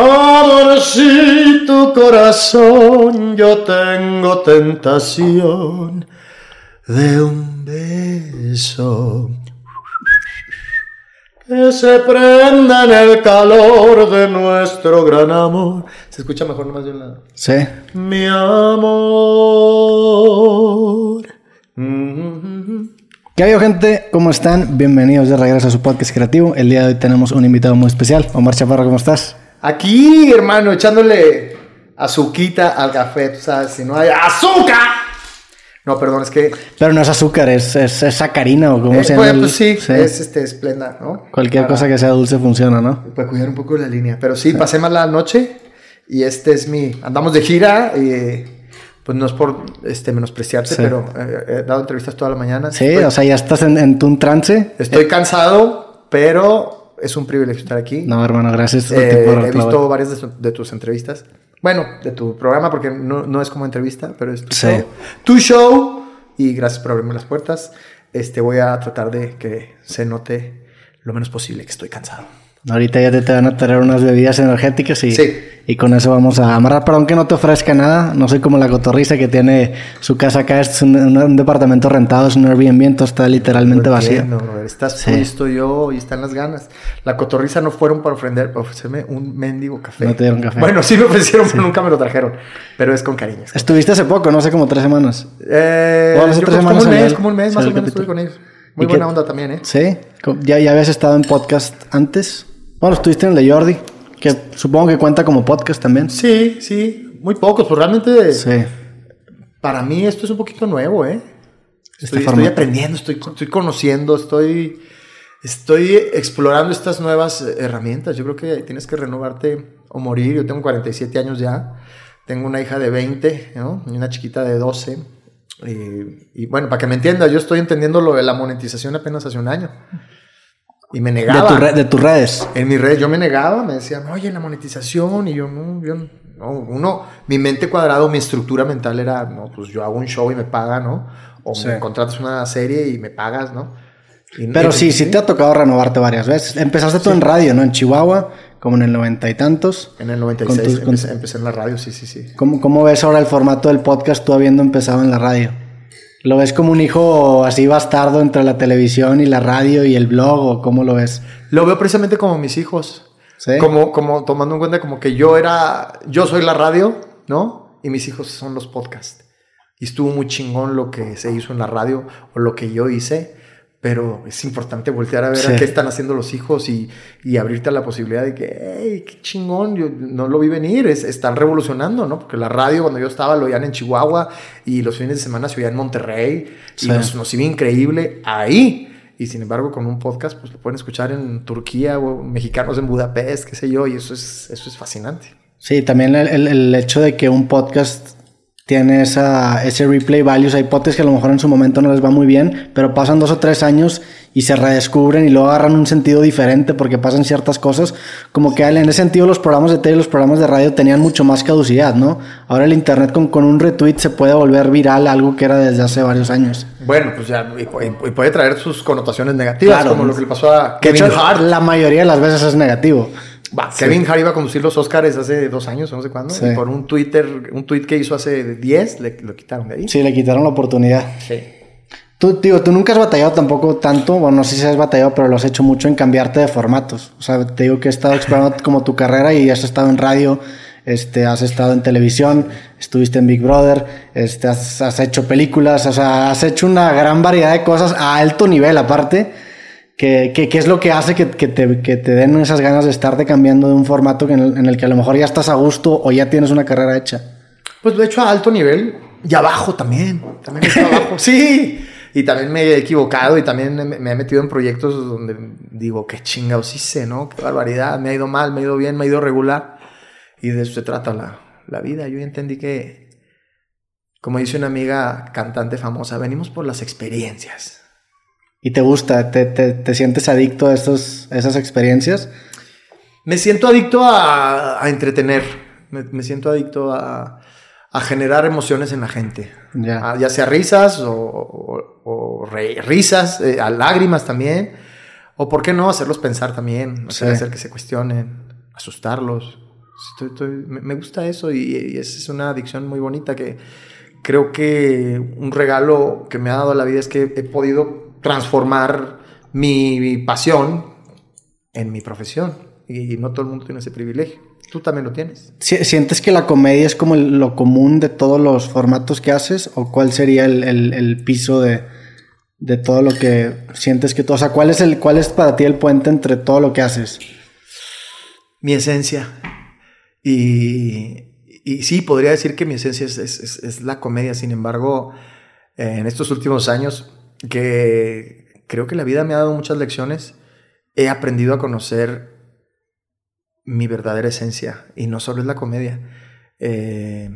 Amorcito corazón, yo tengo tentación de un beso que se prenda en el calor de nuestro gran amor. Se escucha mejor nomás de un lado. Sí. Mi amor. ¿Qué hay, gente? ¿Cómo están? Bienvenidos de regreso a su podcast creativo. El día de hoy tenemos un invitado muy especial. Omar Chaparro, ¿cómo estás? Aquí, hermano, echándole azuquita al café, tú sabes, si no hay azúcar. No, perdón, es que. Pero no es azúcar, es, es, es sacarina o como eh, se pues, llama. pues sí, es este esplenda, ¿no? Cualquier Para- cosa que sea dulce funciona, ¿no? Para cuidar un poco la línea. Pero sí, pasé más la noche y este es mi. Andamos de gira y. Pues no es por este, menospreciarte, Sí. pero eh, he dado entrevistas toda la mañana. Sí, o sea, ya estás en, en tu trance. estoy cansado, pero es un privilegio estar aquí. No, hermano, gracias Eh, por he visto varias de, su- de tus entrevistas. Bueno, de tu programa, porque no, no es como entrevista, pero es tu Sí. show. Tu show. Y gracias por abrirme las puertas. Este, voy a tratar de que se note lo menos posible que estoy cansado. Ahorita ya te, te van a traer unas bebidas energéticas y, Sí. y con eso vamos a amarrar. Perdón que no te ofrezca nada. No soy como la cotorriza que tiene su casa acá. Es un, un- un departamento rentado, es un Airbnb, entonces está literalmente vacío. brother. Estás Sí. estoy yo y están las ganas. La cotorriza no fueron para para ofrecerme un mendigo café. No te dieron café. Bueno, sí me ofrecieron, pero nunca me lo trajeron. Pero es con cariño. es con- Estuviste hace poco, no sé, como tres semanas. Eh, Bueno, hace tres que como semanas un mes, como un mes más o menos estuve con ellos. Muy ¿Y buena onda también, ¿eh? Sí, ya, ya habías estado en podcast antes. Bueno, estuviste en el de Jordi, que supongo que cuenta como podcast también. Sí, sí, muy pocos, pues realmente Sí. para mí esto es un poquito nuevo, ¿eh? Este Estoy, estoy formato. aprendiendo, estoy, estoy conociendo, estoy, estoy explorando estas nuevas herramientas. Yo creo que tienes que renovarte o morir. Yo tengo 47 años ya, tengo una hija de 20, ¿no? Y una chiquita de 12. Y, y bueno, para que me entiendas, yo estoy entendiendo lo de la monetización apenas hace un año. Y me De, negaba. tu re- de tus redes. En mis redes yo me negaba, me decían, oye, la monetización, y yo, no, yo no, uno, mi mente cuadrado, mi estructura mental era, no, pues yo hago un show y me pagan, ¿no? O Sí. me contratas una serie y me pagas, ¿no? Pero sí, sí te ha tocado renovarte varias veces. Empezaste tú en radio, ¿no? En Chihuahua, como en el noventa y tantos. En el 96 Con tus- con- empecé, empecé en la radio, sí, sí, sí. ¿Cómo, ¿Cómo ves ahora el formato del podcast tú habiendo empezado en la radio? ¿Lo ves como un hijo así bastardo entre la televisión y la radio y el blog o cómo lo ves? Lo veo precisamente como mis hijos. ¿Sí? Como, como tomando en cuenta como que yo era, yo soy la radio, ¿no? Y mis hijos son los podcasts. Y estuvo muy chingón lo que se hizo en la radio o lo que yo hice, pero es importante voltear a ver Sí. a qué están haciendo los hijos y, y abrirte a la posibilidad de que, hey, qué chingón, yo no lo vi venir, es, están revolucionando, ¿no? Porque la radio cuando yo estaba lo oían en Chihuahua y los fines de semana se oía en Monterrey Sí. y nos, nos iba increíble ahí. Y sin embargo, con un podcast, pues lo pueden escuchar en Turquía o mexicanos en Budapest, qué sé yo, y eso es, eso es fascinante. Sí, también el, el- el hecho de que un podcast tiene esa, ese replay values. Hay podcasts que a lo mejor en su momento no les va muy bien, pero pasan dos o tres años y se redescubren y luego agarran un sentido diferente porque pasan ciertas cosas. Como que en ese sentido los programas de tele y los programas de radio tenían mucho más caducidad, ¿no? Ahora el internet con, con un retweet se puede volver viral algo que era desde hace varios años. Bueno, pues ya, y, y puede traer sus connotaciones negativas, Claro. como lo que le pasó a Que Kevin hecho, Hart. la mayoría de las veces es negativo. Kevin Hart iba a conducir los Oscars hace dos años, no sé cuándo, Sí. y por un Twitter, un tweet que hizo hace 10, le, lo quitaron de ahí. Sí, le quitaron la oportunidad. Sí. Tú, digo, tú nunca has batallado tampoco tanto, bueno, no sé si has batallado, pero lo has hecho mucho en cambiarte de formatos. O sea, te digo que has estado explorando como tu carrera y has estado en radio, este, has estado en televisión, estuviste en Big Brother, este, has, has hecho películas, o sea, has hecho una gran variedad de cosas a alto nivel aparte, que, que, que es lo que hace que, que te, que te den esas ganas de estarte cambiando de un formato en, el, en el que a lo mejor ya estás a gusto o ya tienes una carrera hecha. Pues lo he hecho a alto nivel y abajo también. También he hecho abajo. Sí. Y también me he equivocado y también me, he metido en proyectos donde digo, qué chingados hice, ¿no? Qué barbaridad. Me ha ido mal, me ha ido bien, me ha ido regular. Y de eso se trata la, la vida. Yo entendí que, como dice una amiga cantante famosa, venimos por las experiencias. ¿Y te gusta? ¿Te, te, te sientes adicto a, estos, a esas experiencias? Me siento adicto a, a entretener. Me, me siento adicto a, a generar emociones en la gente. Ya. Ah, ya sea risas o, o- o re- risas, eh, a lágrimas también. O por qué no hacer los pensar también, hacer, Sí. hacer que se cuestionen, asustarlos. me gusta eso y, es una adicción muy bonita que creo que un regalo que me ha dado la vida es que he podido transformar mi pasión en mi profesión y no todo el mundo tiene ese privilegio. Tú también lo tienes. ¿Sientes que la comedia es como lo común de todos los formatos que haces? ¿O cuál sería el, piso de, todo lo que sientes que tú... O sea, ¿cuál es, el, ¿cuál es para ti el puente entre todo lo que haces? Mi esencia. Y, y sí, podría decir que mi esencia es, la comedia. Sin embargo, en estos últimos años, que creo que la vida me ha dado muchas lecciones, he aprendido a conocer mi verdadera esencia. Y no solo es la comedia. Eh,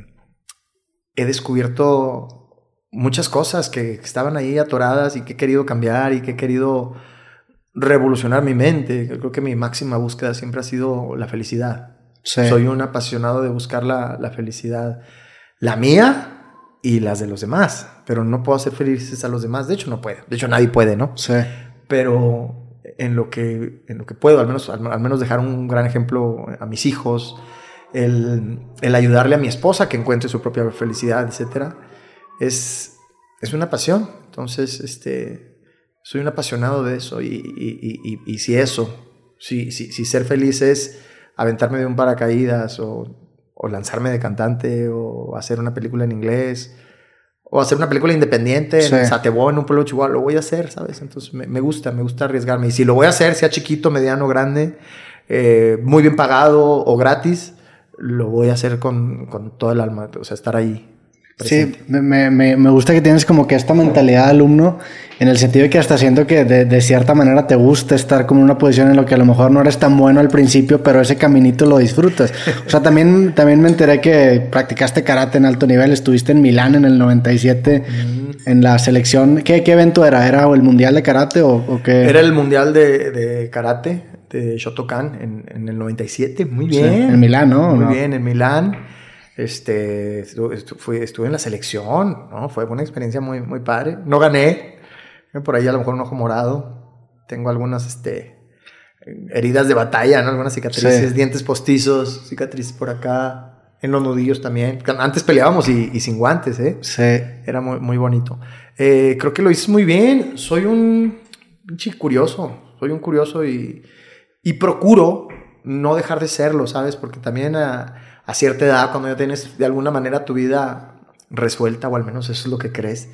he descubierto muchas cosas que estaban ahí atoradas y que he querido cambiar y que he querido revolucionar mi mente. Creo que mi máxima búsqueda siempre ha sido la felicidad. Soy un apasionado de buscar la, la, felicidad, la mía y las de los demás, pero no puedo hacer felices a los demás. De hecho, no puedo. De hecho, nadie puede, ¿no? Sí. Pero en lo que, en lo que puedo, al menos, al, menos dejar un gran ejemplo a mis hijos, el, el, ayudarle a mi esposa que encuentre su propia felicidad, etcétera, es, es una pasión. Entonces, este, soy un apasionado de eso y, y, y, y si eso, si, si, si, ser feliz es aventarme de un paracaídas o, o lanzarme de cantante o hacer una película en inglés o hacer una película independiente en Satebó, en un pueblo chihuahua, lo voy a hacer, ¿sabes? Entonces me, gusta, me gusta arriesgarme. Y si lo voy a hacer, sea chiquito, mediano, grande, eh, muy bien pagado o gratis, lo voy a hacer con, con todo el alma, o sea, estar ahí Sí, me, me, me, gusta que tienes como que esta mentalidad de alumno, en el sentido de que hasta siento que de, de, cierta manera te gusta estar como en una posición en la que a lo mejor no eres tan bueno al principio, pero ese caminito lo disfrutas. O sea, también, también me enteré que practicaste karate en alto nivel, estuviste en Milán en el 97, mm. en la selección. ¿Qué, ¿Qué, evento era? ¿Era el Mundial de Karate o, o qué? Era el Mundial de, de Karate de Shotokan en, en el 97, muy bien. en Milán, ¿no? Muy bien, en Milán. Este, estuve, estuve en la selección, ¿no? Fue una experiencia muy, muy padre. No gané, por ahí a lo mejor un ojo morado. Tengo algunas, este, heridas de batalla, ¿no? Algunas cicatrices, dientes postizos, cicatrices por acá, en los nudillos también. Antes peleábamos y, sin guantes, ¿eh? Sí. Era muy, muy bonito. Eh, creo que lo hice muy bien. Soy un chico curioso, soy un curioso y, y procuro no dejar de serlo, ¿sabes? Porque también a a cierta edad, cuando ya tienes de alguna manera tu vida resuelta, o al menos eso es lo que crees,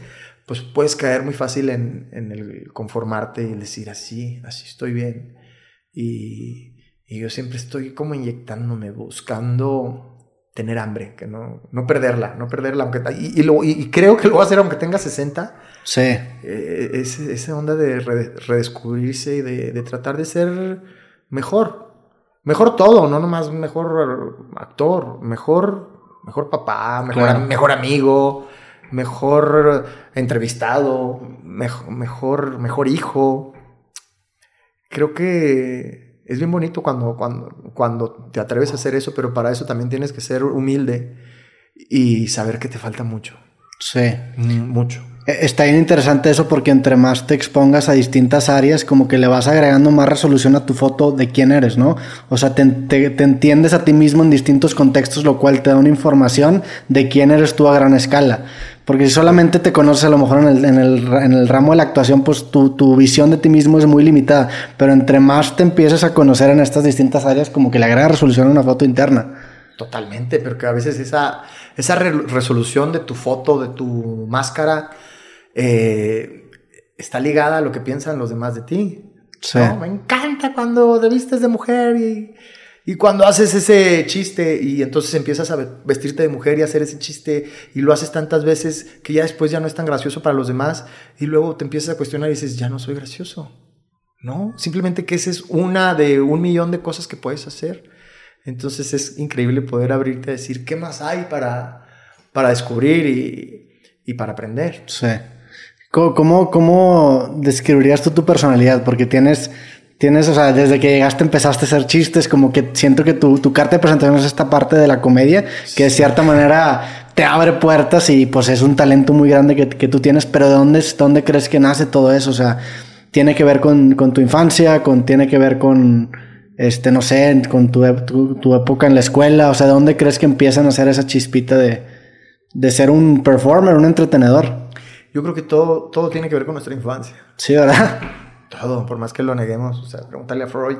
pues puedes caer muy fácil en, el conformarte y decir así, así estoy bien. Y, yo siempre estoy como inyectándome, buscando tener hambre, que no, no perderla, no perderla, aunque y, y, creo que lo voy a hacer aunque tenga 60. Sí. Eh, esa onda de redescubrirse y de, de tratar de ser mejor, Mejor todo, no nomás mejor actor, mejor, mejor papá, mejor, mejor amigo, mejor entrevistado, mejor, mejor, hijo. Creo que es bien bonito cuando, cuando, cuando te atreves a hacer eso, pero para eso también tienes que ser humilde y saber que te falta mucho. Sí. Mucho. E, está bien interesante eso porque entre más te expongas a distintas áreas, como que le vas agregando más resolución a tu foto de quién eres, ¿no? O sea, te, entiendes a ti mismo en distintos contextos, lo cual te da una información de quién eres tú a gran escala. Porque si solamente te conoces a lo mejor en el, en el, en el ramo de la actuación, pues tu, tu, visión de ti mismo es muy limitada. Pero entre más te empieces a conocer en estas distintas áreas, como que le agrega resolución a una foto interna. Totalmente, pero que a veces esa, esa resolución de tu foto, de tu máscara, eh, está ligada a lo que piensan los demás de ti. Me encanta cuando te vistes de mujer y, y, cuando haces ese chiste y entonces empiezas a vestirte de mujer y hacer ese chiste y lo haces tantas veces que ya después ya no es tan gracioso para los demás y luego te empiezas a cuestionar y dices, ya no soy gracioso. No, simplemente que esa es una de un millón de cosas que puedes hacer. Entonces es increíble poder abrirte a decir qué más hay para, para descubrir y, y para aprender. Sí. ¿Cómo, ¿Cómo, describirías tú tu personalidad? Porque tienes, tienes, o sea, desde que llegaste empezaste a hacer chistes, como que siento que tu, tu carta de presentación es esta parte de la comedia, que de cierta manera te abre puertas y pues es un talento muy grande que, que tú tienes, pero ¿de dónde, dónde crees que nace todo eso? O sea, ¿tiene que ver con, con tu infancia? Con, ¿Tiene que ver con este, no sé, con tu, tu, época en la escuela? O sea, ¿de dónde crees que empiezan a hacer esa chispita de, de ser un performer, un entretenedor? Yo creo que todo, todo tiene que ver con nuestra infancia. Sí, ¿verdad? Todo, por más que lo neguemos. O sea, preguntarle a Freud.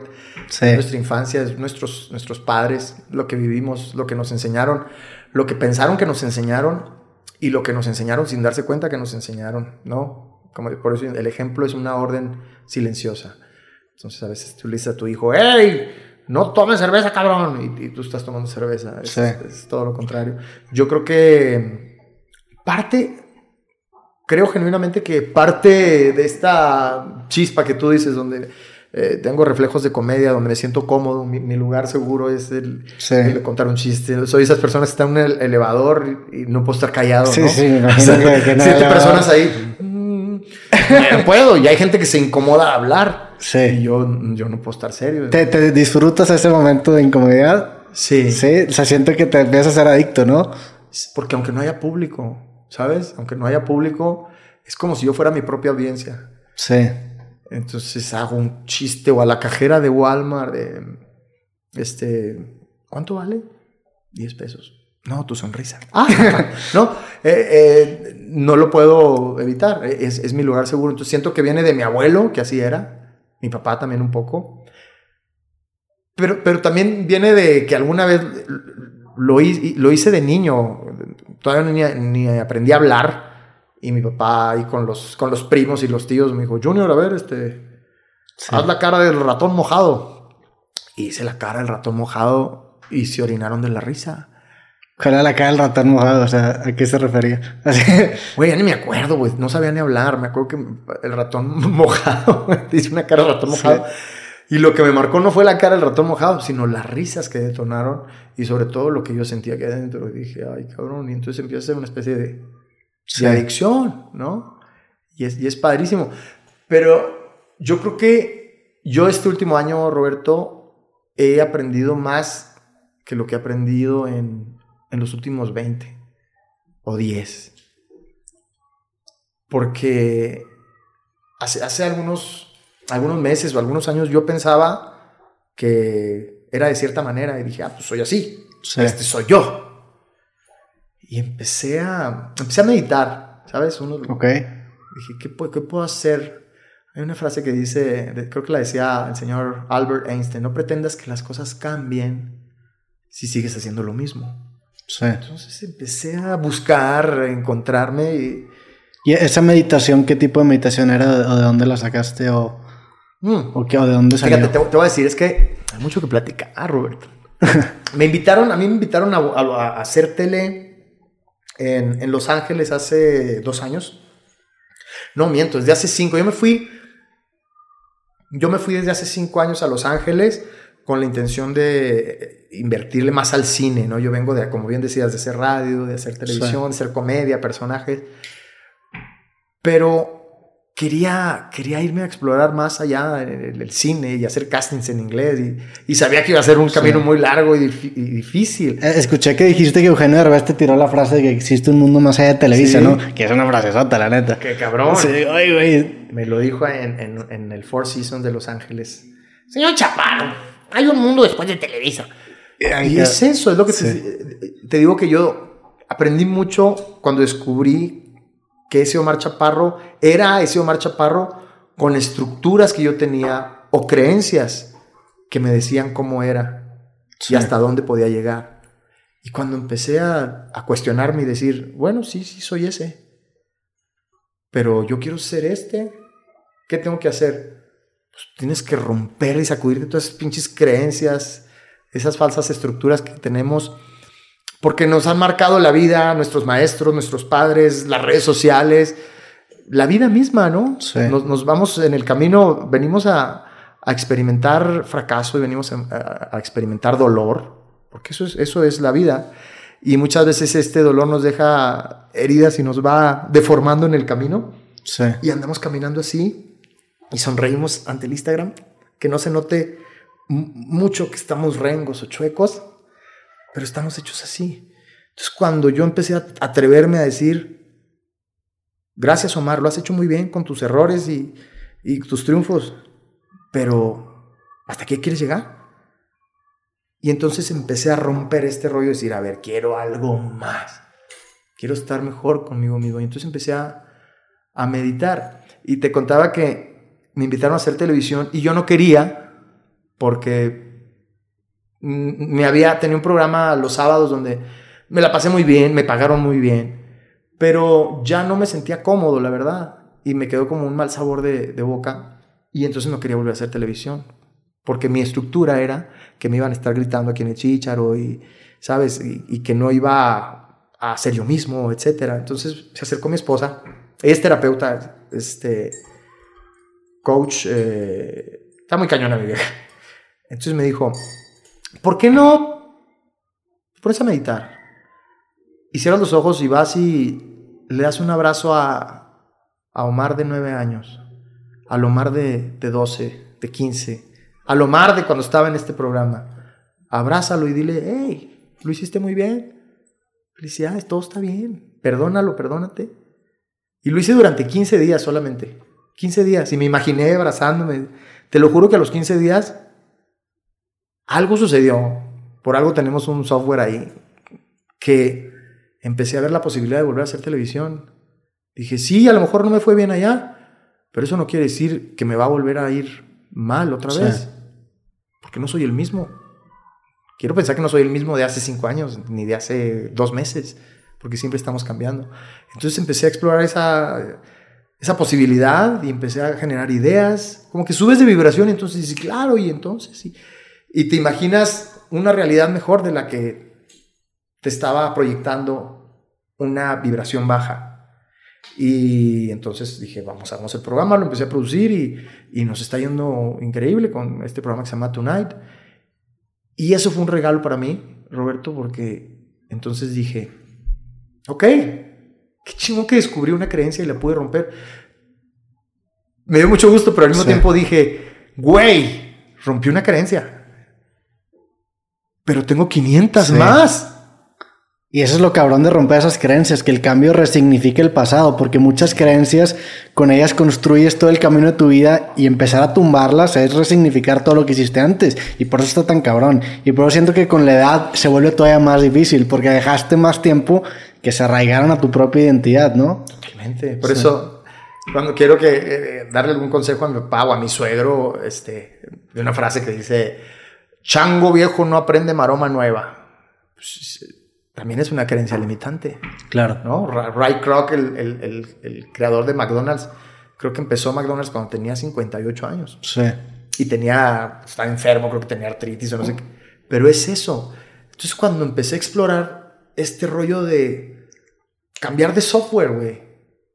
Nuestra infancia, es nuestros, nuestros padres, lo que vivimos, lo que nos enseñaron, lo que pensaron que nos enseñaron y lo que nos enseñaron sin darse cuenta que nos enseñaron, ¿no? Como por eso el ejemplo es una orden silenciosa. Entonces a veces tú le dices a tu hijo, ¡Ey! No tomes cerveza, cabrón. Y, tú estás tomando cerveza. Es, es todo lo contrario. Yo creo que parte creo genuinamente que parte de esta chispa que tú dices, donde eh, tengo reflejos de comedia, donde me siento cómodo, mi, lugar seguro es el, contar un chiste. Soy esas personas que están en un elevador y, no puedo estar callado. Sí, ¿no? sí, imagino que, no, Siete personas ahí. Mm, puedo, y hay gente que se incomoda a hablar. Sí. Y yo, yo no puedo estar serio. ¿Te, ¿Te, disfrutas ese momento de incomodidad? Sí. Sí, o sea, siento que te empiezas a ser adicto, ¿no? Porque aunque no haya público, ¿sabes? Aunque no haya público, es como si yo fuera mi propia audiencia. Sí. Entonces hago un chiste o a la cajera de Walmart de, este, ¿cuánto vale? 10 pesos. No, tu sonrisa. Ah, no, eh, eh, no lo puedo evitar. Es, es, mi lugar seguro. Entonces siento que viene de mi abuelo, que así era. Mi papá también un poco. Pero, pero también viene de que alguna vez lo, lo hice de niño. Todavía ni, ni aprendí a hablar. Y mi papá ahí con los, con los primos y los tíos me dijo, Junior, a ver, este, haz la cara del ratón mojado. Hice la cara del ratón mojado y se orinaron de la risa. ¿Cuál era la cara del ratón mojado? O sea, ¿a qué se refería? Güey, ya ni me acuerdo, güey. No sabía ni hablar. Me acuerdo que el ratón mojado, hice una cara del ratón mojado. Y lo que me marcó no fue la cara del ratón mojado, sino las risas que detonaron y sobre todo lo que yo sentía aquí adentro. Y dije, ay, cabrón. Y entonces empieza a ser una especie de, de adicción, ¿no? Y es, y es padrísimo. Pero yo creo que yo este último año, Roberto, he aprendido más que lo que he aprendido en, en los últimos 20 o 10. Porque hace, hace algunos, algunos meses o algunos años yo pensaba que era de cierta manera y dije, ah, pues soy así, este soy yo. Y empecé a, empecé a meditar, ¿sabes? Uno, ok. Dije, ¿qué, ¿qué puedo hacer? Hay una frase que dice, creo que la decía el señor Albert Einstein, no pretendas que las cosas cambien si sigues haciendo lo mismo. Sí. Entonces empecé a buscar, a encontrarme y... ¿Y esa meditación, qué tipo de meditación era? ¿O de dónde la sacaste? ¿O, mm. ¿o, qué, o de dónde salió? Fíjate, te, te, voy a decir, es que hay mucho que platicar, Roberto. me invitaron, a mí me invitaron a, a, a hacer tele en, Los Ángeles hace dos años. No, miento, desde hace cinco. Yo me fui, yo me fui desde hace cinco años a Los Ángeles con la intención de invertirle más al cine, ¿no? Yo vengo de, como bien decías, de hacer radio, de hacer televisión, de hacer comedia, personajes. Pero quería, quería irme a explorar más allá en el, cine y hacer castings en inglés y, sabía que iba a ser un camino muy largo y, difícil. Eh, escuché que dijiste que Eugenio Derbez te tiró la frase de que existe un mundo más allá de Televisa, ¿no? Que es una frase sota, la neta. Qué cabrón. Sí, ay, güey. Me lo dijo en, en, el Four Seasons de Los Ángeles. Señor Chaparro, hay un mundo después de Televisa. Y es eso, es lo que te digo que yo aprendí mucho cuando descubrí que ese Omar Chaparro era ese Omar Chaparro con estructuras que yo tenía o creencias que me decían cómo era y hasta dónde podía llegar. Y cuando empecé a, cuestionarme y decir, bueno, sí, sí, soy ese, pero yo quiero ser este, ¿qué tengo que hacer? Pues tienes que romper y sacudirte todas esas pinches creencias, esas falsas estructuras que tenemos porque nos han marcado la vida, nuestros maestros, nuestros padres, las redes sociales, la vida misma, ¿no? Nos, vamos en el camino, venimos a, experimentar fracaso y venimos a, experimentar dolor, porque eso es, eso es la vida. Y muchas veces este dolor nos deja heridas y nos va deformando en el camino. Sí. Y andamos caminando así y sonreímos ante el Instagram, que no se note mucho que estamos rengos o chuecos, pero estamos hechos así. Entonces, cuando yo empecé a atreverme a decir, gracias Omar, lo has hecho muy bien con tus errores y, tus triunfos, pero ¿hasta qué quieres llegar? Y entonces empecé a romper este rollo y decir, a ver, quiero algo más. Quiero estar mejor conmigo mismo. Y entonces empecé a, a meditar. Y te contaba que me invitaron a hacer televisión y yo no quería porque me había tenido un programa los sábados donde me la pasé muy bien, me pagaron muy bien, pero ya no me sentía cómodo, la verdad. Y me quedó como un mal sabor de, de boca. Y entonces no quería volver a hacer televisión porque mi estructura era que me iban a estar gritando aquí en el chicharo y, ¿sabes? Y, que no iba a, ser yo mismo, etcétera. Entonces se acercó mi esposa, ella es terapeuta, este, coach, eh, está muy cañona mi vieja. Entonces me dijo, ¿por qué no pones a meditar? Y cierras los ojos y vas y le das un abrazo a, a Omar de nueve años, a Omar de, de 12, de 15, a Lomar de cuando estaba en este programa. Abrázalo y dile, hey, lo hiciste muy bien. Felicidades, todo está bien. Perdónalo, perdónate. Y lo hice durante 15 días solamente. 15 días. Y me imaginé abrazándome. Te lo juro que a los 15 días algo sucedió. Por algo tenemos un software ahí que empecé a ver la posibilidad de volver a hacer televisión. Dije, sí, a lo mejor no me fue bien allá, pero eso no quiere decir que me va a volver a ir mal otra vez porque no soy el mismo. Quiero pensar que no soy el mismo de hace cinco años, ni de hace dos meses, porque siempre estamos cambiando. Entonces empecé a explorar esa, esa posibilidad y empecé a generar ideas, como que subes de vibración entonces dices, claro, y entonces, y, y te imaginas una realidad mejor de la que te estaba proyectando una vibración baja. Y entonces dije, vamos, hagamos el programa, lo empecé a producir y, y, nos está yendo increíble con este programa que se llama Tonight. Y eso fue un regalo para mí, Roberto, porque entonces dije, ok, qué chingo que descubrí una creencia y la pude romper. Me dio mucho gusto, pero al mismo tiempo dije, güey, rompí una creencia. Pero tengo 500 más. Y eso es lo cabrón de romper esas creencias, que el cambio resignifique el pasado, porque muchas creencias, con ellas construyes todo el camino de tu vida y empezar a tumbarlas es resignificar todo lo que hiciste antes. Y por eso está tan cabrón. Y por eso siento que con la edad se vuelve todavía más difícil, porque dejaste más tiempo que se arraigaron a tu propia identidad, ¿no? Totalmente. Por eso, cuando quiero que eh, darle algún consejo a mi papá o a mi suegro, este, de una frase que dice, chango viejo no aprende maroma nueva. Pues, también es una creencia limitante. Claro. ¿no? Ray Kroc, el, el, creador de McDonald's, creo que empezó McDonald's cuando tenía 58 años. Sí. Y tenía, estaba enfermo, creo que tenía artritis o no sé qué. Pero es eso. Entonces cuando empecé a explorar este rollo de cambiar de software, güey.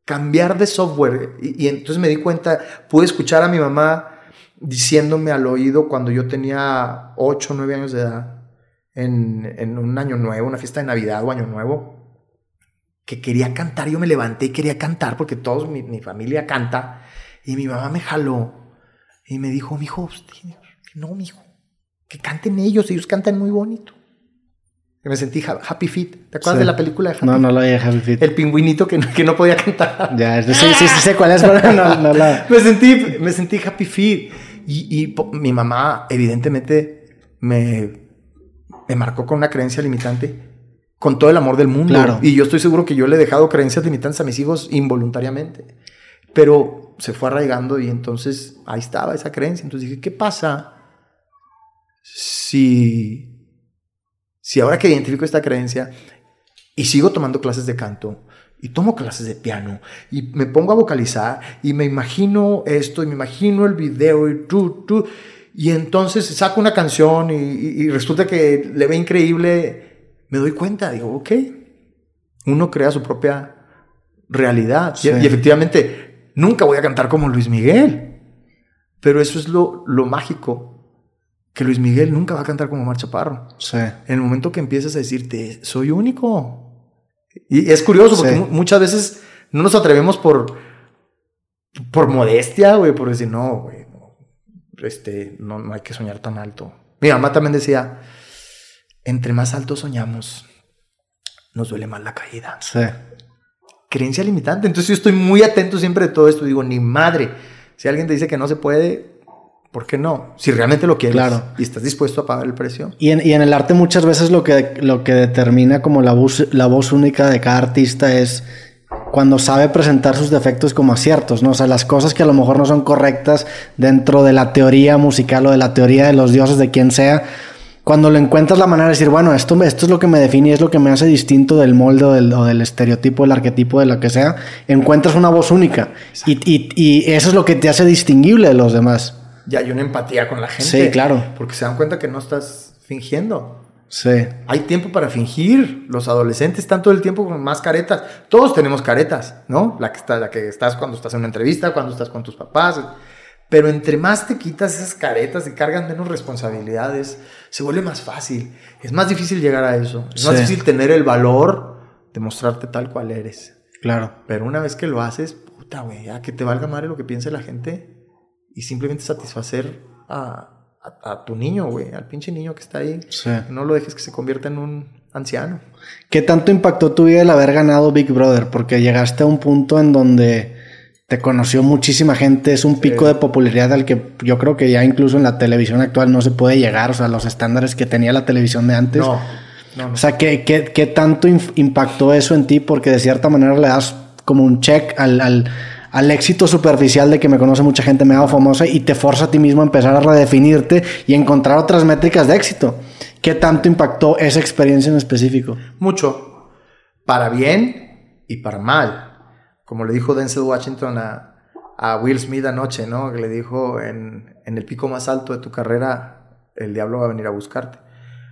Cambiar de software. Y, y entonces me di cuenta, pude escuchar a mi mamá diciéndome al oído cuando yo tenía 8 o 9 años de edad en, un año nuevo, una fiesta de Navidad o año nuevo, que quería cantar. Yo me levanté y quería cantar porque todos, mi, mi familia canta. Y mi mamá me jaló y me dijo, mi hijo, no, mi hijo, que canten ellos, ellos cantan muy bonito. Y me sentí Happy Feet. ¿Te acuerdas de la película de Happy No, no la vi Happy Feet. El pingüinito que no, que no podía cantar. Ya, sí, sí, sí, sé cuál es, pero no, no la... me, sentí, me sentí Happy Feet. Y, y mi mamá, evidentemente, me me marcó con una creencia limitante con todo el amor del mundo. Y yo estoy seguro que yo le he dejado creencias limitantes a mis hijos involuntariamente. Pero se fue arraigando y entonces ahí estaba esa creencia. Entonces dije, ¿qué pasa si, si ahora que identifico esta creencia y sigo tomando clases de canto y tomo clases de piano y me pongo a vocalizar y me imagino esto y me imagino el video y tú, tú, y entonces saco una canción y, resulta que le ve increíble, me doy cuenta, digo, ok, uno crea su propia realidad. Y, efectivamente, nunca voy a cantar como Luis Miguel. Pero eso es lo, lo mágico, que Luis Miguel nunca va a cantar como Marcha Parro. En el momento que empiezas a decirte, soy único. Y es curioso porque muchas veces no nos atrevemos por, por modestia, güey, por decir, no, güey este, no, no hay que soñar tan alto. Mi mamá también decía, entre más alto soñamos, nos duele más la caída. Sí. Creencia limitante. Entonces yo estoy muy atento siempre de todo esto. Digo, ni madre. Si alguien te dice que no se puede, ¿Por qué no? Si realmente lo quieres Claro. y estás dispuesto a pagar el precio. Y en, y en el arte muchas veces lo que, lo que determina como la voz, la voz única de cada artista es cuando sabe presentar sus defectos como aciertos, ¿no? O sea, las cosas que a lo mejor no son correctas dentro de la teoría musical o de la teoría de los dioses de quien sea, cuando lo encuentras la manera de decir, bueno, esto, esto es lo que me define, y es lo que me hace distinto del molde o del, o del estereotipo, del arquetipo, de lo que sea, encuentras una voz única. Y, y- y eso es lo que te hace distinguible de los demás. Ya hay una empatía con la gente. Sí, claro. Porque se dan cuenta que no estás fingiendo. Sí. Hay tiempo para fingir. Los adolescentes están todo el tiempo con más caretas. Todos tenemos caretas, ¿no? La que, está, la que estás cuando estás en una entrevista, cuando estás con tus papás. Pero entre más te quitas esas caretas y cargas menos responsabilidades, se vuelve más fácil. Es más difícil llegar a eso. Es más difícil tener el valor de mostrarte tal cual eres. Claro. Pero una vez que lo haces, puta, güey, ya que te valga madre lo que piense la gente y simplemente satisfacer a, a- a tu niño, güey, al pinche niño que está ahí. Sí. No lo dejes que se convierta en un anciano. ¿Qué tanto impactó tu vida el haber ganado Big Brother? Porque llegaste a un punto en donde te conoció muchísima gente, es un pico de popularidad al que yo creo que ya incluso en la televisión actual no se puede llegar, o sea, los estándares que tenía la televisión de antes. No, no, no. O sea, ¿qué, qué, qué tanto impactó eso en ti? Porque de cierta manera le das como un check al, al, al éxito superficial de que me conoce mucha gente, me hago famosa y te forza a ti mismo a empezar a redefinirte y encontrar otras métricas de éxito. ¿Qué tanto impactó esa experiencia en específico? Mucho. Para bien y para mal. Como le dijo Denzel Washington a, a Will Smith anoche, ¿no? Que le dijo en, en el pico más alto de tu carrera, el diablo va a venir a buscarte.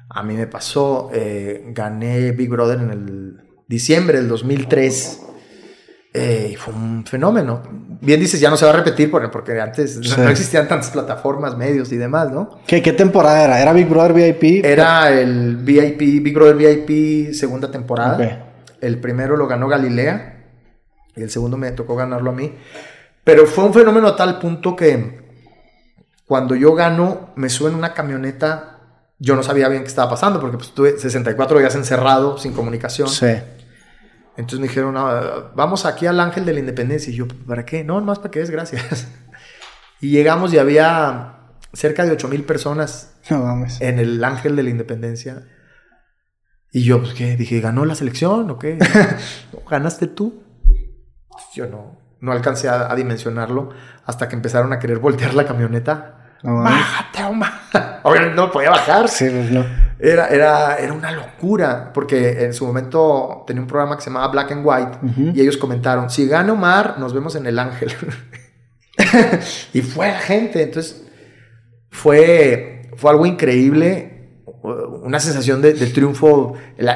A mí me pasó, eh, gané Big Brother en el diciembre del 2003. Eh, fue un fenómeno. Bien dices, ya no se va a repetir porque, porque antes no- Sí. no existían tantas plataformas, medios y demás, ¿no? ¿Qué, qué temporada era? ¿Era Big Brother VIP? Era el VIP, Big Brother VIP segunda temporada. El primero lo ganó Galilea y el segundo me tocó ganarlo a mí. Pero fue un fenómeno a tal punto que cuando yo gano, me suben una camioneta. Yo no sabía bien qué estaba pasando porque pues, estuve 64 días encerrado, sin comunicación. Sí. Entonces me dijeron, "Ah, vamos aquí al Ángel de la Independencia. Y yo, ¿para qué? No, es para que es, gracias. Y llegamos y había cerca de 8 mil personas No mames. en el Ángel de la Independencia. Y yo, pues, ¿qué? Dije, ¿ganó la selección o qué? "No, ¿Ganaste tú? Yo no, no alcancé a, a dimensionarlo hasta que empezaron a querer voltear la camioneta. No. ¡Bájate, Oma! Obviamente no podía bajar. Sí, pues no. Era, era, era una locura, porque en su momento tenía un programa que se llamaba Black and White Ujú. y ellos comentaron, si gana Omar, nos vemos en el Ángel. y fue la gente, entonces fue, fue algo increíble, una sensación de, de triunfo, el,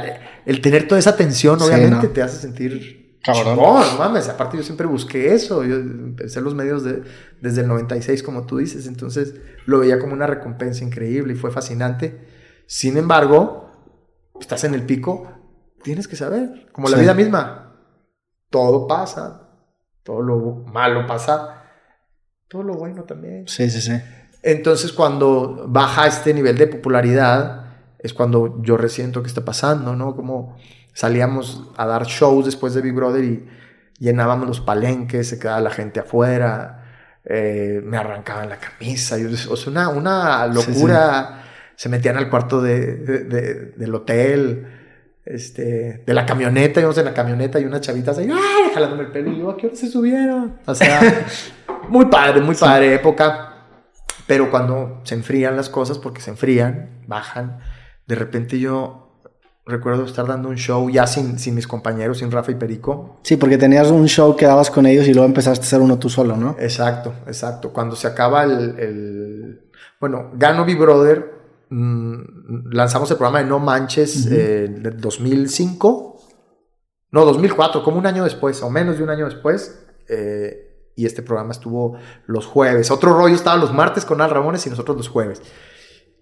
el tener toda esa tensión Sí, obviamente ¿no? te hace sentir... Cabrón. no mames, aparte yo siempre busqué eso, yo empecé los medios de- desde el 96 como tú dices, entonces lo veía como una recompensa increíble y fue fascinante. Sin embargo, estás en el pico, tienes que saber, como la Sí. vida misma, todo pasa, todo lo malo pasa, todo lo bueno también. Sí, sí, sí. Entonces, cuando baja este nivel de popularidad, es cuando yo resiento que está pasando, ¿no? Como salíamos a dar shows después de Big Brother y llenábamos los palenques, se quedaba la gente afuera, eh, me arrancaban la camisa, yo- o sea, una, una Sí, locura. Se metían al cuarto de, de- de- del hotel, este, de la camioneta, íbamos en la camioneta y unas chavitas ahí, ¡ay! jalándome el pelo y yo, ¿a qué hora se subieron? O sea, muy padre, muy padre época. Pero cuando se enfrían las cosas, porque se enfrían, bajan, de repente yo recuerdo estar dando un show ya sin, sin mis compañeros, sin Rafa y Perico. Sí, porque tenías un show que dabas con ellos y luego empezaste a hacer uno tú solo, ¿no? Exacto, exacto. Cuando se acaba el... el- bueno, gano Big Brother, mm, lanzamos el programa de No Manches eh, del 2005. No, 2004, como un año después, o menos de un año después. eh, y este programa estuvo los jueves. Otro rollo estaba los martes con Al Ramones y nosotros los jueves.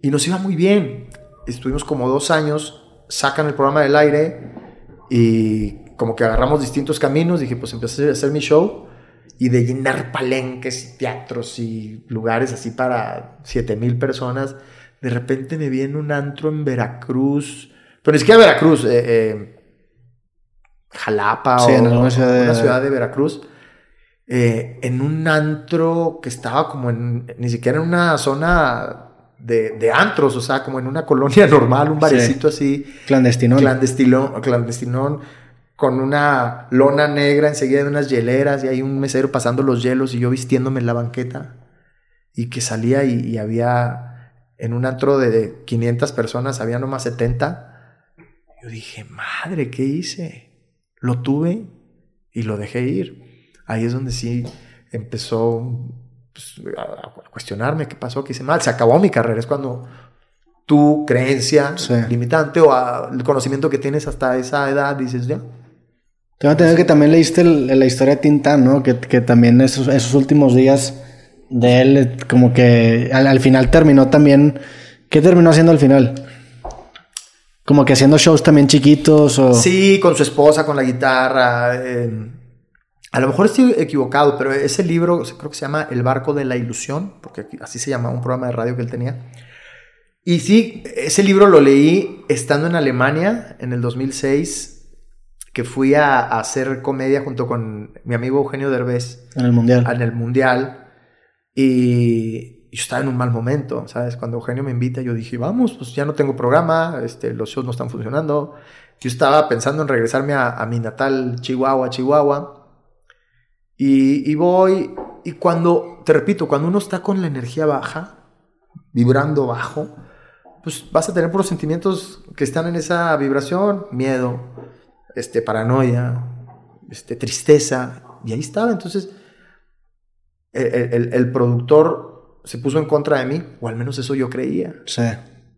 Y nos iba muy bien. Estuvimos como dos años, sacan el programa del aire y como que agarramos distintos caminos. Dije, pues empecé a hacer mi show y de llenar palenques y teatros y lugares así para 7 mil personas. De repente me vi en un antro en Veracruz, pero ni siquiera Veracruz, eh, eh, Jalapa Sí, o en alguna ciudad de- una ciudad de Veracruz. eh, en un antro que estaba como en, ni siquiera en una zona de, de antros, o sea, como en una colonia normal, un barecito así. Clandestinón. Clandestinón, clandestinón, con una lona negra enseguida de unas hieleras y hay un mesero pasando los hielos y yo vistiéndome en la banqueta y que salía y, y había en un antro de 500 personas, había nomás 70. Yo dije, madre, ¿qué hice? Lo tuve y lo dejé ir. Ahí es donde sí empezó pues, a cuestionarme qué pasó, qué hice mal. Se acabó mi carrera. Es cuando tu creencia Sí. limitante o a- el conocimiento que tienes hasta esa edad dices, ya. Tengo entendido que también leíste el- la historia de Tintán, ¿no? Que, que también esos, esos últimos días de él, como que al, al final terminó también. ¿Qué terminó haciendo al final? Como que haciendo shows también chiquitos o. Sí, con su esposa, con la guitarra. eh, a lo mejor estoy equivocado, pero ese libro creo que se llama El barco de la ilusión, porque así se llama un programa de radio que él tenía. Y sí, ese libro lo leí estando en Alemania en el 2006, que fui a, a hacer comedia junto con mi amigo Eugenio Derbez En el mundial. en el mundial y yo estaba en un mal momento, ¿sabes? Cuando Eugenio me invita, yo dije, vamos, pues ya no tengo programa, este, los shows no están funcionando. Yo estaba pensando en regresarme a, a mi natal Chihuahua, Chihuahua. Y, y voy, y cuando, te repito, cuando uno está con la energía baja, vibrando bajo, pues vas a tener puros sentimientos que están en esa vibración, miedo, este, paranoia, este, tristeza, y ahí estaba, entonces el, el- el productor se puso en contra de mí, o al menos eso yo creía, Sí.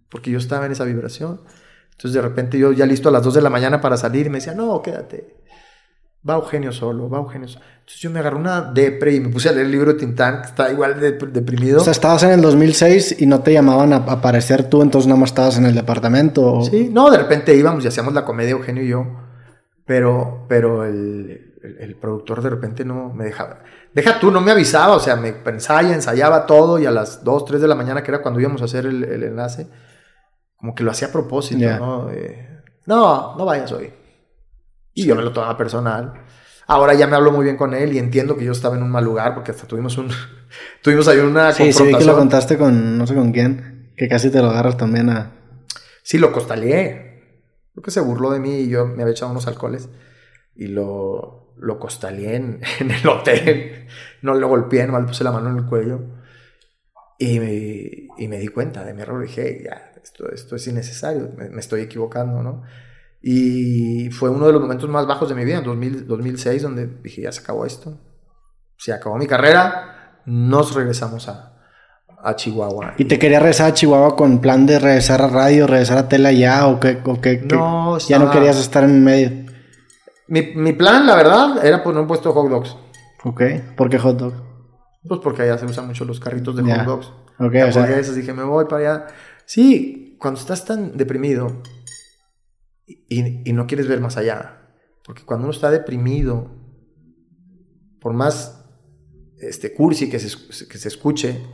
porque yo estaba en esa vibración. Entonces de repente yo ya listo a las 2 de la mañana para salir y me decía, no, quédate. Va Eugenio solo, va Eugenio solo. Entonces yo me agarré una depre y me puse a leer el libro de Tintán, que está igual de deprimido. O sea, estabas en el 2006 y no te llamaban a aparecer tú, entonces nada más estabas en el departamento. o- Sí, no, de repente íbamos y hacíamos la comedia Eugenio y yo, pero, pero el, el- el productor de repente no me dejaba. Deja tú, no me avisaba, o sea, me ensaya, ensayaba todo y a las 2, 3 de la mañana, que era cuando íbamos a hacer el, el enlace, como que lo hacía a propósito. ¿no? Eh, no, no vayas hoy. Y yo me lo tomaba personal. Ahora ya me hablo muy bien con él y entiendo que yo estaba en un mal lugar porque hasta tuvimos un tuvimos ahí una Sí, sí, vi que lo contaste con no sé con quién, que casi te lo agarras también a... Sí, lo costaleé. Creo que se burló de mí y yo me había echado unos alcoholes y lo, lo costaleé en, en el hotel. No lo golpeé, nomás le puse la mano en el cuello. Y me, y me di cuenta de mi error. Dije, ya, esto, esto es innecesario, me, me estoy equivocando, ¿no? Y fue uno de los momentos más bajos de mi vida, en 2000 2006, donde dije, ya se acabó esto. Se acabó mi carrera, nos regresamos a, a Chihuahua. ¿Y te quería regresar a Chihuahua con plan de regresar a radio, regresar a tela ya o qué? O qué, qué? No, ya no querías estar en medio. Mi, mi plan, la verdad, era poner un puesto de hot dogs. Ok, ¿por qué hot dog? Pues porque allá se usan mucho los carritos de hot dogs. Ok, o sea, hamburguesas, dije, me voy para allá. Sí, cuando estás tan deprimido y, y no quieres ver más allá. Porque cuando uno está deprimido, por más este, cursi que se, que se escuche,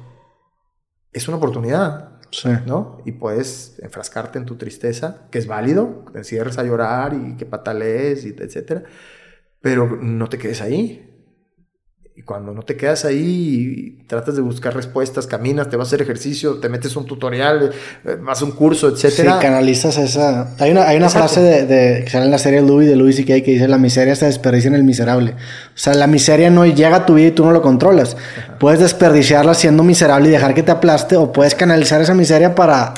es una oportunidad. ¿No? Y puedes enfrascarte en tu tristeza, que es válido, te encierres a llorar y que patalees, y etcétera, pero no te quedes ahí. Y cuando no te quedas ahí y tratas de buscar respuestas, caminas, te vas a hacer ejercicio, te metes un tutorial, eh, vas a un curso, Sí, etcétera. canalizas esa. Hay una, hay una Exacto. frase de, de- que sale en la serie Louis de Louis C.K. que dice: La miseria se desperdicia en el miserable. O sea, la miseria no llega a tu vida y tú no lo controlas. Puedes desperdiciarla siendo miserable y dejar que te aplaste, o puedes canalizar esa miseria para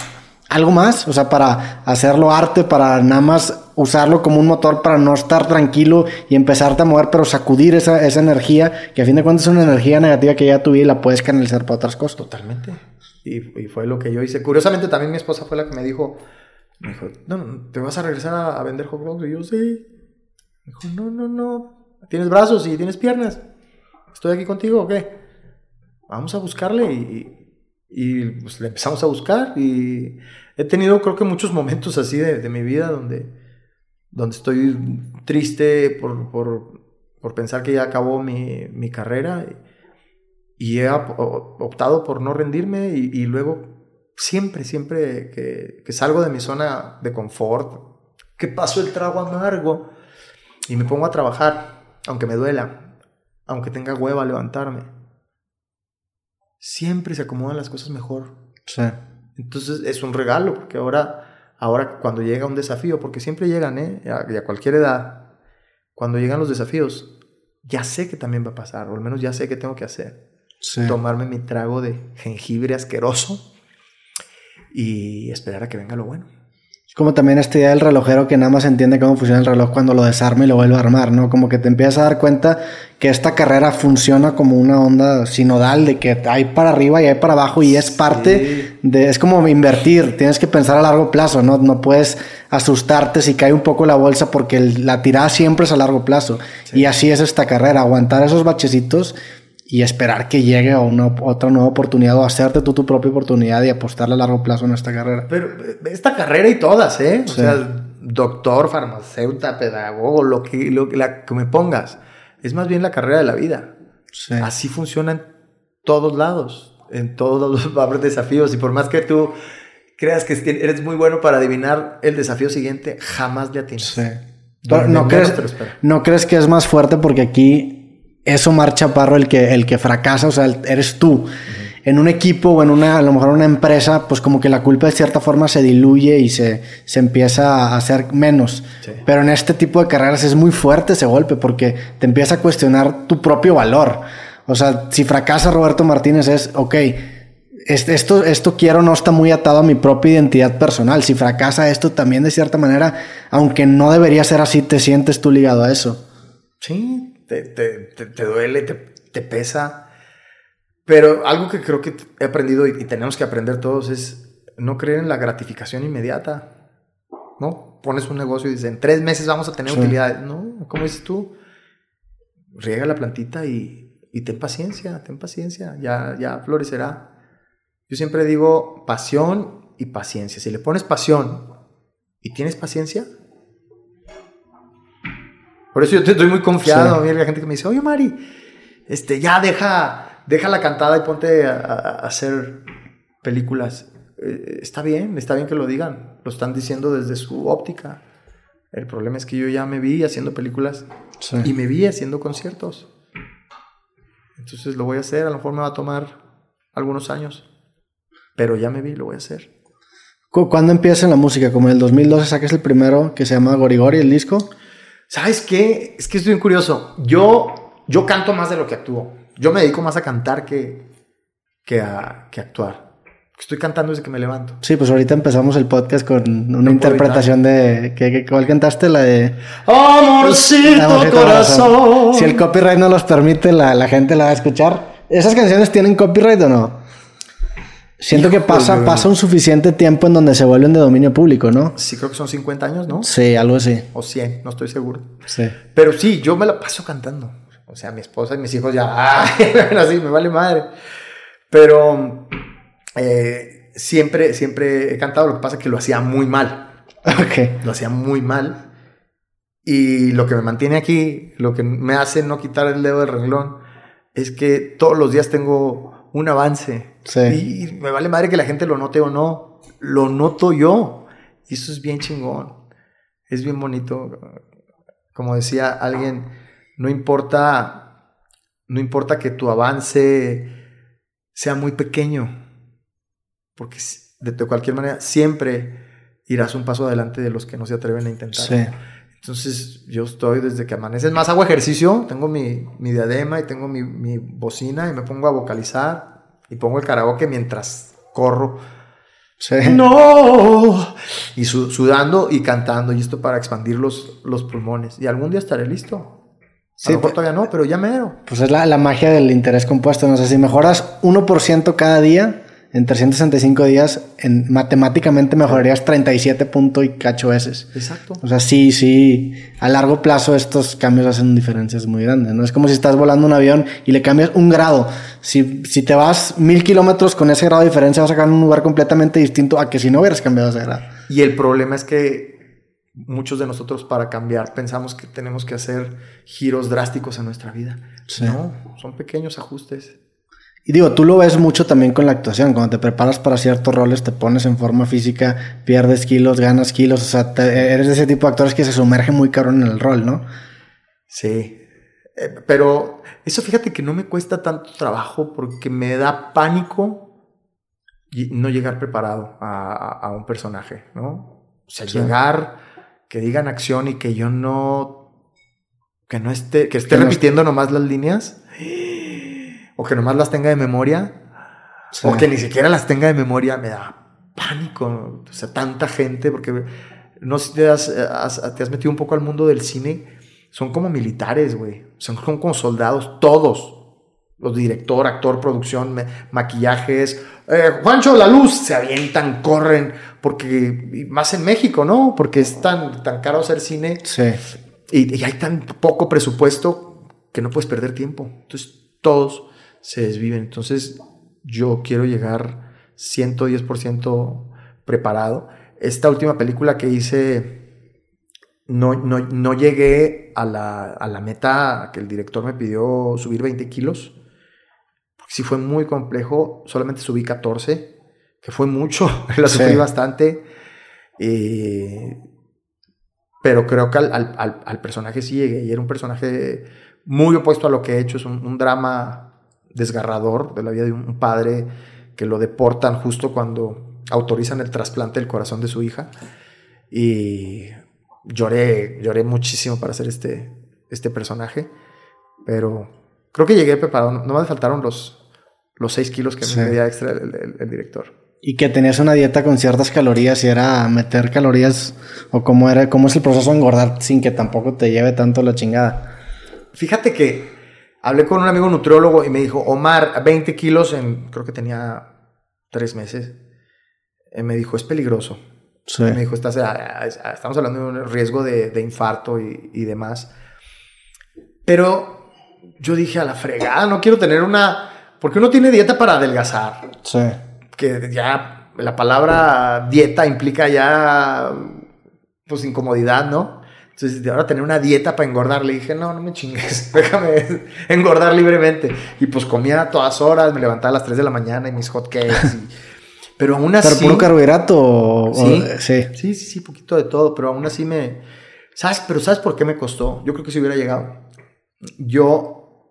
algo más. O sea, para hacerlo arte, para nada más usarlo como un motor para no estar tranquilo y empezarte a mover, pero sacudir esa, esa energía, que a fin de cuentas es una energía negativa que llega a tu vida la puedes canalizar para otras cosas. Totalmente. Y, fue lo que yo hice. Curiosamente, también mi esposa fue la que me dijo, no, no, ¿te vas a regresar a, vender hot dogs? Y yo, sí. Me dijo, no, no, no. ¿Tienes brazos y tienes piernas? ¿Estoy aquí contigo o qué? Vamos a buscarle y, y, pues, le empezamos a buscar y he tenido creo que muchos momentos así de mi vida donde, donde estoy triste por, por, por pensar que ya acabó mi, mi carrera y he optado por no rendirme y, y luego siempre, siempre que, que salgo de mi zona de confort, que paso el trago amargo y me pongo a trabajar, aunque me duela, aunque tenga hueva a levantarme. Siempre se acomodan las cosas mejor. Sí. Entonces es un regalo, porque ahora, ahora cuando llega un desafío, porque siempre llegan, ¿eh? A, a cualquier edad, cuando llegan los desafíos, ya sé que también va a pasar, o al menos ya sé que tengo que hacer. Sí. Tomarme mi trago de jengibre asqueroso y esperar a que venga lo bueno. Es como también esta idea del relojero que nada más entiende cómo funciona el reloj cuando lo desarma y lo vuelve a armar, ¿no? Como que te empiezas a dar cuenta que esta carrera funciona como una onda sinodal de que hay para arriba y hay para abajo y es parte Sí. De... Es como invertir, tienes que pensar a largo plazo, ¿no? No puedes asustarte si cae un poco la bolsa porque el- la tirada siempre es a largo plazo. Y así es esta carrera, aguantar esos bachecitos y esperar que llegue a una, otra nueva oportunidad o hacerte tú tu propia oportunidad y apostarle a largo plazo en esta carrera. Pero eh, esta carrera y todas, ¿eh? O Sí. sea, doctor, farmacéuta, pedagogo, lo que, lo que, la que me pongas. Es más bien la carrera de la vida. Sí. Así funciona en todos lados. En todos los va a haber desafíos. Y por más que tú creas que eres muy bueno para adivinar el desafío siguiente, jamás le atinas. Sí. Pero no crees, no crees que es más fuerte porque aquí es Omar Chaparro el que, el que fracasa, o sea, eres tú. En un equipo o en una, a lo mejor una empresa, pues como que la culpa de cierta forma se diluye y se, se empieza a hacer menos. Sí. Pero en este tipo de carreras es muy fuerte ese golpe porque te empieza a cuestionar tu propio valor. O sea, si fracasa Roberto Martínez es, ok, es- esto, esto quiero no está muy atado a mi propia identidad personal. Si fracasa esto también de cierta manera, aunque no debería ser así, te sientes tú ligado a eso. Sí, te, te, te, te duele, te, te pesa. Pero algo que creo que he aprendido y, y tenemos que aprender todos es no creer en la gratificación inmediata. ¿No? Pones un negocio y dices, en tres meses vamos a tener Sí. utilidades. No, como dices tú, riega la plantita y, y ten paciencia, ten paciencia, ya, ya florecerá. Yo siempre digo pasión y paciencia. Si le pones pasión y tienes paciencia, por eso yo te estoy muy confiado. Sí. A mí hay gente que me dice, oye, Mari, este, ya deja, deja la cantada y ponte a, a- a hacer películas. Eh, está bien, está bien que lo digan. Lo están diciendo desde su óptica. El problema es que yo ya me vi haciendo películas Sí. y me vi haciendo conciertos. Entonces lo voy a hacer. A lo mejor me va a tomar algunos años. Pero ya me vi, lo voy a hacer. Cu- ¿Cuándo empieza en la música? Como en el 2012 sacas el primero que se llama Gorigori, el disco. ¿Sabes qué? Es que estoy bien curioso. Yo, yo canto más de lo que actúo. Yo me dedico más a cantar que, que, a, que a actuar. Estoy cantando desde que me levanto. Sí, pues ahorita empezamos el podcast con una interpretación de... ¿qué, qué- cuál cantaste? La de... Amorcito Amorcito corazón. Si el copyright no los permite, la, la gente la va a escuchar. ¿Esas canciones tienen copyright o no? Siento que pasa, pasa un suficiente tiempo en donde se vuelven de dominio público, ¿no? Sí, creo que son 50 años, ¿no? Sí, algo así. O 100, no estoy seguro. Sí. Pero sí, yo me la paso cantando. O sea, mi esposa y mis hijos ya, ay, bueno, sí, me vale madre. Pero eh, siempre, siempre he cantado, lo que pasa es que lo hacía muy mal. Ok. Lo hacía muy mal. Y lo que me mantiene aquí, lo que me hace no quitar el dedo del renglón, es que todos los días tengo un avance. Sí. Y me vale madre que la gente lo note o no. Lo noto yo. Y eso es bien chingón. Es bien bonito. Como decía alguien, no importa, no importa que tu avance sea muy pequeño. Porque de, cualquier manera siempre irás un paso adelante de los que no se atreven a intentar. Sí. Entonces yo estoy desde que amaneces más hago ejercicio, tengo mi, mi diadema y tengo mi, mi bocina y me pongo a vocalizar y pongo el karaoke mientras corro. Sí. No. Y su- sudando y cantando y esto para expandir los, los pulmones. Y algún día estaré listo. Sí, a lo mejor todavía no, pero ya mero. Pues es la, la magia del interés compuesto. No sé, si mejoras 1% cada día en 365 días, en, matemáticamente mejorarías 37 punto y cacho veces. Exacto. O sea, sí, sí, a largo plazo estos cambios hacen diferencias muy grandes, ¿no? Es como si estás volando un avión y le cambias un grado. Si, si te vas mil kilómetros con ese grado de diferencia, vas a sacar un lugar completamente distinto a que si no hubieras cambiado ese grado. Y el problema es que muchos de nosotros para cambiar pensamos que tenemos que hacer giros drásticos en nuestra vida. Sí. No, son pequeños ajustes. Y digo, tú lo ves mucho también con la actuación. Cuando te preparas para ciertos roles, te pones en forma física, pierdes kilos, ganas kilos. O sea, te- eres de ese tipo de actores que se sumerge muy cabrón en el rol, ¿no? Sí. eh, pero eso fíjate que no me cuesta tanto trabajo porque me da pánico no llegar preparado a, un personaje, ¿no? O sea, llegar, que digan acción y que yo no, que no esté, que esté repitiendo nomás las líneas, o que nomás las tenga de memoria, o que ni siquiera las tenga de memoria, me da pánico, o sea, tanta gente, porque no sé si te has, te has metido un poco al mundo del cine, son como militares, güey. Son como soldados, todos. Los director, actor, producción, maquillajes. Eh, Juancho, la luz. Se avientan, corren. Porque, más en México, ¿no? Porque es tan, tan caro hacer cine. Sí. Y, hay tan poco presupuesto que no puedes perder tiempo. Entonces, todos se desviven. Entonces, yo quiero llegar 110% preparado. Esta última película que hice no, no, llegué a la, a la, meta que el director me pidió subir 20 kilos. Porque sí fue muy complejo. Solamente subí 14, que fue mucho. la subí bastante. pero creo que al, personaje sí llegué. Y era un personaje muy opuesto a lo que he hecho. Es un, un drama desgarrador de la vida de un padre que lo deportan justo cuando autorizan el trasplante del corazón de su hija. Y lloré, lloré muchísimo para hacer este, este personaje, pero creo que llegué preparado. No me faltaron los, los 6 kilos que me pedía extra el, director. Y que tenías una dieta con ciertas calorías y era meter calorías o cómo era, cómo es el proceso de engordar sin que tampoco te lleve tanto la chingada. Fíjate que hablé con un amigo nutriólogo y me dijo, Omar, 20 kilos en, creo que tenía 3 meses. Eh, me dijo, es peligroso. Me dijo, estás, estamos hablando de un riesgo de, infarto y, demás. Pero yo dije, a la fregada, no quiero tener una... Porque uno tiene dieta para adelgazar. Sí. Que ya la palabra dieta implica ya, pues, incomodidad, ¿no? Entonces, de ahora tener una dieta para engordar, le dije, no, no me chingues, déjame engordar libremente. Y pues comía a todas horas, me levantaba a las 3 de la mañana y mis hot cakes y pero aún así. ¿Pero puro carbohidrato? ¿Sí? sí, sí, sí, sí, poquito de todo, pero aún así me. ¿Sabes? Pero ¿sabes por qué me costó? Yo creo que si hubiera llegado. Yo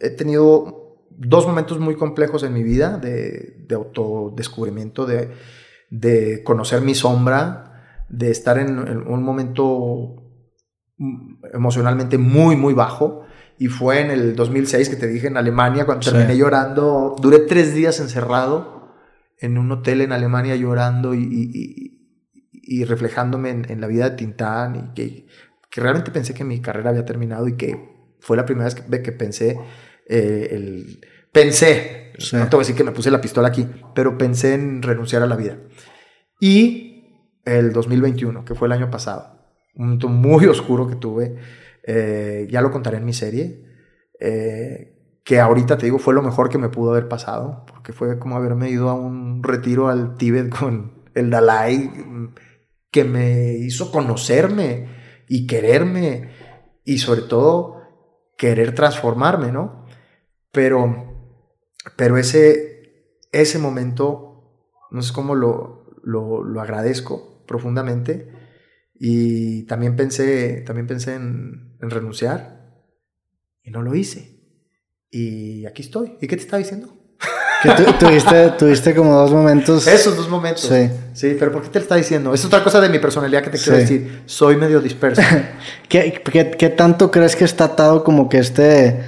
he tenido dos momentos muy complejos en mi vida de, de autodescubrimiento, de, de conocer mi sombra, de estar en, un momento emocionalmente muy, muy bajo. Y fue en el 2006 que te dije en Alemania, cuando terminé llorando. Duré tres días encerrado en un hotel en Alemania llorando y, reflejándome en, la vida de Tintán y que, realmente pensé que mi carrera había terminado y que fue la primera vez que, que pensé eh, el... Pensé, no te voy a decir que me puse la pistola aquí, pero pensé en renunciar a la vida. Y el 2021, que fue el año pasado, un momento muy oscuro que tuve, eh, ya lo contaré en mi serie, eh, que ahorita te digo fue lo mejor que me pudo haber pasado, porque fue como haberme ido a un retiro al Tíbet con el Dalai, que me hizo conocerme y quererme y sobre todo querer transformarme, ¿no? Pero, pero ese, ese momento, no sé cómo lo, lo, agradezco profundamente y también pensé, también pensé en, en renunciar y no lo hice. Y aquí estoy. ¿Y qué te estaba diciendo? tuviste, tuviste como dos momentos. Esos dos momentos. Sí. Sí, pero ¿por qué te lo está diciendo? Es otra cosa de mi personalidad que te quiero decir. Soy medio disperso. ¿Qué, qué, qué tanto crees que está atado como que este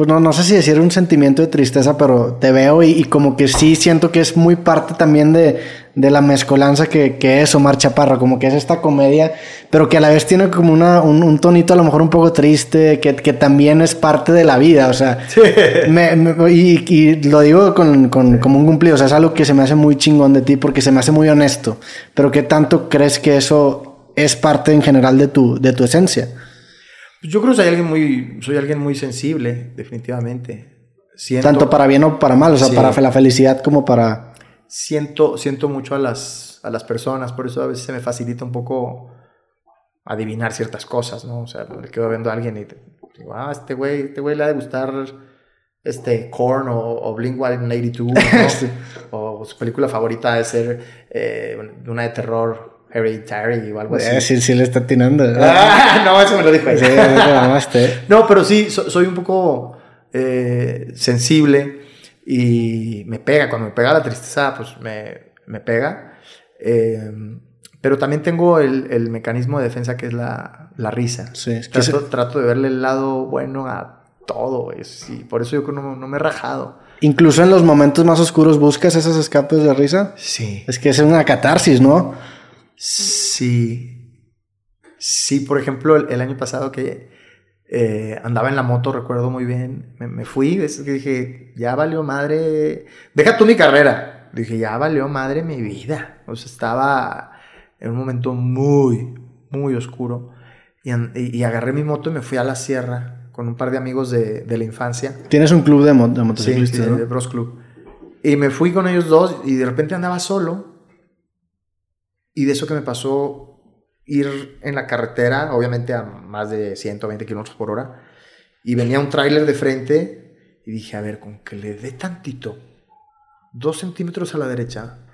pues no, no sé si decir un sentimiento de tristeza, pero te veo y, como que sí siento que es muy parte también de, de la mezcolanza que, que, es Omar Chaparro, como que es esta comedia, pero que a la vez tiene como una, un, tonito a lo mejor un poco triste, que, que también es parte de la vida, o sea, y, y, lo digo con, con, como un cumplido, o sea, es algo que se me hace muy chingón de ti porque se me hace muy honesto, pero ¿qué tanto crees que eso es parte en general de tu, de tu esencia? Yo creo que soy alguien muy, soy alguien muy sensible, definitivamente. Tanto para bien o para mal, o sea, para la felicidad como para... Siento, siento mucho a las, a las personas, por eso a veces se me facilita un poco adivinar ciertas cosas, ¿no? O sea, le quedo viendo a alguien y digo, ah, este güey, este güey le ha de gustar este Korn o, o Blink-182, ¿no? o su película favorita de ser eh, una de terror Hereditary o algo así. Eh, sí, sí le está atinando. Ah, no, eso me lo dijo Sí, te. No, pero sí, so- soy un poco eh, sensible y me pega. Cuando me pega la tristeza, pues me, me pega. Eh, pero también tengo el, el mecanismo de defensa que es la, la risa. Sí, es que Trato, se- trato de verle el lado bueno a todo. güey. Sí, por eso yo creo no, no me he rajado. Incluso en los momentos más oscuros buscas esos escapes de risa. Sí. Es que es una catarsis, ¿no? Sí. Sí, por ejemplo, el, el año pasado que eh, andaba en la moto, recuerdo muy bien, me, me fui, es que dije, ya valió madre, deja tú mi carrera, dije, ya valió madre mi vida, o sea, estaba en un momento muy, muy oscuro y, y- y agarré mi moto y me fui a la sierra con un par de amigos de, de la infancia. Tienes un club de, mo- de Sí, motociclistas, sí, ¿no? de Bros Club. Y me fui con ellos dos y de repente andaba solo. Y de eso que me pasó ir en la carretera, obviamente a más de 120 kilómetros por hora, y venía un tráiler de frente y dije, a ver, con que le dé tantito, dos centímetros a la derecha.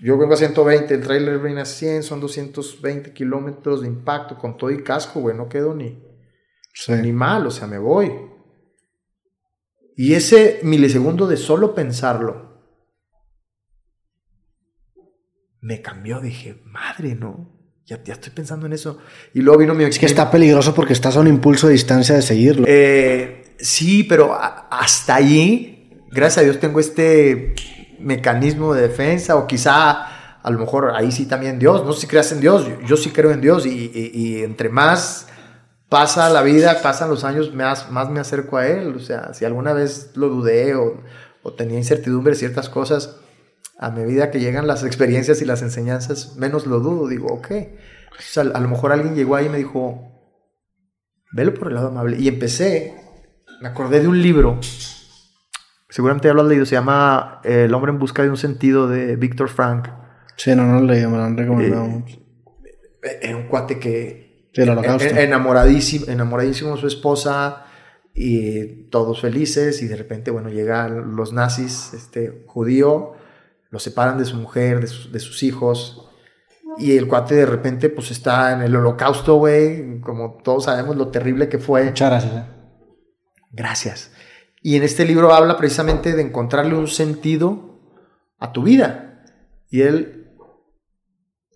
Yo vengo a 120, el tráiler viene a 100, son 220 kilómetros de impacto con todo y casco, güey, no quedo ni, Sí. ni mal, o sea, me voy. Y ese milisegundo de solo pensarlo me cambió. Dije, madre, no. Ya, ya estoy pensando en eso. Y luego vino mi Es que está peligroso porque estás a un impulso de distancia de seguirlo. Eh, sí, pero a- hasta allí, gracias a Dios, tengo este mecanismo de defensa, o quizá a lo mejor ahí sí también Dios. No sé si creas en Dios, yo, yo sí creo en Dios, y, y- y entre más pasa la vida, pasan los años, más, más me acerco a Él. O sea, si alguna vez lo dudé o, o tenía incertidumbre de ciertas cosas, a medida que llegan las experiencias y las enseñanzas, menos lo dudo. Digo, ok. O sea, a lo mejor alguien llegó ahí y me dijo, velo por el lado amable. Y empecé, me acordé de un libro, seguramente ya lo has leído, se llama eh, El hombre en busca de un sentido de Víctor Frank. Sí, no, no lo leí, me lo han recomendado. Eh, mucho. Era un cuate que Sí, holocausto. en- enamoradísimo, enamoradísimo de su esposa y todos felices y de repente, bueno, llegan los nazis, este judío, lo separan de su mujer, de, sus- de sus hijos y el cuate de repente pues está en el holocausto, güey, como todos sabemos lo terrible que fue. Muchas gracias. eh. Gracias. Y en este libro habla precisamente de encontrarle un sentido a tu vida. Y él,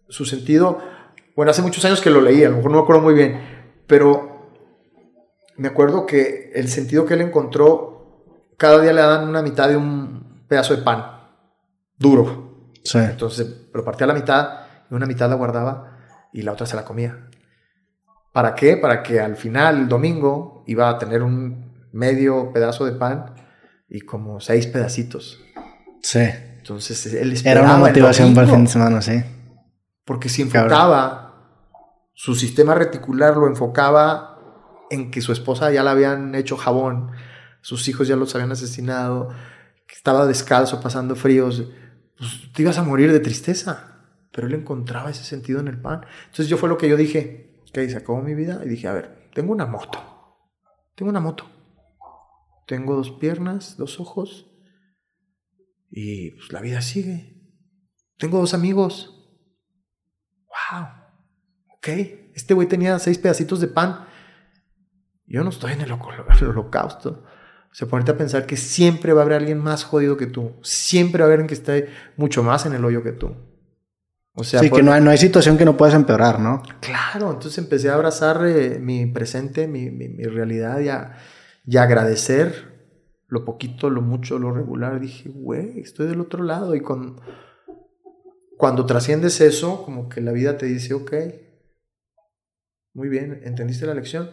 su sentido, bueno, hace muchos años que lo leí, a lo mejor no me acuerdo muy bien, pero me acuerdo que el sentido que él encontró, cada día le daban una mitad de un pedazo de pan duro. Sí. Entonces lo partía a la mitad y una mitad la guardaba y la otra se la comía. ¿Para qué? Para que al final, el domingo, iba a tener un medio pedazo de pan y como seis pedacitos. Sí. Entonces él Era una el motivación para el fin de semana, sí. Porque si enfocaba, su sistema reticular lo enfocaba en que su esposa ya la habían hecho jabón, sus hijos ya los habían asesinado, que estaba descalzo pasando fríos, pues te ibas a morir de tristeza. Pero él encontraba ese sentido en el pan. Entonces yo fue lo que yo dije, que se acabó mi vida y dije, a ver, tengo una moto, tengo una moto, tengo dos piernas, dos ojos y pues la vida sigue. Tengo dos amigos. Wow. Ok. Este güey tenía seis pedacitos de pan. Yo no estoy en el, holo- el holocausto. O sea, ponerte a pensar que siempre va a haber alguien más jodido que tú. Siempre va a haber alguien que esté mucho más en el hoyo que tú. O sea, sí, por- que no hay, no hay situación que no puedas empeorar, ¿no? Claro, entonces empecé a abrazar eh, mi presente, mi, mi- mi realidad y a, y a agradecer lo poquito, lo mucho, lo regular. Dije, güey, estoy del otro lado. Y con, cuando trasciendes eso, como que la vida te dice, ok, muy bien, ¿entendiste la lección?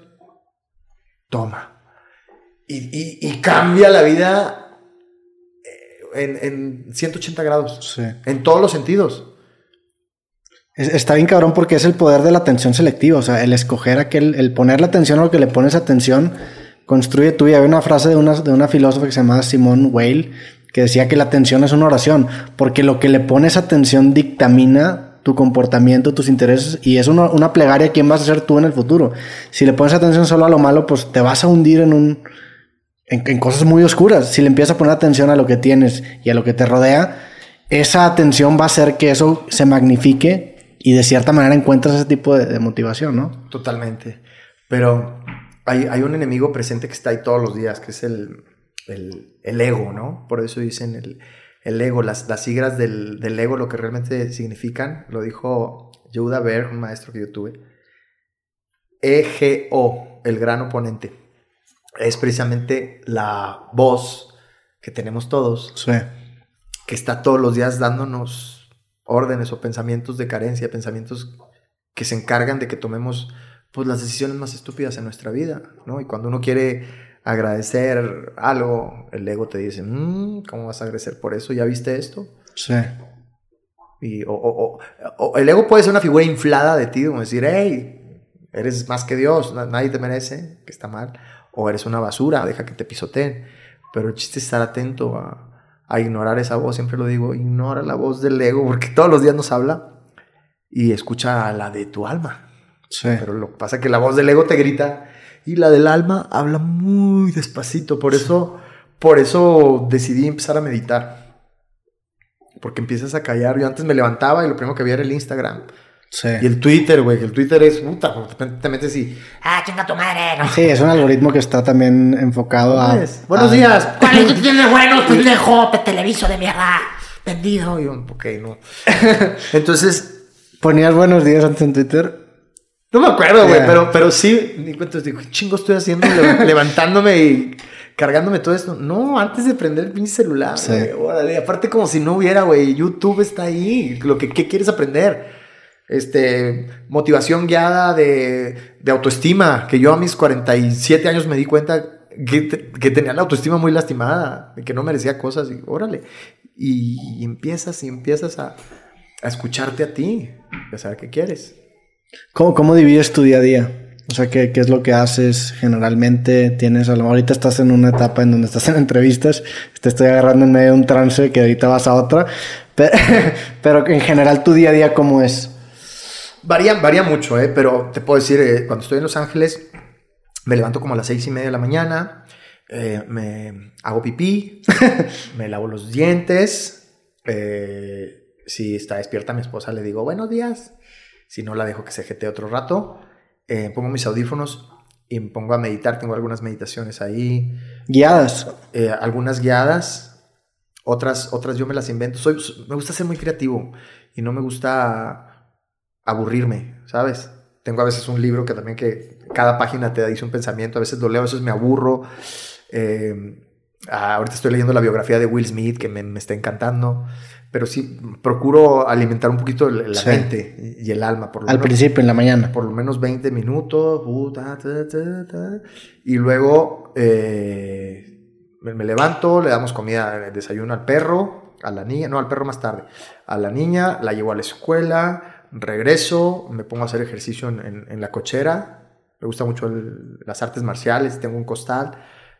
Toma. Y, y- y cambia la vida eh, en, en 180 grados, Sí. en todos los sentidos. Es- está bien cabrón porque es el poder de la atención selectiva, o sea, el escoger aquel, el poner la atención a lo que le pones atención, construye tu vida. Había una frase de una, de una filósofa que se llamaba Simone Weil, que decía que la atención es una oración, porque lo que le pones atención dictamina tu comportamiento, tus intereses, y es una, una plegaria quién vas a ser tú en el futuro. Si le pones atención solo a lo malo, pues te vas a hundir en un, en, cosas muy oscuras. Si le empiezas a poner atención a lo que tienes y a lo que te rodea, esa atención va a hacer que eso se magnifique y de cierta manera encuentras ese tipo de, motivación, ¿no? Totalmente. Pero hay, hay, un enemigo presente que está ahí todos los días, que es el, el, el ego, ¿no? Por eso dicen el, el ego, las, las siglas del, del, ego, lo que realmente significan, lo dijo Yehuda Berg, un maestro que yo tuve. EGO, el gran oponente. Es precisamente la voz que tenemos todos. Sí. Que está todos los días dándonos órdenes o pensamientos de carencia, pensamientos que se encargan de que tomemos pues, las decisiones más estúpidas en nuestra vida, ¿no? Y cuando uno quiere agradecer algo, el ego te dice, mmm, ¿cómo vas a agradecer por eso? ¿Ya viste esto? Sí. Y, o, o, o, el ego puede ser una figura inflada de ti, como decir, hey, eres más que Dios, nadie te merece, que está mal. O eres una basura, deja que te pisoteen. Pero el chiste es estar atento a, a ignorar esa voz, siempre lo digo, ignora la voz del ego, porque todos los días nos habla y escucha la de tu alma. Sí. Pero lo que pasa es que la voz del ego te grita y la del alma habla muy despacito. Por eso, por eso decidí empezar a meditar. Porque empiezas a callar. Yo antes me levantaba y lo primero que había era el Instagram. Sí. Y el Twitter, güey. El Twitter es puta. Te metes y. ¡Ah, chinga tu madre! No. Sí, es un algoritmo que está también enfocado a. Es? Buenos a... días. ¿Cuál es tienes bueno, pendejo? Televiso de mierda. Vendido. Y yo, ok, no. Entonces. ¿Ponías buenos días antes en Twitter? No me acuerdo, güey, yeah. pero, pero sí, ni cuento, digo, ¿qué chingo estoy haciendo? levantándome y cargándome todo esto. No, antes de prender el pinche celular, Sí. güey, órale. Aparte, como si no hubiera, güey, YouTube está ahí. Lo que ¿qué quieres aprender. Este, motivación guiada de, de autoestima, que yo a mis 47 años me di cuenta que, que tenía la autoestima muy lastimada, que no merecía cosas, y órale. Y, y empiezas y empiezas a, a escucharte a ti, a saber qué quieres. ¿Cómo, ¿Cómo divides tu día a día? O sea, ¿qué, ¿qué es lo que haces generalmente? Tienes, a lo mejor ahorita estás en una etapa en donde estás en entrevistas, te estoy agarrando en medio de un trance que ahorita vas a otra, pero, pero en general tu día a día, ¿cómo es? Varía, varía mucho, ¿eh? pero te puedo decir, eh, cuando estoy en Los Ángeles, me levanto como a las seis y media de la mañana, eh, me hago pipí, me lavo los dientes, eh, si está despierta mi esposa le digo buenos días, si no la dejo que se jete otro rato, eh, pongo mis audífonos y me pongo a meditar, tengo algunas meditaciones ahí, Guiadas. algunas guiadas, otras, otras yo me las invento. Soy, me gusta ser muy creativo y no me gusta aburrirme, ¿sabes? Tengo a veces un libro que también que cada página te dice un pensamiento, a veces lo leo, a veces me aburro. Eh, ah, ahorita estoy leyendo la biografía de Will Smith que me, me está encantando, pero sí procuro alimentar un poquito la Sí. mente y el alma. Por lo Al menos principio, en la mañana. por lo menos 20 minutos, uh, ta, ta, ta, ta, y luego eh, me, me levanto, le damos comida, desayuno al perro, a la niña, no, al perro más tarde, a la niña, la llevo a la escuela, regreso, me pongo a hacer ejercicio en, en- en la cochera, me gusta mucho el- las artes marciales, tengo un costal,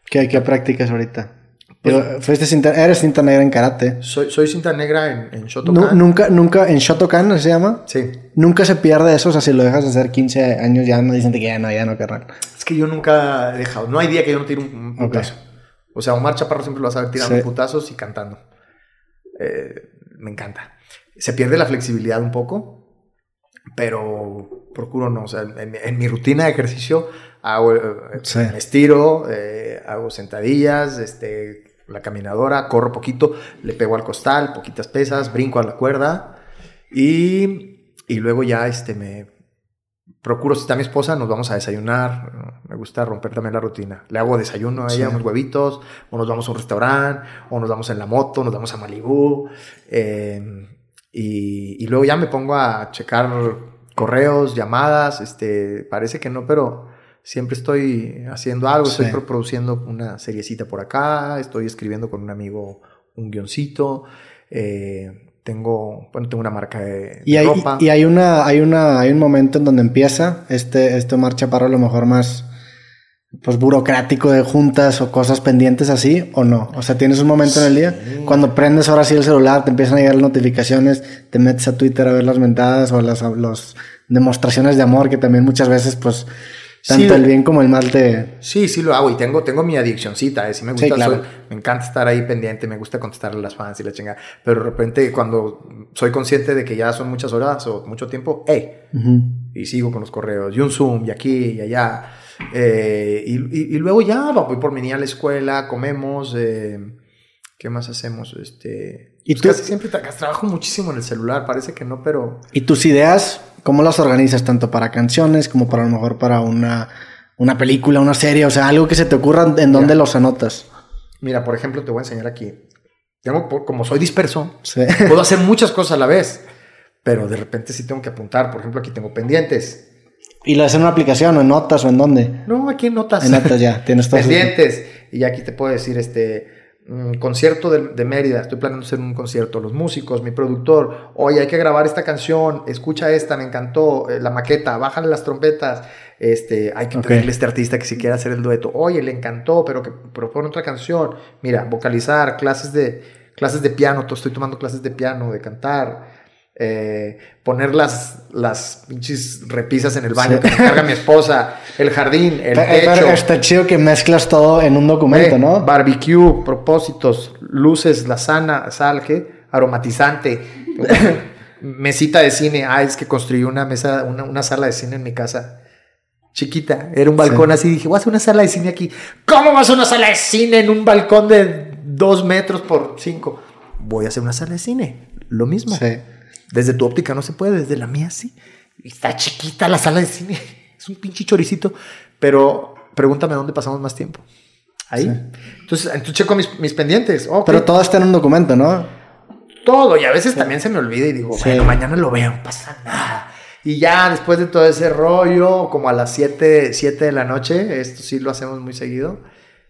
¿Qué, qué practicas ahorita? Pues- Pero fuiste cinta- eres cinta negra en karate. soy, soy cinta negra en, en Shotokan. nunca, nunca, en Shotokan se llama. Sí, Nunca se pierde eso. O sea, si lo dejas de hacer 15 años, ya no dicen que ya no, ya no, carnal. es que yo nunca he dejado, no hay día que yo no tire un, un putazo. O sea, Omar Chaparro siempre lo vas a ver tirando Sí. putazos y cantando. Eh, me encanta. Se pierde la flexibilidad un poco, pero procuro no. O sea, en, en mi rutina de ejercicio hago, eh, Sí. me estiro, eh, hago sentadillas, este, la caminadora, corro poquito, le pego al costal, poquitas pesas, brinco a la cuerda y, y luego ya este, me procuro, si está mi esposa, nos vamos a desayunar. Me gusta romper también la rutina. Le hago desayuno a ella, Sí. unos huevitos, o nos vamos a un restaurante, o nos vamos en la moto, nos vamos a Malibú. eh, y, y luego ya me pongo a checar correos, llamadas. Este, parece que no, pero siempre estoy haciendo algo. Sí. Estoy pro- produciendo una seriecita por acá, estoy escribiendo con un amigo un guioncito. eh, tengo, bueno, tengo una marca de, Y de hay, ropa. y hay una, hay una, hay un momento en donde empieza este, este Omar Chaparro a lo mejor más pues burocrático de juntas o cosas pendientes así o no. O sea, tienes un momento en el día cuando prendes ahora sí el celular, te empiezan a llegar las notificaciones, te metes a Twitter a ver las mentadas o las los demostraciones de amor que también muchas veces pues Tanto Sí. el bien como el mal te... Sí, sí lo hago y tengo, tengo mi adiccioncita, eh, sí me gusta, Sí, claro. soy- me encanta estar ahí pendiente, me gusta contestarle a las fans y la chingada, pero de repente cuando soy consciente de que ya son muchas horas o mucho tiempo, hey, Ujú. y sigo con los correos, y un Zoom, y aquí, y allá, eh, y, y- y luego ya voy por mi niña a la escuela, comemos, eh, ¿qué más hacemos? Este, ¿Y pues tú? casi siempre tra- trabajo muchísimo en el celular, parece que no, pero... ¿Y tus ideas, cómo las organizas? Tanto para canciones como para a lo mejor para una, una película, una serie, o sea, algo que se te ocurra en dónde los anotas. Mira, por ejemplo, te voy a enseñar aquí. Tengo, como soy disperso, Sí. puedo hacer muchas cosas a la vez, pero de repente sí tengo que apuntar. Por ejemplo, aquí tengo pendientes. ¿Y lo haces en una aplicación o en notas o en dónde? No, aquí en notas. En notas ya, tienes todo. pendientes. Y aquí te puedo decir, este, mm, concierto de, de Mérida, estoy planeando hacer un concierto, los músicos, mi productor, oye, hay que grabar esta canción, escucha esta, me encantó, eh, la maqueta, bájale las trompetas, este, hay que Ok. pedirle a este artista que si quiere hacer el dueto, oye, le encantó, pero que propone otra canción, mira, vocalizar, clases de, clases de piano, to- estoy tomando clases de piano, de cantar, eh, poner las, las pinches repisas en el baño que me carga mi esposa, el jardín, el Pero- pero techo. está chido que mezclas todo en un documento, Eh, ¿no? Barbecue, propósitos, luces, la sana, sal, ¿qué? Aromatizante. Mesita de cine. Ah, es que construí una mesa, una, una sala de cine en mi casa. Chiquita. Era un balcón así. Dije, voy a hacer una sala de cine aquí. ¿Cómo vas a hacer una sala de cine en un balcón de dos metros por cinco? Voy a hacer una sala de cine. Lo mismo. Sí. Desde tu óptica no se puede, desde la mía sí. Está chiquita la sala de cine. Es un pinche choricito. Pero pregúntame dónde pasamos más tiempo. Ahí. Entonces, entonces checo mis, mis pendientes. Pero todo está en un documento, ¿no? todo. Y a veces también se me olvida y digo, Sí. bueno, mañana lo veo, no pasa nada. Y ya después de todo ese rollo, como a las 7, 7 de la noche, esto sí lo hacemos muy seguido,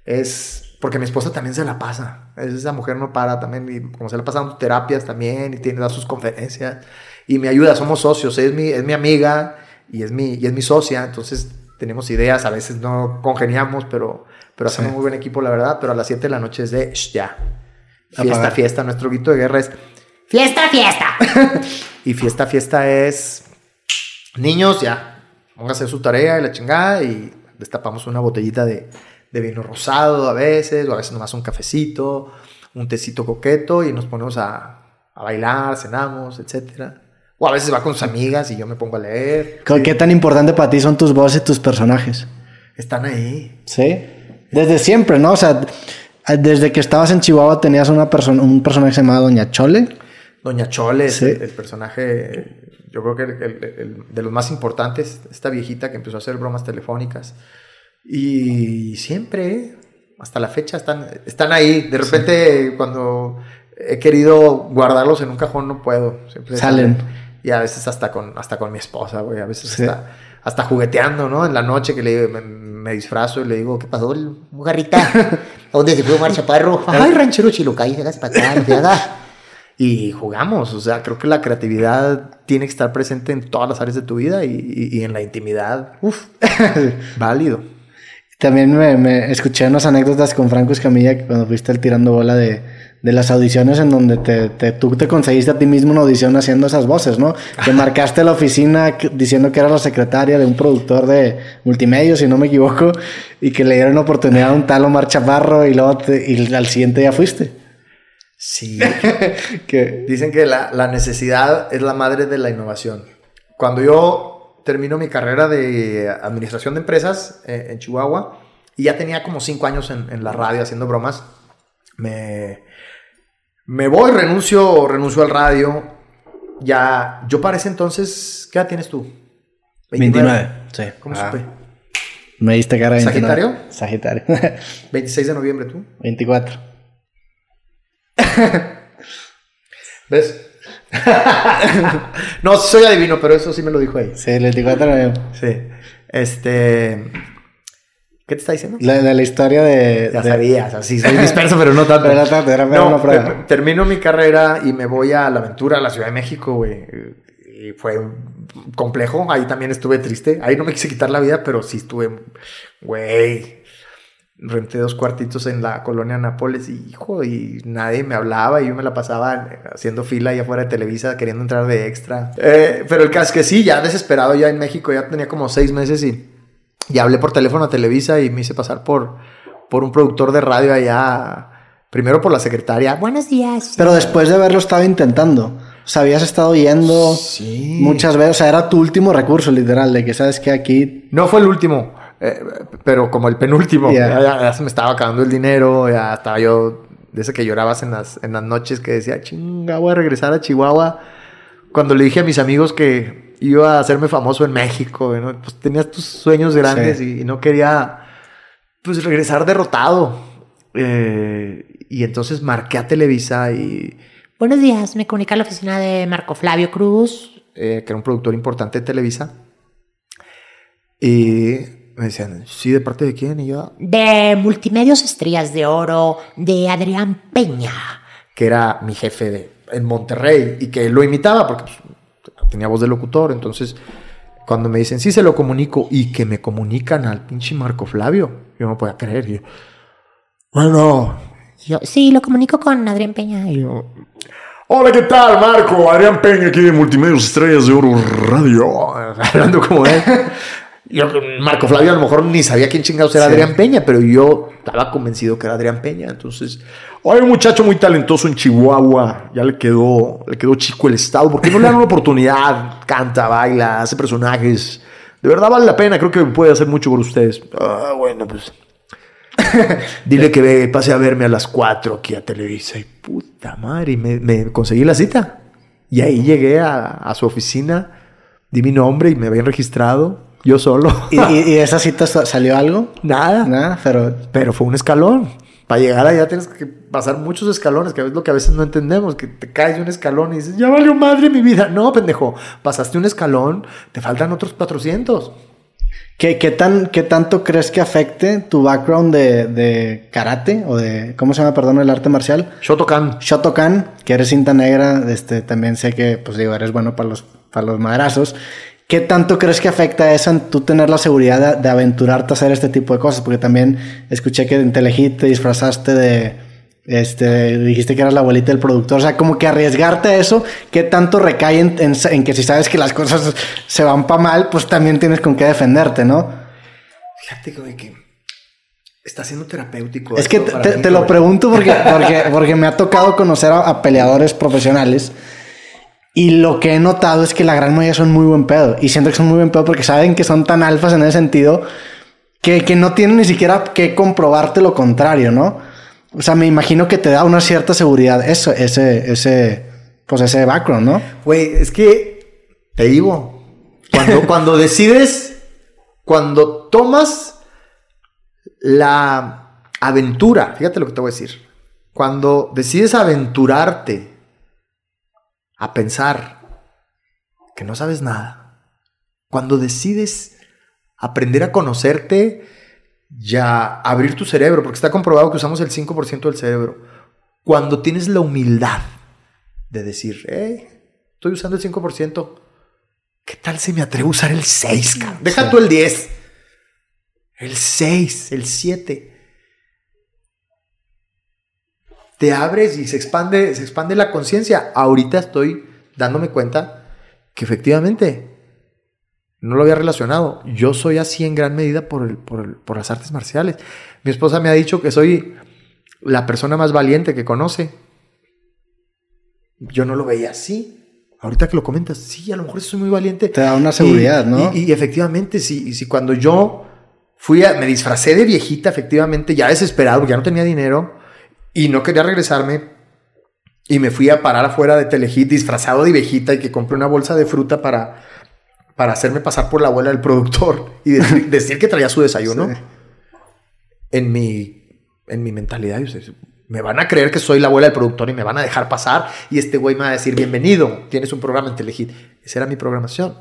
es porque mi esposa también se la pasa. Esa mujer no para también, y como se la pasa dando terapias también, y tiene da sus conferencias, y me ayuda, somos socios, es mi, es mi amiga y es mi, y es mi socia, entonces tenemos ideas, a veces no congeniamos, pero, pero hacemos Sí. muy buen equipo, la verdad, pero a las 7 de la noche es de, "Shh, ya, fiesta, Apagar. fiesta, nuestro grito de guerra es, Fiesta, fiesta. y fiesta, fiesta es. Niños, ya. Pónganse su tarea y la chingada. Y destapamos una botellita de, de vino rosado a veces. O a veces nomás un cafecito. Un tecito coqueto. Y nos ponemos a, a bailar, cenamos, etcétera. O a veces va con sus amigas y yo me pongo a leer. ¿Qué qué tan importante para ti son tus voces y tus personajes? Están ahí. Sí. Desde siempre, ¿no? O sea, desde que estabas en Chihuahua tenías una persona, un personaje llamaba Doña Chole. Doña Chole es Sí. el, el personaje, yo creo que el- el- de los más importantes, esta viejita que empezó a hacer bromas telefónicas. Y siempre, hasta la fecha, están, están ahí. De repente, cuando he querido guardarlos en un cajón, no puedo. Siempre Salen. Y a veces hasta con, hasta con mi esposa, güey. A veces Sí. hasta, hasta jugueteando, ¿no? En la noche que le, me, me disfrazo y le digo, ¿qué pasó? Mugarrita, ¿a dónde se fue Omar Chaparro? Ay, ranchero chilocay, hágase para acá. Y jugamos, o sea, creo que la creatividad tiene que estar presente en todas las áreas de tu vida y, y- y en la intimidad. Uf, válido. También me, me escuché unas anécdotas con Franco Escamilla que cuando fuiste al tirando bola de, de las audiciones en donde te, te- tú te conseguiste a ti mismo una audición haciendo esas voces, ¿no? Que marcaste la oficina diciendo que era la secretaria de un productor de multimedia, si no me equivoco, y que le dieron oportunidad a un tal Omar Chaparro y luego te- y al siguiente ya fuiste. Sí. Que, Dicen que la, la necesidad es la madre de la innovación. Cuando yo termino mi carrera de administración de empresas eh, en Chihuahua y ya tenía como cinco años en, en la radio haciendo bromas, me, me voy, renuncio, renuncio al radio. Ya, yo para ese entonces, ¿qué edad tienes tú? sí. ¿Cómo Ah, supe? Me diste cara de 29. ¿Sagitario? Sagitario. 26 de noviembre tú. 24. ¿Ves? no, soy adivino, pero eso sí me lo dijo ahí. Sí, el 24 de noviembre. Sí. Este. ¿Qué te está diciendo? La, la historia de... Ya de- sabías, así soy disperso, pero no tanto. Pero no tanto, era- era No, una prueba. te- termino mi carrera y me voy a la aventura a la Ciudad de México, güey. Y fue complejo. Ahí también estuve triste. Ahí no me quise quitar la vida, pero sí estuve, güey. Renté dos cuartitos en la colonia Nápoles y, hijo, y nadie me hablaba y yo me la pasaba haciendo fila allá afuera de Televisa queriendo entrar de extra. Eh, pero el caso es que sí, ya desesperado ya en México, ya tenía como seis meses y Y hablé por teléfono a Televisa y me hice pasar por, por un productor de radio allá. Primero por la secretaria. Buenos días. Pero después de haberlo estado intentando. O sea, habías estado yendo Sí. muchas veces. O sea, era tu último recurso, literal, de que sabes que aquí. No fue el último, eh, pero como el penúltimo. Ya. Ya, ya- ya se me estaba acabando el dinero, ya estaba yo, de ese que llorabas en las, en las noches que decía, chinga, voy a regresar a Chihuahua. Cuando le dije a mis amigos que iba a hacerme famoso en México, ¿no? pues tenías tus sueños grandes Sí. y, y no quería, pues, regresar derrotado. Eh, y entonces marqué a Televisa y, Buenos días. Me comunica la oficina de Marco Flavio Cruz. eh, que era un productor importante de Televisa. Y me decían, ¿sí de parte de quién? Y yo, De Multimedios Estrellas de Oro. De Adrián Peña. que era mi jefe de, en Monterrey y que lo imitaba porque pues, tenía voz de locutor. Entonces, cuando me dicen, sí se lo comunico y que me comunican al pinche Marco Flavio, yo no podía creer. Y yo, bueno, Yo, sí, lo comunico con Adrián Peña. y yo, Hola, ¿qué tal, Marco? Adrián Peña aquí de Multimedios Estrellas de Oro Radio. hablando como él. Yo, Marco Flavio a lo mejor ni sabía quién chingados era Sí. Adrián Peña, pero yo estaba convencido que era Adrián Peña. Entonces, Hay un muchacho muy talentoso en Chihuahua. Ya le quedó, le quedó chico el estado. ¿Por qué no le dan una oportunidad? canta, baila, hace personajes. De verdad vale la pena, creo que puede hacer mucho por ustedes. Ah, bueno, pues. Dile que ve- pase a verme a las 4 aquí a Televisa. Y puta madre, y me, me conseguí la cita. Y ahí llegué a, a su oficina, di mi nombre y me habían registrado. Yo solo. ¿Y, y, de esa cita sa- salió algo? Nada. Nada, pero. Pero fue un escalón. Para llegar allá tienes que pasar muchos escalones, que es lo que a veces no entendemos, que te caes de un escalón y dices, ya valió madre mi vida. No, pendejo, pasaste un escalón, te faltan otros 400. ¿Qué, qué tan, ¿Qué tanto crees que afecte tu background de, de karate o de. ¿Cómo se llama, perdón, el arte marcial? Shotokan. Shotokan, que eres cinta negra, este, también sé que, pues digo, eres bueno para los, para los madrazos. ¿Qué tanto crees que afecta eso en tú tener la seguridad de, de aventurarte a hacer este tipo de cosas? Porque también escuché que en Telehit te disfrazaste de, este, dijiste que eras la abuelita del productor. O sea, como que arriesgarte a eso, ¿qué tanto recae en, en- en que si sabes que las cosas se van para mal, pues también tienes con qué defenderte, ¿no? Fíjate, güey, que está siendo terapéutico. Es que te, lo pregunto porque, porque, porque me ha tocado conocer a, a peleadores profesionales y lo que he notado es que la gran mayoría son muy buen pedo. Y siento que son muy buen pedo porque saben que son tan alfas en ese sentido que, que no tienen ni siquiera que comprobarte lo contrario, ¿no? O sea, me imagino que te da una cierta seguridad eso, ese, ese, pues ese background, ¿no? Güey, es que te digo, cuando, cuando decides, cuando tomas la aventura, fíjate lo que te voy a decir, cuando decides aventurarte a pensar que no sabes nada, cuando decides aprender a conocerte y a abrir tu cerebro, porque está comprobado que usamos el 5% del cerebro, cuando tienes la humildad de decir, hey, estoy usando el 5%. ¿Qué tal si me atrevo a usar el 6, cabrón? Deja tú el 10. El 6, el 7. Te abres y se expande, se expande la conciencia. Ahorita estoy dándome cuenta que efectivamente no lo había relacionado. Yo soy así en gran medida por, el- por el- por las artes marciales. Mi esposa me ha dicho que soy la persona más valiente que conoce. Yo no lo veía así. Ahorita que lo comentas, sí, a lo mejor soy muy valiente. Te da una seguridad, Y- ¿no? Y, y efectivamente, sí, y si cuando yo fui a, me disfracé de viejita, efectivamente, ya desesperado, porque ya no tenía dinero y no quería regresarme. Y me fui a parar afuera de Telehit disfrazado de viejita y que compré una bolsa de fruta para, para hacerme pasar por la abuela del productor y decir, decir que traía su desayuno. Sí. En mi, en mi mentalidad, me van a creer que soy la abuela del productor y me van a dejar pasar y este güey me va a decir, bienvenido, tienes un programa en Telehit. Esa era mi programación.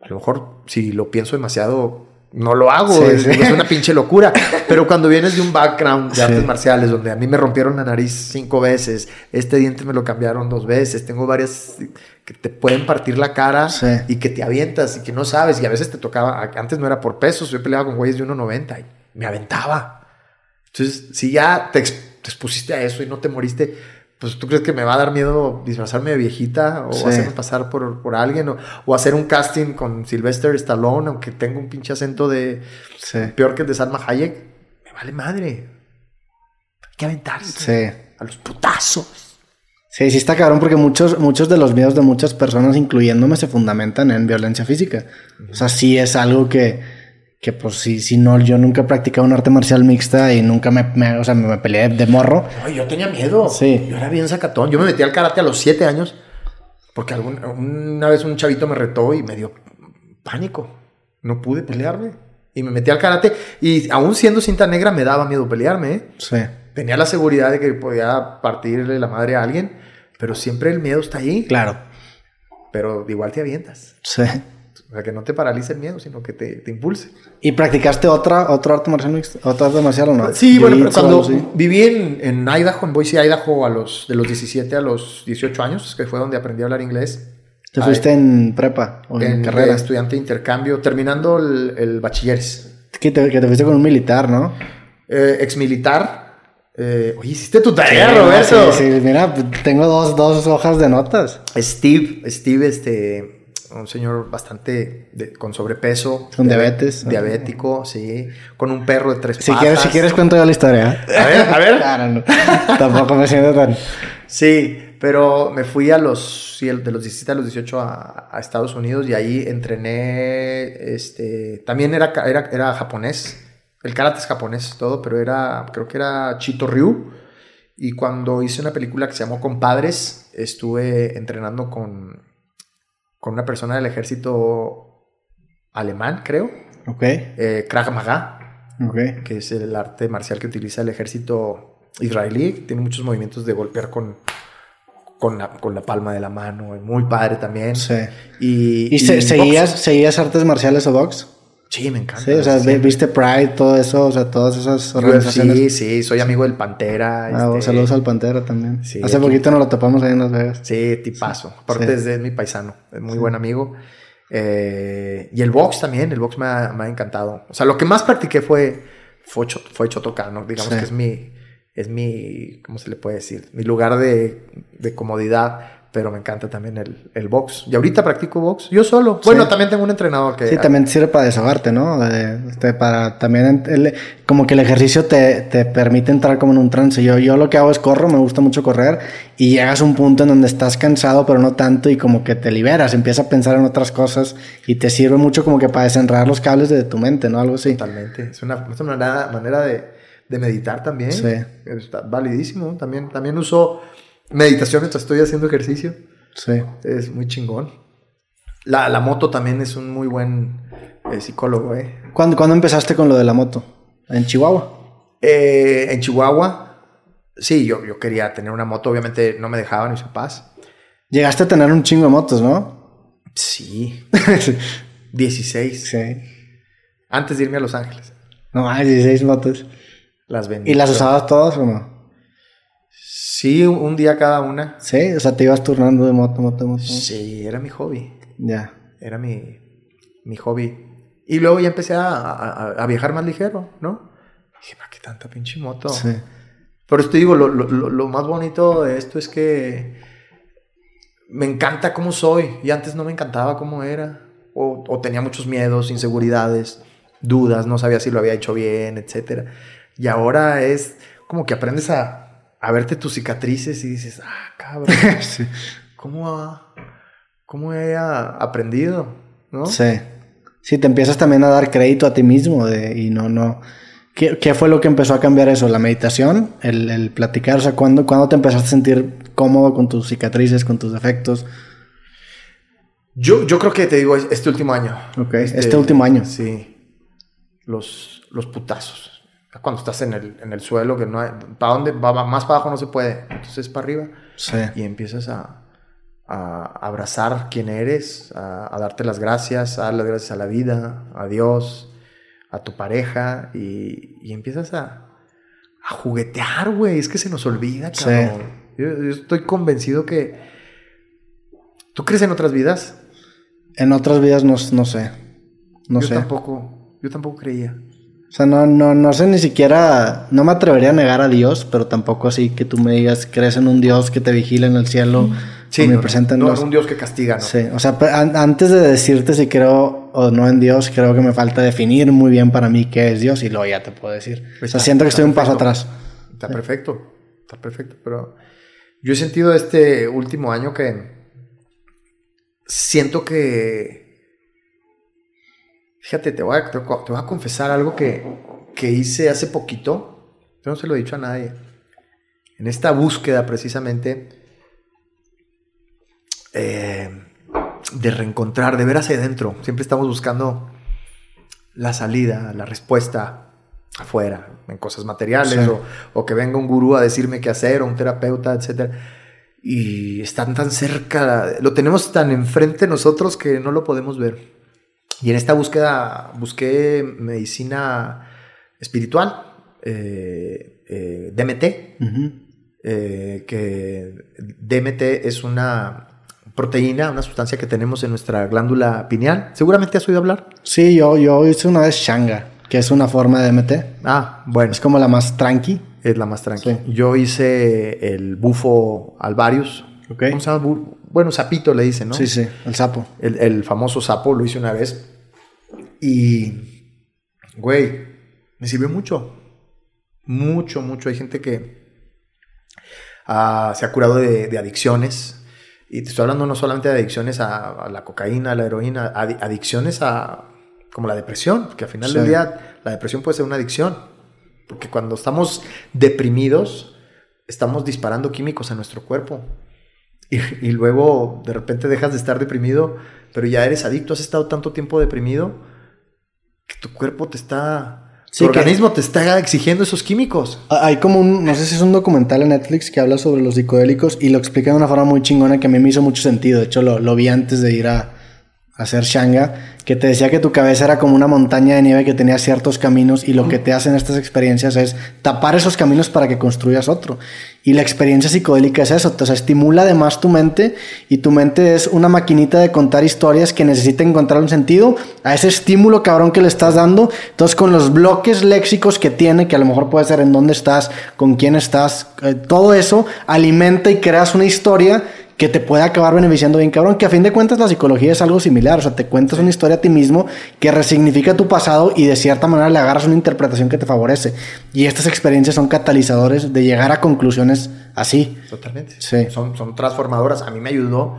A lo mejor si lo pienso demasiado, no lo hago, Sí, es, sí. es una pinche locura. Pero cuando vienes de un background de Sí. artes marciales, donde a mí me rompieron la nariz cinco veces, este diente me lo cambiaron dos veces, tengo varias que te pueden partir la cara y que te avientas y que no sabes, y a veces te tocaba, antes no era por pesos, yo peleaba con güeyes de 1.90 y me aventaba. Entonces, si ya te, te expusiste a eso y no te moriste, pues tú crees que me va a dar miedo disfrazarme de viejita o Sí. hacerme pasar por, por alguien o, o hacer un casting con Sylvester Stallone, aunque tenga un pinche acento de Sí. peor que el de Salma Hayek. Me vale madre. Hay que aventarse Sí. a los putazos. Sí, sí está cabrón porque muchos, muchos de los miedos de muchas personas, incluyéndome, se fundamentan en violencia física. O sea, sí es algo que, que pues sí, si no, yo nunca he practicado un arte marcial mixta y nunca me, me- o sea, me peleé de morro. Ay, yo tenía miedo. Sí. Yo era bien sacatón. Yo me metí al karate a los siete años porque algún- una vez un chavito me retó y me dio pánico. No pude pelearme. Y me metí al karate y aún siendo cinta negra me daba miedo pelearme. ¿eh? Sí. Tenía la seguridad de que podía partirle la madre a alguien, pero siempre el miedo está ahí. Claro. Pero igual te avientas. Sí. O sea, que no te paralice el miedo, sino que te, te impulse. ¿Y practicaste otra, otro arte marcial mixto? ¿Otro arte marcial o no? Sí, bueno, pero cuando viví en, en Idaho, en Boise, Idaho, a los, de los 17 a los 18 años, que fue donde aprendí a hablar inglés. ¿Te fuiste en prepa o en, en carrera? estudiante de intercambio, terminando el, el bachilleres. Que te, que te fuiste con un militar, ¿no? Eh, exmilitar. Eh, oye, hiciste tu tarea, Sí, Roberto. Sí, sí, mira, tengo dos, dos hojas de notas. Steve, Steve, este, un señor bastante de- con sobrepeso. Con diabe- diabetes. Diabético, sí. Con un perro de tres Si patas. quieres, si quieres cuento yo la historia. ¿eh? A ver, a ver. Claro, no. Tampoco me siento tan... Sí, pero me fui a los, de los 17 a los 18 a, a Estados Unidos y ahí entrené, este, también era, era, era japonés, el karate es japonés todo, pero era, creo que era Chito Ryu. Y cuando hice una película que se llamó Compadres, estuve entrenando con, con una persona del ejército alemán, creo, Ok, eh, Krav Maga ok. que es el arte marcial que utiliza el ejército israelí. Tiene muchos movimientos de golpear con, con, la, con la palma de la mano. Muy padre también. Sí. Y, ¿Y, se- seguías, seguías artes marciales o box? Sí, me encanta. Sí, o sea, Sí. viste Pride, todo eso, o sea, todas esas organizaciones. Sí, sí, soy amigo del Pantera. Ah, este, saludos al Pantera también. sí, Hace aquí- poquito nos lo topamos ahí en Las Vegas. Sí, tipazo. Aparte es, de- mi paisano, es muy buen amigo. Eh, y el box también, el box me ha, me ha encantado. O sea, lo que más practiqué fue, fue, fue Chotocano, digamos que es mi, es mi, ¿cómo se le puede decir? Mi lugar de, de comodidad, pero me encanta también el, el box. Y ahorita practico box, yo solo. Bueno, también tengo un entrenador que... Sí, también te sirve para desahogarte, ¿no? Este, para también el- como que el ejercicio te, te permite entrar como en un trance. Yo, yo lo que hago es corro, me gusta mucho correr y llegas a un punto en donde estás cansado, pero no tanto y como que te liberas, empiezas a pensar en otras cosas y te sirve mucho como que para desenredar los cables de tu mente, ¿no? Algo así. Totalmente. Es una, es una manera, manera de, de meditar también. Sí. Está validísimo. También, también uso meditación mientras estoy haciendo ejercicio. Sí. Es muy chingón. La, la moto también es un muy buen eh, psicólogo, ¿eh? ¿Cuándo, cuándo empezaste con lo de la moto? ¿En Chihuahua? Eh, En Chihuahua, sí, yo, yo quería tener una moto. Obviamente no me dejaban mis papás. Llegaste a tener un chingo de motos, ¿no? Sí. 16. sí. Antes de irme a Los Ángeles. No, hay 16 motos. Las vendí. ¿Y las usabas todas o no? Sí, un, día cada una. Sí, o sea, te ibas turnando de moto, moto, moto. Sí, era mi hobby. Ya. Era mi, mi hobby. Y luego ya empecé a, a- a viajar más ligero, ¿no? Dije, ¿para qué tanta pinche moto? Sí. Por eso te digo, lo, lo- lo- lo más bonito de esto es que me encanta cómo soy. Y antes no me encantaba cómo era. O, o tenía muchos miedos, inseguridades, dudas, no sabía si lo había hecho bien, etc. Y ahora es como que aprendes a, a verte tus cicatrices y dices, ah, cabrón, sí. ¿cómo, ha- cómo he aprendido? ¿No? Sí. Sí, te empiezas también a dar crédito a ti mismo de, y no, no. ¿Qué, qué fue lo que empezó a cambiar eso? ¿La meditación? ¿El, el platicar? O sea, ¿cuándo, ¿cuándo te empezaste a sentir cómodo con tus cicatrices, con tus defectos? Yo, yo creo que te digo, es- este último año. Ok, este último año. Sí. Los, los putazos. Cuando estás en el, en el suelo, que no hay. ¿Para dónde? Va, más para abajo no se puede. Entonces para arriba. Sí. Y empiezas a, a abrazar quién eres, a, a darte las gracias, a dar las gracias a la vida, a Dios, a tu pareja. Y, y empiezas a, a juguetear, güey. Es que se nos olvida, Sí. cabrón. Yo, yo estoy convencido que. ¿Tú crees en otras vidas? En otras vidas no, no sé. No yo sé. tampoco, yo tampoco creía. O sea, no, no, no sé ni siquiera, no me atrevería a negar a Dios, pero tampoco así que tú me digas, crees en un Dios que te vigila en el cielo, Sí, omnipresente en no, los- no un Dios que castiga, ¿no? Sí, o sea, an- antes de decirte si creo o no en Dios, creo que me falta definir muy bien para mí qué es Dios y luego ya te puedo decir. O sea, Está- siento que está estoy un paso atrás. Está perfecto, está perfecto, pero yo he sentido este último año que siento que... Fíjate, te voy a, te voy a confesar algo que, que hice hace poquito. Yo no se lo he dicho a nadie. En esta búsqueda precisamente eh, de reencontrar, de ver hacia adentro. Siempre estamos buscando la salida, la respuesta afuera, en cosas materiales, Sí. o, o que venga un gurú a decirme qué hacer, o un terapeuta, etc. Y están tan cerca, lo tenemos tan enfrente nosotros que no lo podemos ver. Y en esta búsqueda busqué medicina espiritual, eh, eh, DMT, eh, que DMT es una proteína, una sustancia que tenemos en nuestra glándula pineal. Seguramente has oído hablar. Sí, yo, yo hice una vez Shanga, que es una forma de MT. Ah, bueno, Es como la más tranqui. es la más tranquila. Sí. Yo hice el bufo alvarius. Ok. ¿Cómo se llama? Bu- Bueno, sapito le dicen, ¿no? Sí, sí, el sapo. El, el famoso sapo lo hice una vez. Y, güey, me sirvió mucho. Mucho, mucho. Hay gente que ah, se ha curado de, de adicciones. Y te estoy hablando no solamente de adicciones a, a la cocaína, a la heroína, adi- adicciones a como la depresión, que al final del Sí. día la depresión puede ser una adicción. Porque cuando estamos deprimidos, estamos disparando químicos a nuestro cuerpo. Y, y luego de repente dejas de estar deprimido, pero ya eres adicto, has estado tanto tiempo deprimido que tu cuerpo te está... Sí, tu organismo te está exigiendo esos químicos. Ah, Hay como un, no sé si es un documental en Netflix que habla sobre los psicodélicos y lo explica de una forma muy chingona que a mí me hizo mucho sentido. De hecho, lo, lo vi antes de ir a hacer Shanga, que te decía que tu cabeza era como una montaña de nieve que tenía ciertos caminos y lo que te hacen estas experiencias es tapar esos caminos para que construyas otro. Y la experiencia psicodélica es eso, o sea, estimula además tu mente y tu mente es una maquinita de contar historias que necesita encontrar un sentido a ese estímulo cabrón que le estás dando. Entonces, con los bloques léxicos que tiene, que a lo mejor puede ser en dónde estás, con quién estás, eh, todo eso alimenta y creas una historia que te puede acabar beneficiando bien cabrón, que a fin de cuentas la psicología es algo similar, o sea, te cuentas una historia a ti mismo que resignifica tu pasado y de cierta manera le agarras una interpretación que te favorece. Y estas experiencias son catalizadores de llegar a conclusiones así. Totalmente. Sí. Son, son transformadoras. A mí me ayudó.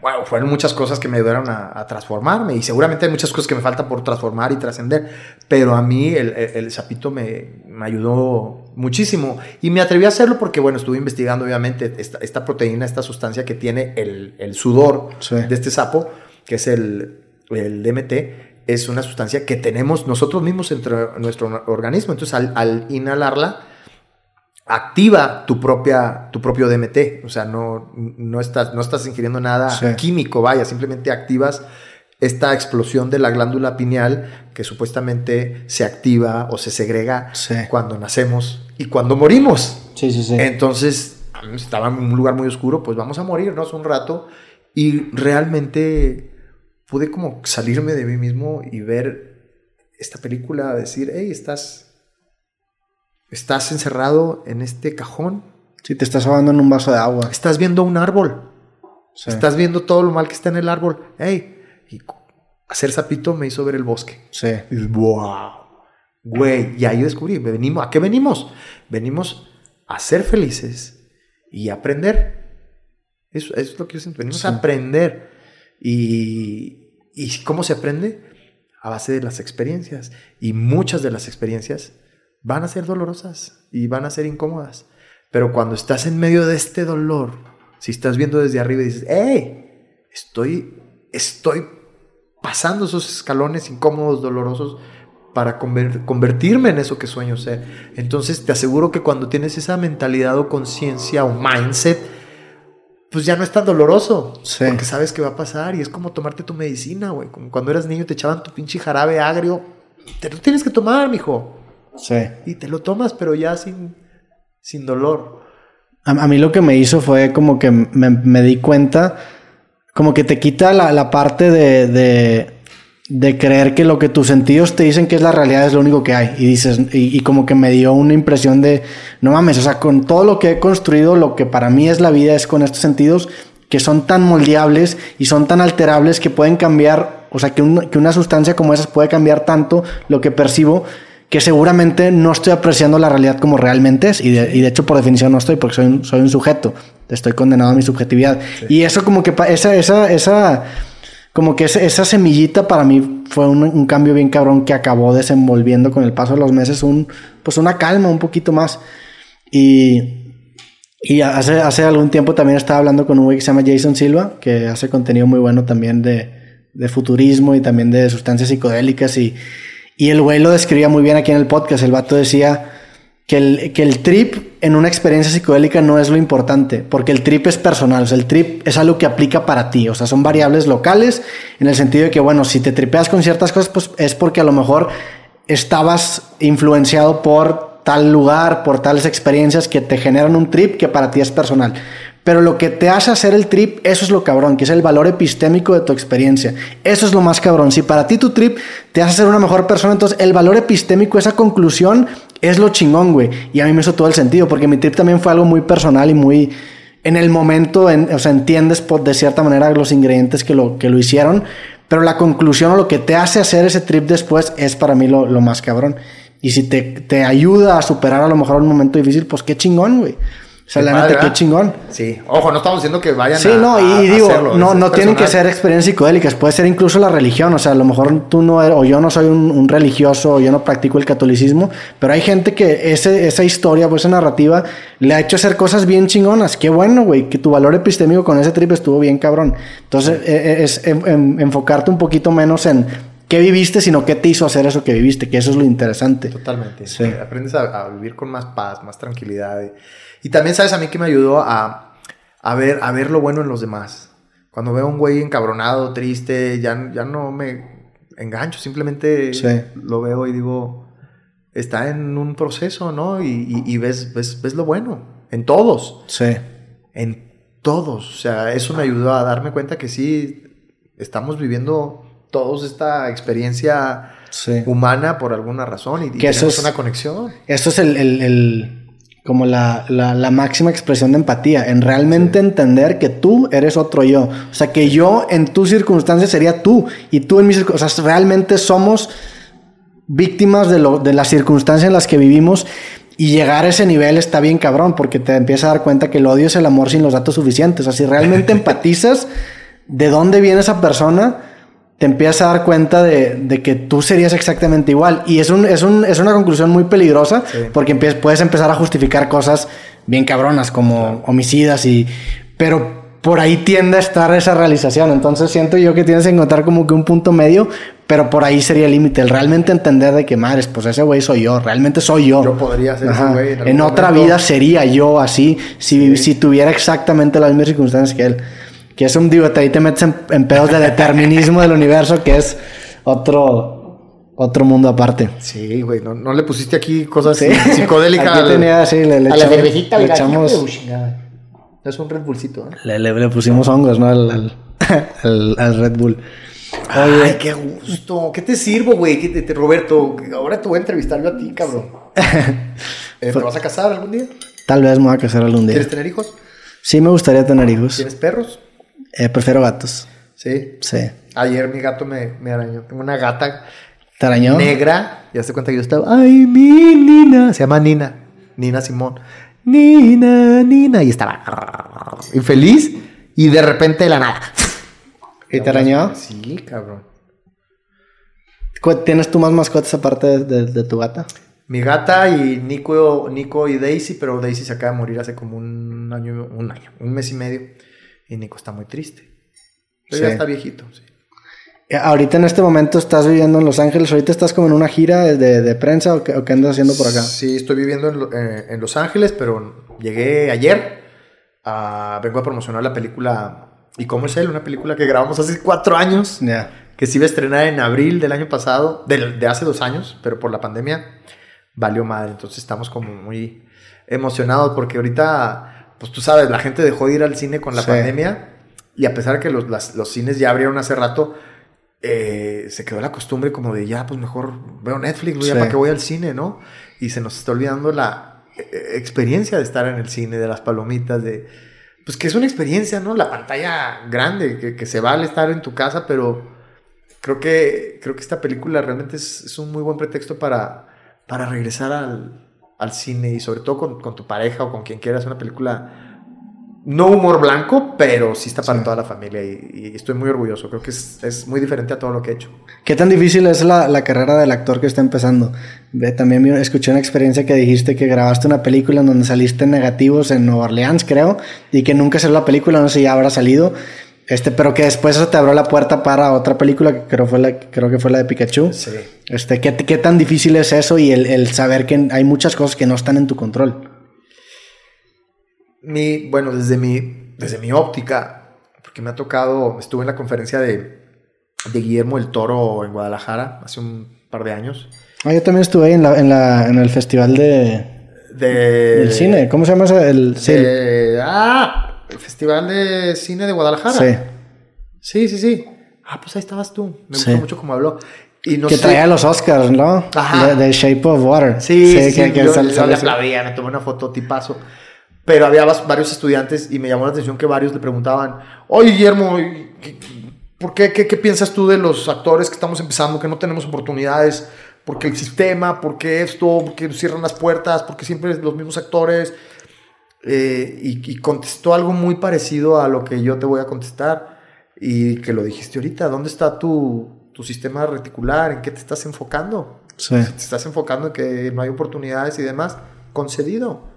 Bueno, fueron muchas cosas que me ayudaron a, a transformarme y seguramente hay muchas cosas que me faltan por transformar y trascender, pero a mí el, el, el sapito me, me ayudó muchísimo y me atreví a hacerlo porque, bueno, estuve investigando obviamente esta, esta proteína, esta sustancia que tiene el, el sudor Sí. de este sapo, que es el, el DMT, es una sustancia que tenemos nosotros mismos entre nuestro organismo. Entonces, al, al inhalarla, activa tu propia tu propio DMT, o sea, no, no, estás, no estás ingiriendo nada Sí. químico, vaya, simplemente activas esta explosión de la glándula pineal que supuestamente se activa o se segrega Sí. cuando nacemos y cuando morimos. Sí, sí, sí. Entonces, estaba en un lugar muy oscuro, pues vamos a morirnos un rato y realmente pude como salirme de mí mismo y ver esta película, decir, hey, estás estás encerrado en este cajón, Si te estás ahogando en un vaso de agua. estás viendo un árbol, Sí. estás viendo todo lo mal que está en el árbol, hey, y hacer sapito me hizo ver el bosque. Sí. Y wow, güey, y ahí descubrí, venimos, ¿a qué venimos? Venimos a ser felices y aprender. Eso, eso es lo que yo siento, venimos Sí. a aprender. Y, ¿Y cómo se aprende? A base de las experiencias. Y muchas de las experiencias van a ser dolorosas y van a ser incómodas. Pero cuando estás en medio de este dolor, si estás viendo desde arriba y dices, hey, estoy, estoy pasando esos escalones incómodos, dolorosos, para conver- convertirme en eso que sueño ser. Entonces te aseguro que cuando tienes esa mentalidad o conciencia o mindset, pues ya no es tan doloroso. Sí. Porque sabes que va a pasar y es como tomarte tu medicina, güey. Como cuando eras niño te echaban tu pinche jarabe agrio. Te lo tienes que tomar, mijo. Sí. Y te lo tomas, pero ya sin, sin dolor. A, a mí lo que me hizo fue como que me, me di cuenta, como que te quita la, la parte de, de de creer que lo que tus sentidos te dicen que es la realidad es lo único que hay. Y dices, y, como que me dio una impresión de, no mames, o sea, con todo lo que he construido, lo que para mí es la vida es con estos sentidos que son tan moldeables y son tan alterables que pueden cambiar, o sea, que, un, que una sustancia como esas puede cambiar tanto lo que percibo que seguramente no estoy apreciando la realidad como realmente es y de, y de hecho por definición no estoy porque soy un, soy un sujeto, estoy condenado a mi subjetividad. Sí. Y eso como que esa, esa, esa como que esa, esa semillita para mí fue un, un, cambio bien cabrón que acabó desenvolviendo con el paso de los meses un, pues una calma un poquito más. Y, y hace, hace algún tiempo también estaba hablando con un güey que se llama Jason Silva, que hace contenido muy bueno también de, de futurismo y también de sustancias psicodélicas. Y, y el güey lo describía muy bien aquí en el podcast. El vato decía que el, que el trip en una experiencia psicodélica no es lo importante, porque el trip es personal, el trip es algo que aplica para ti, o sea, son variables locales en el sentido de que, bueno, si te tripeas con ciertas cosas, pues es porque a lo mejor estabas influenciado por tal lugar, por tales experiencias que te generan un trip que para ti es personal. Pero lo que te hace hacer el trip, eso es lo cabrón, que es el valor epistémico de tu experiencia. Eso es lo más cabrón. Si para ti tu trip te hace ser una mejor persona, entonces el valor epistémico, esa conclusión, es lo chingón, güey. Y a mí me hizo todo el sentido, porque mi trip también fue algo muy personal y muy... En el momento, en, o sea, entiendes por, de cierta manera los ingredientes que lo, que lo hicieron, pero la conclusión o lo que te hace hacer ese trip después es para mí lo, lo más cabrón. Y si te, te ayuda a superar a lo mejor un momento difícil, pues qué chingón, güey. O sea, qué la neta, qué chingón. Sí. Ojo, no estamos diciendo que vayan sí, a. Sí, no, y, a digo, hacerlo. no, Es no tienen que ser experiencias psicodélicas, puede ser incluso la religión. O sea, a lo mejor tú no eres, o yo no soy un, un, religioso, o yo no practico el catolicismo, pero hay gente que ese, esa historia, pues esa narrativa, le ha hecho hacer cosas bien chingonas. Qué bueno, güey, que tu valor epistémico con ese trip estuvo bien cabrón. Entonces, eh, es, en, en, enfocarte un poquito menos en qué viviste, sino qué te hizo hacer eso que viviste, que eso es lo interesante. Totalmente. Sí. Aprendes a, a, vivir con más paz, más tranquilidad. Y, y, también, ¿sabes? A mí que me ayudó a, a, ver, a ver lo bueno en los demás. Cuando veo a un güey encabronado, triste, ya, ya no me engancho, simplemente sí. lo veo y digo, está en un proceso, ¿no? Y, y, y ves, ves, ves lo bueno, en todos. Sí. En todos. O sea, eso me ayudó a darme cuenta que sí, estamos viviendo todos esta experiencia sí. humana por alguna razón y, que eso es una conexión. Eso es el, el, el como la, la, la, máxima expresión de empatía, en realmente sí. entender que tú eres otro yo. O sea, que yo en tus circunstancias sería tú y tú en mis circunstancias. O sea, realmente somos víctimas de, lo, de las circunstancias en las que vivimos y llegar a ese nivel está bien cabrón porque te empiezas a dar cuenta que el odio es el amor sin los datos suficientes. O sea, si realmente empatizas de dónde viene esa persona, te empiezas a dar cuenta de, de, que tú serías exactamente igual. Y es, un, es, un, es una conclusión muy peligrosa sí. porque puedes empezar a justificar cosas bien cabronas como homicidas y... Pero por ahí tiende a estar esa realización. Entonces siento yo que tienes que encontrar como que un punto medio, pero por ahí sería el límite. El realmente entender de que, madres, pues ese güey soy yo. Realmente soy yo. Yo podría ser Ajá. ese güey. En, en otra vida sería yo así si, sí. si tuviera exactamente las mismas circunstancias que él que es un digo, ahí te metes en, en pedos de determinismo del universo, que es otro, otro mundo aparte. Sí, güey, no, no le pusiste aquí cosas ¿Sí? psicodélicas. Aquí tenía, sí, le, le a echamos, la cervecita, le echamos, es un Red Bullcito, ¿eh? Le, le, le pusimos hongos, ¿no? Al, al, al, al Red Bull. Oye, Ay, qué gusto. ¿Qué te sirvo, güey? Roberto, ahora te voy a entrevistar yo a ti, cabrón. ¿Eh, ¿Te vas a casar algún día? Tal vez me voy a casar algún día. ¿Quieres tener hijos? Sí, me gustaría tener hijos. ¿Tienes perros? Eh, prefiero gatos. ¿Sí? Sí. Ayer mi gato me, me arañó. Tengo una gata ¿Te arañó? negra. Ya se cuenta que yo estaba. ¡Ay, mi Nina! Se llama Nina. Nina Simón. Nina, Nina. Y estaba infeliz. Y de repente de la nada. ¿Y te arañó? Sí, cabrón. ¿Tienes tú más mascotas aparte de, de, de, tu gata? Mi gata y Nico, Nico y Daisy, pero Daisy se acaba de morir hace como un año, un año, un mes y medio. Y Nico está muy triste. Pero sí. ya está viejito, sí. Ahorita en este momento estás viviendo en Los Ángeles, ahorita estás como en una gira de, de prensa o qué, o qué, andas haciendo por acá? Sí, estoy viviendo en, eh, en Los Ángeles, pero llegué ayer, a, vengo a promocionar la película ¿Y cómo es él? Una película que grabamos hace cuatro años, yeah. que se iba a estrenar en abril del año pasado, de, de hace dos años, pero por la pandemia valió madre, entonces estamos como muy emocionados porque ahorita, pues tú sabes, la gente dejó de ir al cine con la sí. pandemia y a pesar de que los, las, los cines ya abrieron hace rato, eh, se quedó la costumbre como de ya, pues mejor veo Netflix, güey, ya Sí. para que voy al cine, ¿no? Y se nos está olvidando la eh, experiencia de estar en el cine, de las palomitas, de... Pues que es una experiencia, ¿no? La pantalla grande, que, que se vale estar en tu casa, pero creo que, creo que esta película realmente es, es un muy buen pretexto para, para regresar al, al cine y sobre todo con, con tu pareja o con quien quieras, una película no humor blanco, pero sí está para Sí. toda la familia y, y estoy muy orgulloso. Creo que es, es muy diferente a todo lo que he hecho. ¿Qué tan difícil es la, la carrera del actor que está empezando? También escuché una experiencia que dijiste que grabaste una película en donde saliste negativos en Nueva Orleans, creo, y que nunca salió la película, no sé si ya habrá salido, este, pero que después eso te abrió la puerta para otra película que creo, fue la, creo que fue la de Pikachu. Sí. Este, ¿qué, ¿Qué tan difícil es eso y el, el saber que hay muchas cosas que no están en tu control? Mi, bueno, desde mi, desde mi óptica, porque me ha tocado, estuve en la conferencia de, de Guillermo el Toro en Guadalajara hace un par de años. Ah, yo también estuve ahí en, la, en, la, en el festival de, De, del cine. ¿Cómo se llama ese? El, sí, el- ah, el Festival de Cine de Guadalajara. sí. Sí, sí, sí. Ah, pues ahí estabas tú. Me Sí. gustó mucho cómo habló. Y no que sé- traía los Oscars, ¿no? Ajá. De, de Shape of Water. Sí, sí, sí, que- que yo, sal- yo le aplaudía, me tomé una foto tipazo. Pero había varios estudiantes y me llamó la atención que varios le preguntaban, oye Guillermo, ¿qué- ¿por qué, qué, qué piensas tú de los actores que estamos empezando, que no tenemos oportunidades? ¿Por qué el sistema? ¿Por qué esto? ¿Por qué cierran las puertas? ¿Por qué siempre los mismos actores? Eh, y, y contestó algo muy parecido a lo que yo te voy a contestar y que lo dijiste ahorita. ¿Dónde está tu, tu sistema reticular? ¿En qué te estás enfocando? Sí. Si te estás enfocando en que no hay oportunidades y demás, concedido.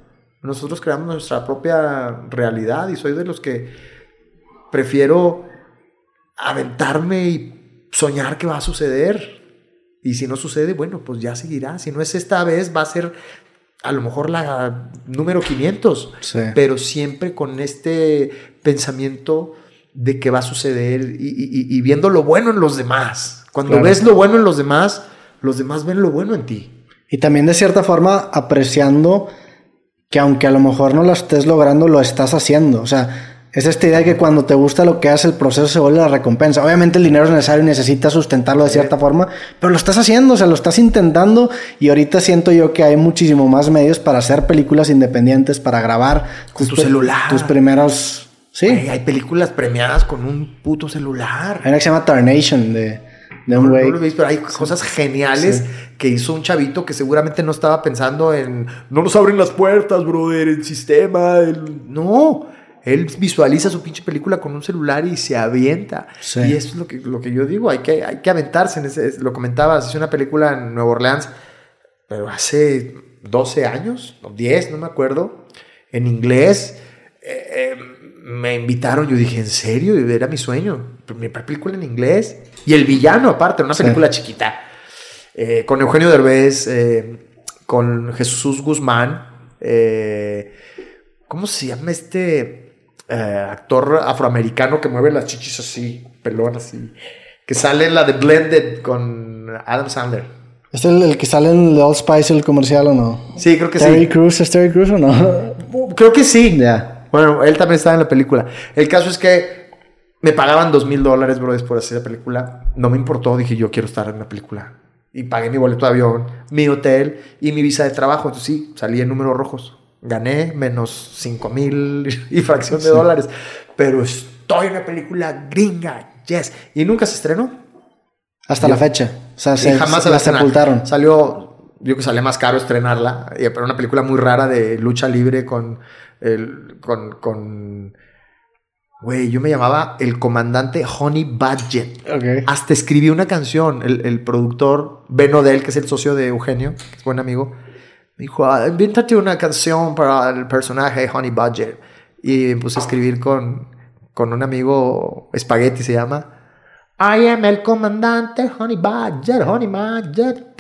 Nosotros creamos nuestra propia realidad y soy de los que prefiero aventarme y soñar que va a suceder. Y si no sucede, bueno, pues ya seguirá. Si no es esta vez, va a ser a lo mejor la número 500. Sí. Pero siempre con este pensamiento de que va a suceder y, y- y viendo lo bueno en los demás. Cuando Claro. ves lo bueno en los demás, los demás ven lo bueno en ti. Y también de cierta forma apreciando que aunque a lo mejor no lo estés logrando, lo estás haciendo. O sea, es esta idea de que cuando te gusta lo que haces, el proceso se vuelve la recompensa. Obviamente el dinero es necesario y necesitas sustentarlo de cierta forma, pero lo estás haciendo, o sea, lo estás intentando y ahorita siento yo que hay muchísimo más medios para hacer películas independientes, para grabar Con tu pri- celular. Tus primeros... Sí. Hay películas premiadas con un puto celular. Hay una que se llama Tarnation de, de un No, güey. no visto, pero hay cosas geniales que hizo un chavito que seguramente no estaba pensando en no nos abren las puertas, brother, el sistema. el-". No, él visualiza su pinche película con un celular y se avienta. Sí. Y eso es lo que, lo que yo digo, hay que, hay que aventarse. En ese, es- lo comentabas, hice una película en Nueva Orleans, pero hace 12 años, o 10, no me acuerdo, en inglés. eh, eh, me invitaron, yo dije, ¿en serio? Era mi sueño. Mi película en inglés. Y el villano, aparte, una Sí. película chiquita. Eh, con Eugenio Derbez, con Jesús Guzmán. ¿Cómo se llama este eh, actor afroamericano que mueve las chichis así, pelón así? Que sale en la de Blended con Adam Sandler. ¿Es el, el que sale en The Old Spice el comercial o no? Sí, creo que ¿Terry sí. Crews es Terry Crews o no? Creo que sí. Bueno, él también estaba en la película. El caso es que me pagaban dos mil dólares, bro, por hacer la película. No me importó, dije yo quiero estar en la película. Y pagué mi boleto de avión, mi hotel y mi visa de trabajo. Entonces sí, salí en números rojos. Gané menos cinco mil y fracción de dólares. Pero estoy en una película gringa, yes. Y nunca se estrenó. Hasta Yo- la fecha. O sea, se, jamás se la sepultaron. Salió, yo que salía más caro estrenarla, pero una película muy rara de lucha libre con el, con, con, güey, yo me llamaba el comandante Honey Badget. Ok. Hasta escribí una canción, el, el productor Ben Odell, que es el socio de Eugenio, que es buen amigo, dijo, "Ah, invéntate una canción para el personaje Honey Badger. Y me puse a escribir con, con un amigo, Spaghetti se llama. I am el comandante Honey Badger, Honey Badger.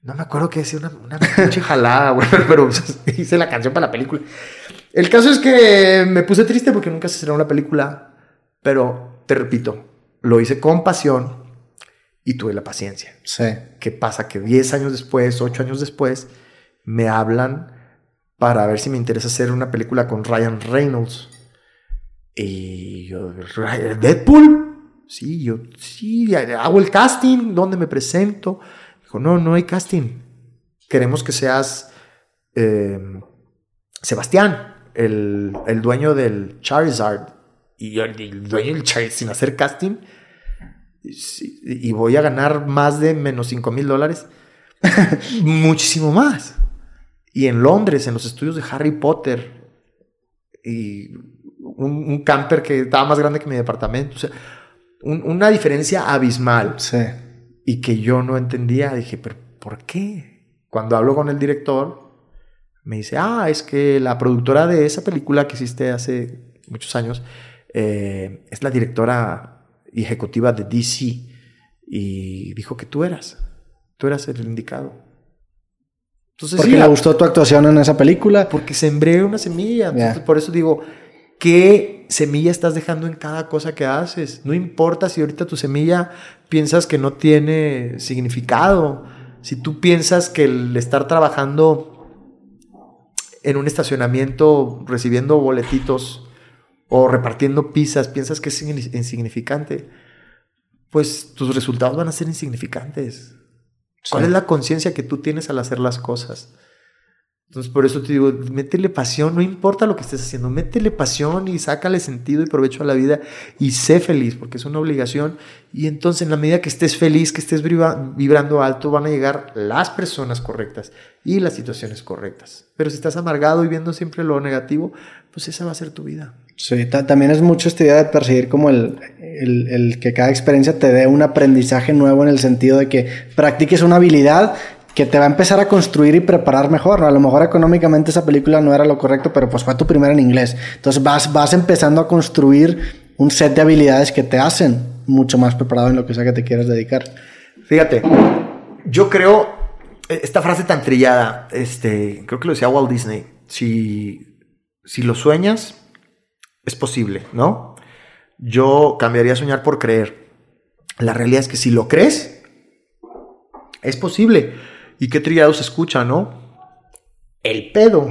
No me acuerdo qué decía, una, una pinche jalada, güey, pero hice la canción para la película. El caso es que me puse triste porque nunca se estrenó la película, pero te repito, lo hice con pasión y tuve la paciencia. Sí. ¿Qué pasa? Que 10 años después, 8 años después, me hablan para ver si me interesa hacer una película con Ryan Reynolds. Y yo, "Ryan- ¿Deadpool? Sí, yo, sí, hago el casting, ¿dónde me presento? Dijo, no, no hay casting. Queremos que seas eh, Sebastián, el, el dueño del Charizard. Y yo, el dueño del Charizard, sin hacer casting. Y, y voy a ganar más de menos 5 mil dólares. Muchísimo más. Y en Londres, en los estudios de Harry Potter. Y un, un camper que estaba más grande que mi departamento. O sea, un- una diferencia abismal. Sí. Y que yo no entendía. Dije, ¿pero por qué? Cuando hablo con el director, me dice, ah, es que la productora de esa película que hiciste hace muchos años eh, es la directora ejecutiva de DC. Y dijo que tú eras. Tú eras el indicado. Entonces, Porque sí, le gustó tu actuación en esa película. porque sembré una semilla. Entonces, por eso digo, ¿qué semilla estás dejando en cada cosa que haces? No importa si ahorita tu semilla piensas que no tiene significado. Si tú piensas que el estar trabajando en un estacionamiento recibiendo boletitos o repartiendo pizzas, piensas que es insigni- insignificante, pues tus resultados van a ser insignificantes. ¿Cuál Sí. es la conciencia que tú tienes al hacer las cosas? Entonces, por eso te digo, métele pasión, no importa lo que estés haciendo, métele pasión y sácale sentido y provecho a la vida y sé feliz, porque es una obligación. Y entonces, en la medida que estés feliz, que estés vibra- vibrando alto, van a llegar las personas correctas y las situaciones correctas. Pero si estás amargado y viendo siempre lo negativo, pues esa va a ser tu vida. Sí, ta- también es mucho esta idea de perseguir como el, el- el que cada experiencia te dé un aprendizaje nuevo en el sentido de que practiques una habilidad que te va a empezar a construir y preparar mejor. ¿no? A lo mejor económicamente esa película no era lo correcto, pero pues fue tu primera en inglés. Entonces vas, vas empezando a construir un set de habilidades que te hacen mucho más preparado en lo que sea que te quieras dedicar. Fíjate, yo creo, eh, esta frase tan trillada, este, creo que lo decía Walt Disney, si, si lo sueñas, es posible, ¿no? Yo cambiaría soñar por creer. La realidad es que si lo crees, es posible. Y qué trillado se escucha, ¿no? El pedo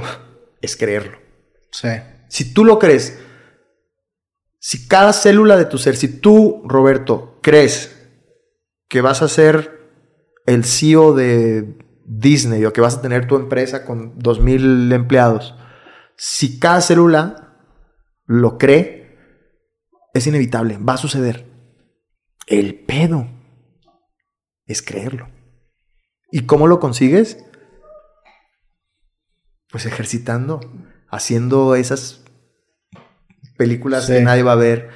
es creerlo. Sí. Si tú lo crees, si cada célula de tu ser, si tú, Roberto, crees que vas a ser el CEO de Disney o que vas a tener tu empresa con 2.000 empleados, si cada célula lo cree, es inevitable, va a suceder. El pedo es creerlo. ¿Y cómo lo consigues? Pues ejercitando, haciendo esas películas Sí. que nadie va a ver,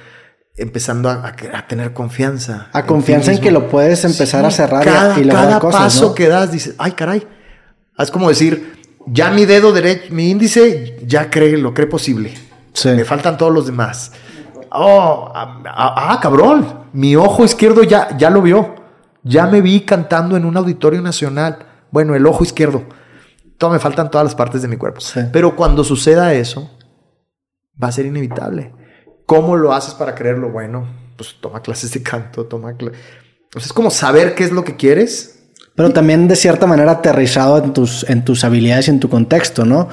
empezando a, a- a tener confianza. A confianza en que lo puedes empezar a cerrar cada, y, lograr cada cosas. paso ¿no? que das, dices, ay, caray. Es como decir, ya mi dedo derecho, mi índice, ya cree, lo cree posible. Sí. Me faltan todos los demás. Oh, ah, ah, ah, cabrón. Mi ojo izquierdo ya, ya lo vio. Ya me vi cantando en un auditorio nacional. Bueno, el ojo izquierdo. Todo me faltan todas las partes de mi cuerpo. Sí. Pero cuando suceda eso, va a ser inevitable. ¿Cómo lo haces para creerlo? Bueno, pues toma clases de canto, toma cla- O sea, es como saber qué es lo que quieres. Pero también de cierta manera aterrizado en tus, en tus habilidades y en tu contexto, ¿no?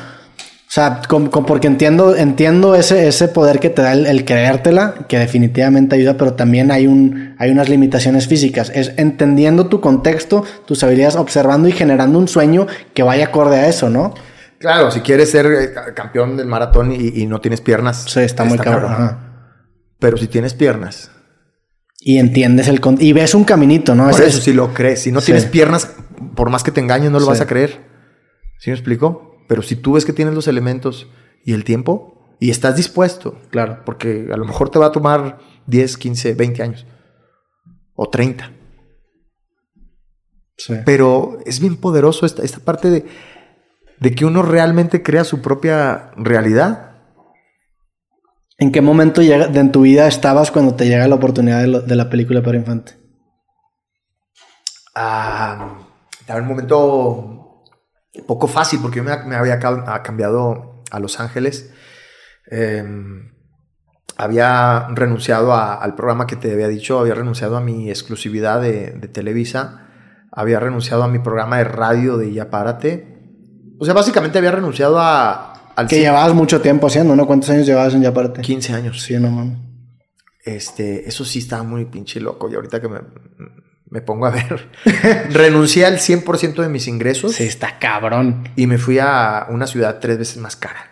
O sea, porque entiendo, entiendo ese, ese poder que te da el, el creértela, que definitivamente ayuda, pero también hay, un, hay unas limitaciones físicas. Es entendiendo tu contexto, tus habilidades, observando y generando un sueño que vaya acorde a eso, ¿no? Claro, si quieres ser eh, ca- campeón del maratón y, y no tienes piernas. Sí, está muy cabrón. ajá. Pero si tienes piernas, Y entiendes el... con- Y ves un caminito, ¿no? por eso es- si lo crees. Si no Sí. tienes piernas, por más que te engañes, no lo Sí. vas a creer. ¿Sí me explico? Pero si tú ves que tienes los elementos y el tiempo y estás dispuesto, Claro. porque a lo mejor te va a tomar 10, 15, 20 años o 30. Sí. Pero es bien poderoso esta, esta parte de, de que uno realmente crea su propia realidad. ¿En qué momento llega, de en tu vida estabas cuando te llega la oportunidad de, lo- de la película para infante? Ah, estaba en un momento poco fácil porque yo me, me había ca- cambiado a Los Ángeles. Eh, había renunciado a- al programa que te había dicho, había renunciado a mi exclusividad de, de Televisa, había renunciado a mi programa de radio de Ya Párate. O sea, básicamente había renunciado a, al Que llevabas mucho tiempo haciendo, ¿no? ¿Cuántos años llevabas en ya parte? 15 años. Sí, no mames. Este, eso sí estaba muy pinche loco. Y ahorita que me, me pongo a ver, renuncié al 100% de mis ingresos Sí, está cabrón. y me fui a una ciudad tres veces más cara.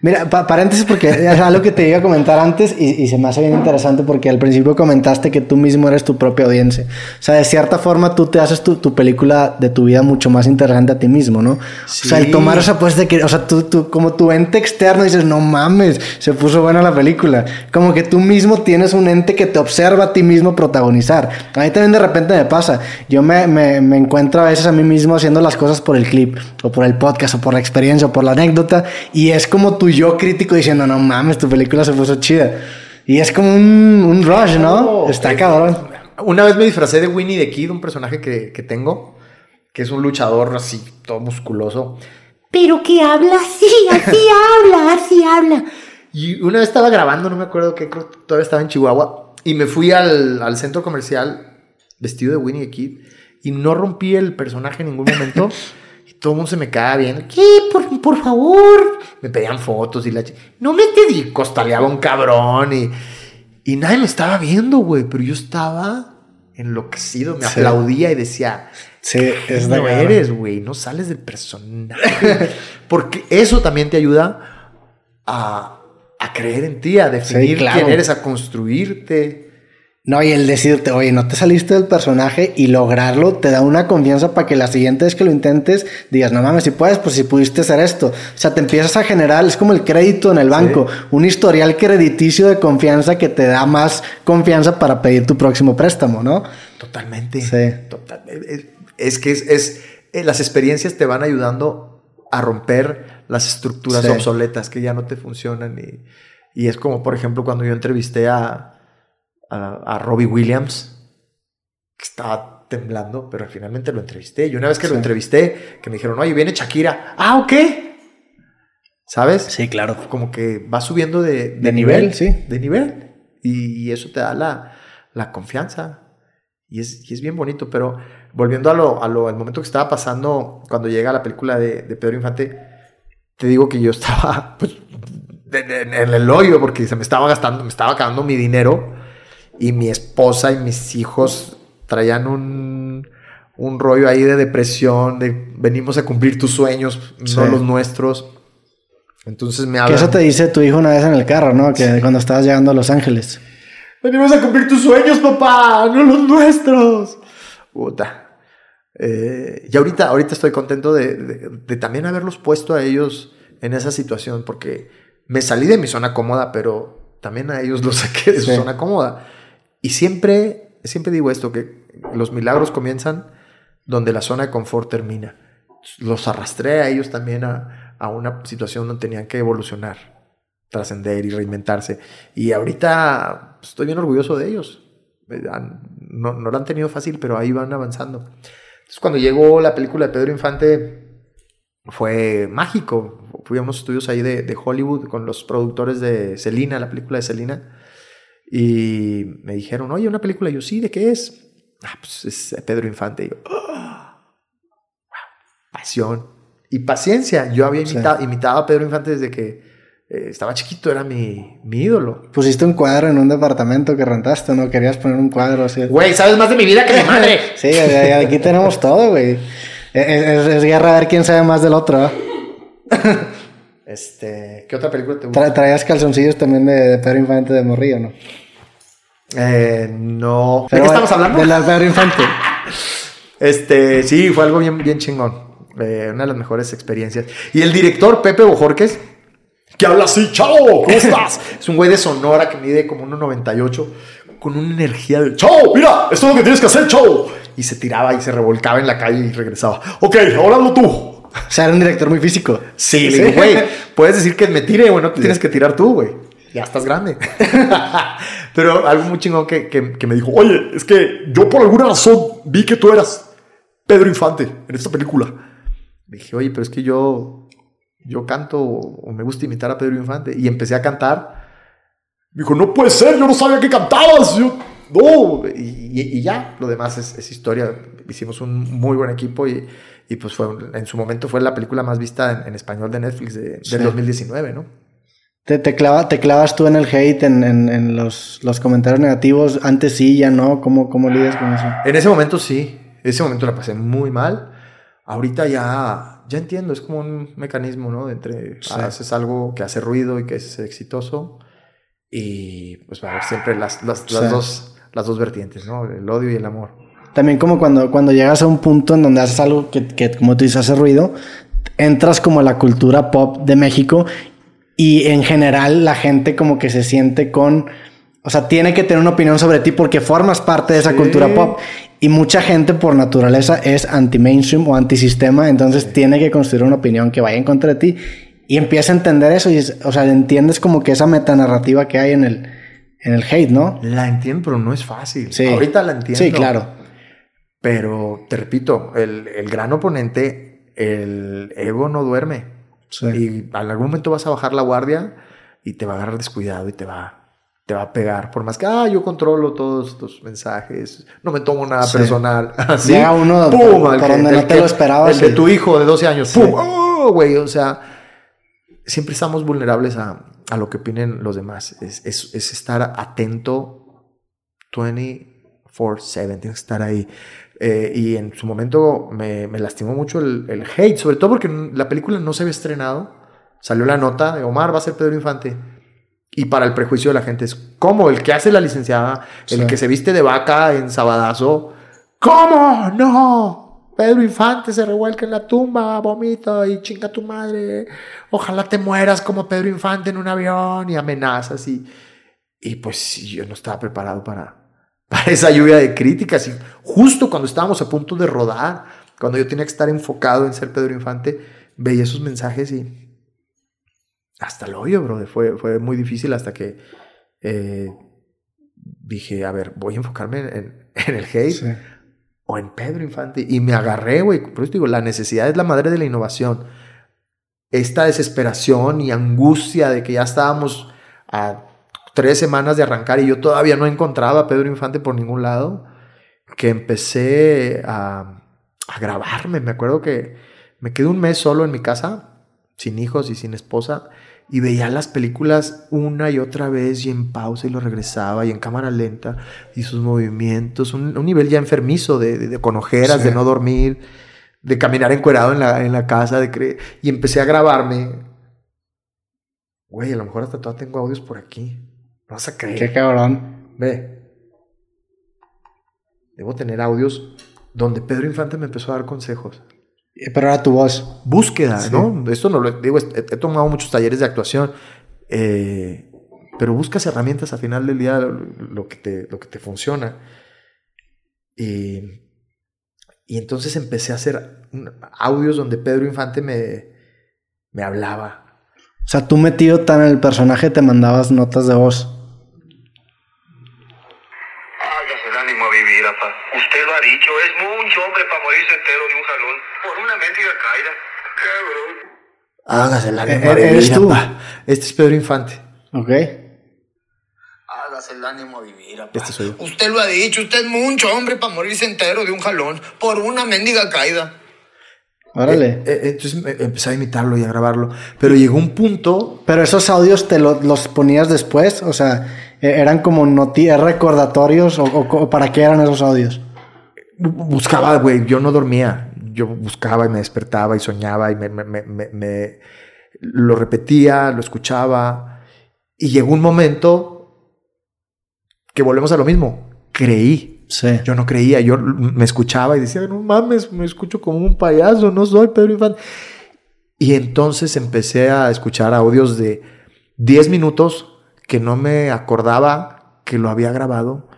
Mira, pa- paréntesis porque es algo que te iba a comentar antes y, y se me hace bien interesante porque al principio comentaste que tú mismo eres tu propia audiencia. O sea, de cierta forma tú te haces tu, tu película de tu vida mucho más interesante a ti mismo, ¿no? O sea, el Sí. tomar esa apuesta de que, o sea, tú, tú como tu ente externo dices, no mames, se puso buena la película. Como que tú mismo tienes un ente que te observa a ti mismo protagonizar. A mí también de repente me pasa. Yo me, me, me encuentro a veces a mí mismo haciendo las cosas por el clip, o por el podcast, o por la experiencia, o por la anécdota, y es como tu yo crítico diciendo, no mames, tu película se puso chida. Y es como un, un rush, ¿no? Está cabrón. Una vez me disfracé de Winnie the Kid, un personaje que, que tengo, que es un luchador así, todo musculoso. Pero que habla así, así habla, así habla. Y una vez estaba grabando, no me acuerdo qué, creo que todavía estaba en Chihuahua, y me fui al, al centro comercial vestido de Winnie the Kid y no rompí el personaje en ningún momento. todo el mundo se me quedaba viendo. ¿Qué? Por, por favor. Me pedían fotos y la... No me te di, costaleaba un cabrón y... Y nadie me estaba viendo, güey, pero yo estaba enloquecido, me Sí. aplaudía y decía, Sí, es no eres, güey, no sales del personaje. Porque eso también te ayuda a, a creer en ti, a definir claro. quién eres, a construirte. No, y el decirte, oye, no te saliste del personaje y lograrlo te da una confianza para que la siguiente vez que lo intentes digas, no mames, si puedes, pues si pudiste hacer esto. O sea, te empiezas a generar, es como el crédito en el banco, un historial crediticio de confianza que te da más confianza para pedir tu próximo préstamo, ¿no? Totalmente. Sí. Totalmente. Es, es que es, es- eh, las experiencias te van ayudando a romper las estructuras Sí. obsoletas que ya no te funcionan. Y, y es como, por ejemplo, cuando yo entrevisté a, a, a Robbie Williams, que estaba temblando, pero finalmente lo entrevisté. Y una vez que lo entrevisté, que me dijeron, oye, viene Shakira. Ah, ok. ¿Sabes? Sí, claro. como que va subiendo de, De nivel, sí. De nivel. Y, y eso te da la, la confianza. Y es, y es bien bonito. Pero volviendo a lo, a lo, al momento que estaba pasando cuando llega la película de, de Pedro Infante, te digo que yo estaba pues, de- en el hoyo porque se me estaba gastando, me estaba acabando mi dinero. Y mi esposa y mis hijos traían un, un rollo ahí de depresión, de venimos a cumplir tus sueños, Sí. no los nuestros. Entonces me Que hablan. eso te dice tu hijo una vez en el carro, ¿no? Que cuando estabas llegando a Los Ángeles. Venimos a cumplir tus sueños, papá, no los nuestros. Puta. Eh, y ahorita, ahorita estoy contento de, de- de también haberlos puesto a ellos en esa situación, porque me salí de mi zona cómoda, pero también a ellos los saqué de su Sí. zona cómoda. Y siempre, siempre digo esto, que los milagros comienzan donde la zona de confort termina. Los arrastré a ellos también a, a una situación donde tenían que evolucionar trascender y reinventarse. Y ahorita pues, estoy bien orgulloso de ellos. No, no lo han tenido fácil, pero ahí van avanzando. Entonces, cuando llegó la película de Pedro Infante, fue mágico. Fui a unos estudios ahí de, de Hollywood con los productores de Selina, la película de Selina. Y me dijeron, oye, una película. Y yo, sí, ¿de qué es? Ah, pues es Pedro Infante. Y yo, "Ah, wow, pasión y paciencia. Yo había Sí. imitado, imitado a Pedro Infante desde que eh, estaba chiquito, era mi, mi ídolo. Pusiste un cuadro en un departamento que rentaste, ¿no? Querías poner un cuadro así. Güey, sabes más de mi vida que mi madre. Sí, aquí tenemos todo, güey. Es, es- es guerra a ver quién sabe más del otro. ¿eh? Este, ¿qué otra película te gusta? Tra- traías calzoncillos también de, de Pedro Infante de Morrillo, ¿no? Eh, no. ¿De Pero qué estamos hablando? De la Pedro Infante. Este, sí, fue algo bien, bien chingón. Eh, una de las mejores experiencias. Y el director, Pepe Bojorques, que habla así, chao, ¿cómo estás? es un güey de Sonora que mide como 1,98, con una energía de, chao, mira, esto es lo que tienes que hacer, chao. Y se tiraba y se revolcaba en la calle y regresaba. Ok, ahora hazlo tú. O sea, era un director muy físico. Sí, le digo, güey, puedes decir que me tire, güey, no te tienes que tirar tú, güey. Ya estás grande. Pero algo muy chingón que, que, que me dijo, oye, es que yo por alguna razón vi que tú eras Pedro Infante en esta película. Le dije, oye, pero es que yo, yo canto o me gusta imitar a Pedro Infante. Y empecé a cantar. Me dijo, no puede ser, yo no sabía que cantabas. Yo, no. Y, ya, lo demás es, es historia. Hicimos un muy buen equipo y, y pues fue, en su momento fue la película más vista en, en español de Netflix de- del Sí. 2019, ¿no? ¿Te, te, clava- te clavas tú en el hate, en, en- en los, los comentarios negativos? Antes sí, ya no. ¿Cómo, cómo lidias con eso? En ese momento sí, ese momento la pasé muy mal. Ahorita ya, ya entiendo, es como un mecanismo, ¿no? De entre Sí. haces algo que hace ruido y que es exitoso y pues va a haber siempre las, las, las Sí. dos, las dos vertientes, ¿no? El odio y el amor. También como cuando, cuando llegas a un punto en donde haces algo que, que, como tú dices, hace ruido, entras como a la cultura pop de México y en general la gente como que se siente con... O sea, tiene que tener una opinión sobre ti porque formas parte de esa Sí. cultura pop. Y mucha gente por naturaleza es anti-mainstream o antisistema, entonces tiene que construir una opinión que vaya en contra de ti. Y empieza a entender eso y, o sea, entiendes como que esa metanarrativa que hay en el, en el hate, ¿no? La entiendo, pero no es fácil. Sí. Ahorita la entiendo. Sí, claro. Pero te repito, el, el gran oponente, el ego no duerme. Sí. Y en algún momento vas a bajar la guardia y te va a agarrar descuidado y te va, te va a pegar. Por más que, ah, yo controlo todos estos mensajes, no me tomo nada Sí. personal. Así, Llega uno por- El por que- donde el no te que- lo esperabas El de tu hijo de 12 años. ¡Pum! ¡Oh, güey! O sea, siempre estamos vulnerables a, a lo que opinen los demás. Es, es- es estar atento 24-7, tienes que estar ahí. Eh, y en su momento me, me lastimó mucho el, el hate, sobre todo porque la película no se había estrenado. Salió la nota de Omar va a ser Pedro Infante. Y para el prejuicio de la gente es como el que hace la licenciada, el Sí. que se viste de vaca en Sabadazo. ¿Cómo? No. Pedro Infante se revuelca en la tumba, vomita y chinga tu madre. Ojalá te mueras como Pedro Infante en un avión y amenazas. Y, y pues yo no estaba preparado para, para esa lluvia de críticas. Y justo cuando estábamos a punto de rodar, cuando yo tenía que estar enfocado en ser Pedro Infante, veía esos mensajes y hasta el hoyo, bro. Fue, fue muy difícil hasta que eh, dije, a ver, voy a enfocarme en, en el hate Sí. O en Pedro Infante. Y me agarré, güey. Por eso digo, la necesidad es la madre de la innovación. Esta desesperación y angustia de que ya estábamos a tres semanas de arrancar y yo todavía no encontraba a Pedro Infante por ningún lado, que empecé a, a grabarme. Me acuerdo que me quedé un mes solo en mi casa, sin hijos y sin esposa, y veía las películas una y otra vez y en pausa y lo regresaba y en cámara lenta y sus movimientos, un, un nivel ya enfermizo de, de- de con ojeras, Sí. de no dormir, de caminar encuerado en la, en la casa, de cre- y empecé a grabarme. Güey, a lo mejor hasta todavía tengo audios por aquí. No vas a creer. Qué cabrón. Ve. Debo tener audios donde Pedro Infante me empezó a dar consejos. Eh, Pero era tu voz. Búsqueda, Sí. ¿no? Esto no lo digo, he, he tomado muchos talleres de actuación, eh, pero buscas herramientas al final del día, lo, lo que, te, lo que te funciona. Y, y entonces empecé a hacer un- audios donde Pedro Infante me, me hablaba. O sea, tú metido tan en el personaje te mandabas notas de voz. Hágase el ánimo a vivir, apa. Usted lo ha dicho, es mucho hombre para morirse entero de un jalón caída. Cabrón. Hágase la Eh, ¿eres tú? Este es Pedro Infante. ¿Ok? Hágase el ánimo a vivir, apa. Este soy yo. Usted lo ha dicho, usted es mucho hombre para morirse entero de un jalón por una mendiga caída. Órale. Eh, eh, entonces me- empecé a imitarlo y a grabarlo. Pero llegó un punto Pero esos audios te lo- los ponías después, o sea, eh, eran como noti recordatorios o, para qué eran esos audios. Bu- buscaba, güey, yo no dormía. Yo buscaba y me despertaba y soñaba y me, me- me- lo repetía, lo escuchaba. Y llegó un momento que volvemos a lo mismo. Creí. Sí. Yo no creía, yo me escuchaba y decía, no mames, me escucho como un payaso, no soy Pedro Infante. Y entonces empecé a escuchar audios de 10 minutos que no me acordaba que lo había grabado.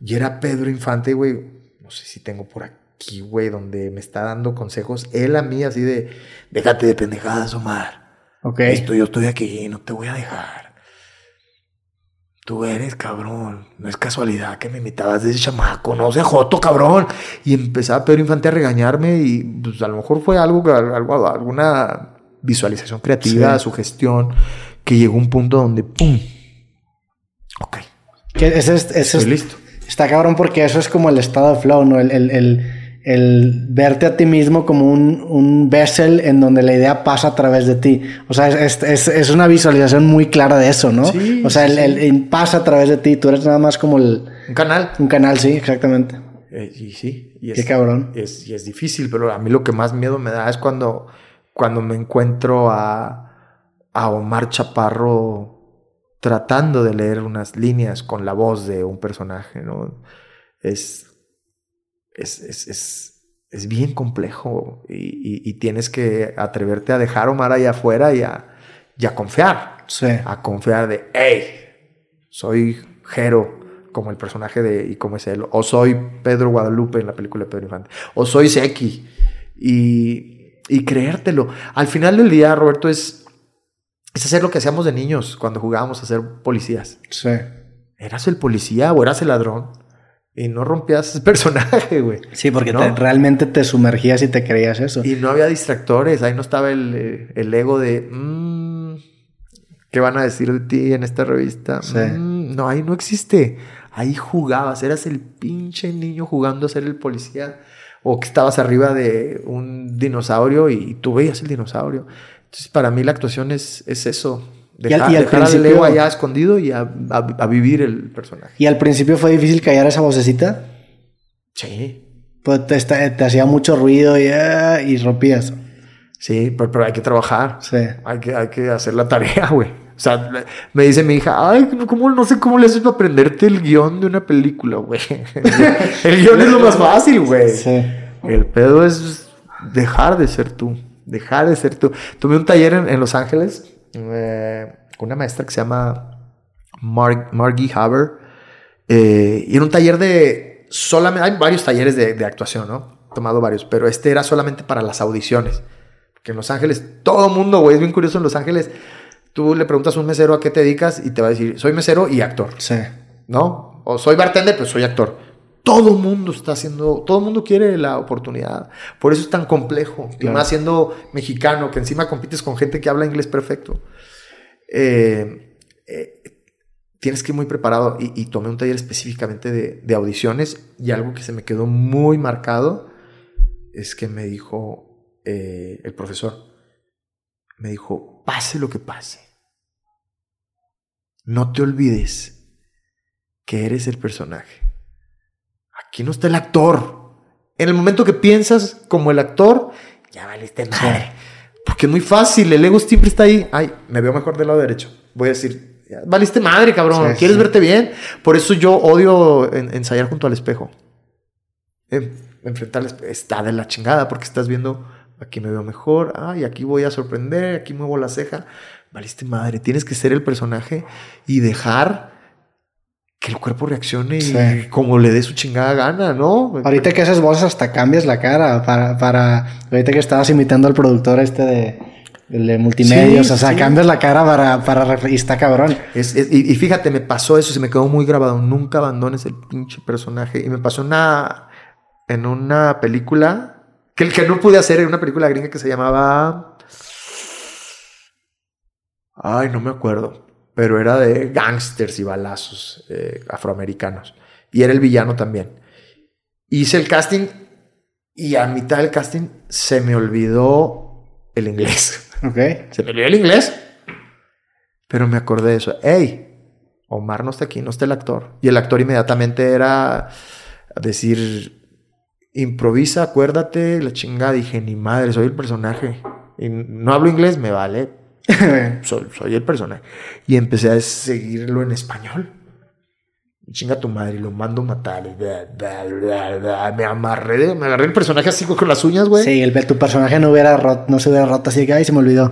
Y era Pedro Infante, güey. No sé si tengo por aquí, güey, donde me está dando consejos. Él a mí así de, déjate de pendejadas, Omar. Ok. Esto, yo estoy aquí, no te voy a dejar. Tú eres cabrón. No es casualidad que me imitabas de ese chamaco. No se joto, cabrón. Y empezaba Pedro Infante a regañarme y pues a lo mejor fue algo, algo alguna visualización creativa, Sí. sugestión, que llegó un punto donde ¡pum! Ok, Que ese es, ese estoy es- listo. Está cabrón porque eso es como el estado de flow, ¿no? El, el, el, el verte a ti mismo como un, un vessel en donde la idea pasa a través de ti. O sea, es, es, es una visualización muy clara de eso, ¿no? Sí, o sea, sí, el, el- pasa a través de ti. Tú eres nada más como el, Un canal. un canal, sí, exactamente. Eh, y sí. Y Qué cabrón. Es, y es difícil, pero a mí lo que más miedo me da es cuando, cuando me encuentro a, a Omar Chaparro tratando de leer unas líneas con la voz de un personaje, ¿no? Es, es, es, es, es bien complejo y, y- y tienes que atreverte a dejar a Omar ahí afuera y a, y a confiar Sí. a confiar de, hey, soy Jero, como el personaje de y como es él, o soy Pedro Guadalupe en la película de Pedro Infante, o soy Seki, y, y creértelo. Al final del día, Roberto, es, es hacer lo que hacíamos de niños cuando jugábamos a ser policías. Sí. Eras el policía o eras el ladrón, y no rompías ese personaje, güey. Sí, porque ¿No? te- realmente te sumergías y te creías eso. Y no había distractores, ahí no estaba el, eh, el ego de, "Mm, ¿qué van a decir de ti en esta revista? Sí. Mm, no, ahí no existe. Ahí jugabas, eras el pinche niño jugando a ser el policía o que estabas arriba de un dinosaurio y tú veías el dinosaurio. Entonces, para mí la actuación es, es eso. Y al- Dejar, y al principio- ego allá escondido y a, a- a vivir el personaje. Y al principio fue difícil callar esa vocecita. Sí. Pues te, te- te hacía mucho ruido y, ah, y rompías. Sí, pero, pero hay que trabajar. Sí. Hay que, hay que hacer la tarea, güey. O sea, me dice mi hija, ay, ¿cómo, no sé cómo le haces para aprenderte el guion de una película, güey. el guion es lo más fácil, güey. Sí. El pedo es dejar de ser tú. Dejar de ser tú. Tuve un taller en, en Los Ángeles eh, con una maestra que se llama Mar Margie Haber. eh, y era un taller de solamente. Hay varios talleres de, de actuación, ¿no? He tomado varios, pero este era solamente para las audiciones. Porque en Los Ángeles, todo mundo, güey, es bien curioso en Los Ángeles. Tú le preguntas a un mesero a qué te dedicas y te va a decir, soy mesero y actor. Sí. ¿no? O soy bartender, pues soy actor. Todo mundo está haciendo, todo mundo quiere la oportunidad. Por eso es tan complejo. Y más siendo mexicano, que encima compites con gente que habla inglés perfecto. Eh, eh, tienes que ir muy preparado. Y, y tomé un taller específicamente de, de audiciones. Y algo que se me quedó muy marcado es que me dijo eh, el profesor, me dijo, pase lo que pase. No te olvides que eres el personaje. Aquí no está el actor. En el momento que piensas como el actor, ya valiste madre. Porque es muy fácil, el ego siempre está ahí. Ay, me veo mejor del lado derecho. Voy a decir, valiste madre, cabrón. Sí, ¿Quieres sí. verte bien? Por eso yo odio en- ensayar junto al espejo. Eh, enfrentar al espejo. Está de la chingada porque estás viendo, aquí me veo mejor. Ay, aquí voy a sorprender, aquí muevo la ceja. Valiste madre. Tienes que ser el personaje y dejar que el cuerpo reaccione y Sí. como le dé su chingada gana, ¿no? Ahorita que haces voces hasta cambias la cara para, para... Ahorita que estabas imitando al productor este de, el de multimedios, Sí, o sea, sí. cambias la cara para, para... Y está cabrón. Es- es- y, y fíjate, me pasó eso, se me quedó muy grabado. Nunca abandones el pinche personaje. Y me pasó una, en una película que, que no pude hacer en una película gringa que se llamaba. Ay, no me acuerdo. Pero era de gángsters y balazos eh, afroamericanos. Y era el villano también. Hice el casting y a mitad del casting se me olvidó el inglés. Ok. Se me olvidó el inglés. Pero me acordé de eso. ¡Ey! Omar no está aquí, no está el actor. Y el actor inmediatamente era decir, improvisa, acuérdate, la chingada. Dije, ni madre, soy el personaje. Y no hablo inglés, me vale. Soy, soy el personaje. Y empecé a seguirlo en español. Chinga tu madre, lo mando a matar. y bla, bla, bla, bla. Me amarré, me agarré el personaje así con las uñas, güey. Sí, el, tu personaje no hubiera roto, no se hubiera roto así que, ay, se me olvidó.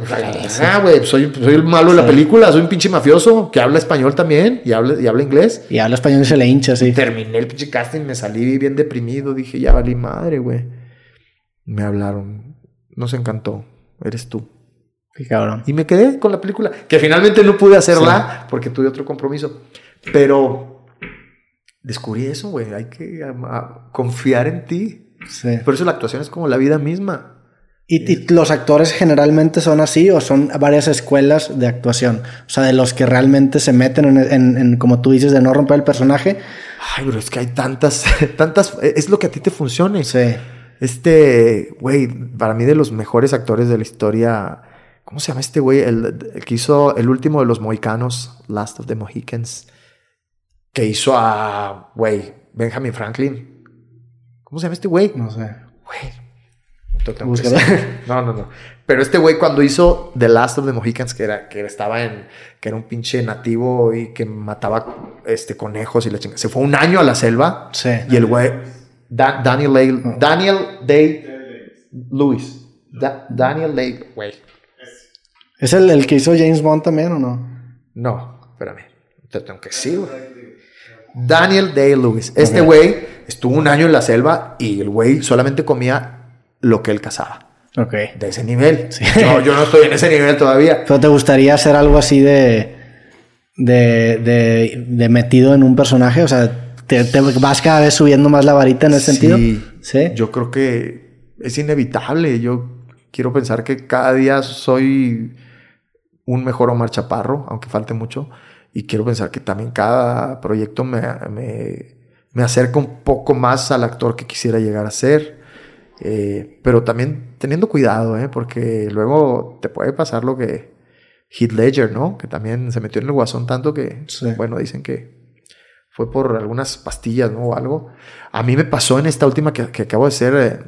Ah, güey, soy, soy el malo de la película, soy un pinche mafioso que habla español también y habla, y habla inglés. Y habla español y se le hincha, sí. Terminé el pinche casting, me salí bien deprimido, dije, ya valí madre, güey. Me hablaron, nos encantó, eres tú. Qué cabrón. Y me quedé con la película, que finalmente no pude hacerla porque tuve otro compromiso. Pero descubrí eso, güey, hay que confiar en ti. Sí. Por eso la actuación es como la vida misma. ¿Y, y los actores generalmente son así o son varias escuelas de actuación? O sea, de los que realmente se meten en, en- en, como tú dices, de no romper el personaje. Ay, pero es que hay tantas, tantas, es lo que a ti te funcione. Sí. Este, güey, para mí de los mejores actores de la historia. ¿Cómo se llama este güey? El, el que hizo el último de los mohicanos, Last of the Mohicans. Que hizo a, güey, Benjamin Franklin. ¿Cómo se llama este güey? No sé. Güey. no. No, no, no. Pero este güey cuando hizo The Last of the Mohicans, que era, que estaba en, que era un pinche nativo y que mataba este conejos y la chingada. Se fue un año a la selva. Sí. Y el güey, Da- Daniel Day, Daniel Day Lewis. Da- Daniel Day, güey. ¿Es el, el que hizo James Bond también o no? No, espérame. Te tengo que decir, güey. Daniel Day Lewis. Este güey estuvo un año en la selva y el güey solamente comía lo que él cazaba. Ok. De ese nivel. Yo, yo no estoy en ese nivel todavía. ¿Pero te gustaría hacer algo así de, de, de, de metido en un personaje? O sea, ¿te, te vas cada vez subiendo más la varita en ese sentido? Sí. Yo creo que es inevitable. Yo quiero pensar que cada día soy un mejor Omar Chaparro, aunque falte mucho. Y quiero pensar que también cada proyecto me, me, me acerca un poco más al actor que quisiera llegar a ser. Eh, pero también teniendo cuidado, ¿eh? porque luego te puede pasar lo que Heath Ledger, ¿no? Que también se metió en el guasón tanto que, Sí. bueno, dicen que fue por algunas pastillas, ¿no? O algo. A mí me pasó en esta última que, que acabo de hacer, eh,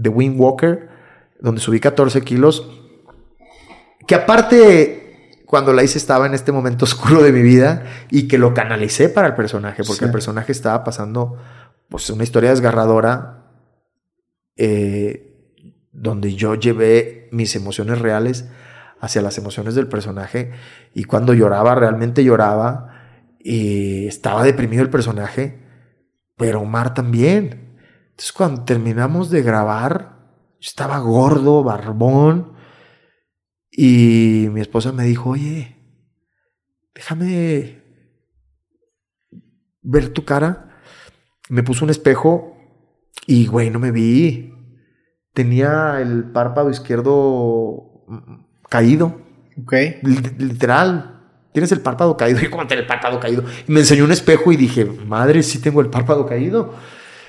The Wind Walker, donde subí 14 kilos. Que aparte, cuando la hice estaba en este momento oscuro de mi vida y que lo canalicé para el personaje, porque Sí. el personaje estaba pasando pues una historia desgarradora eh, donde yo llevé mis emociones reales hacia las emociones del personaje y cuando lloraba realmente lloraba y estaba deprimido el personaje, pero Omar también. Entonces cuando terminamos de grabar, yo estaba gordo, barbón y mi esposa me dijo, oye, déjame ver tu cara. Me puso un espejo y, güey, no me vi. Tenía el párpado izquierdo mm, caído. Ok. Li- Literal. Tienes el párpado caído. Y cómo tener el párpado caído. Y me enseñó un espejo y dije, madre, sí tengo el párpado caído.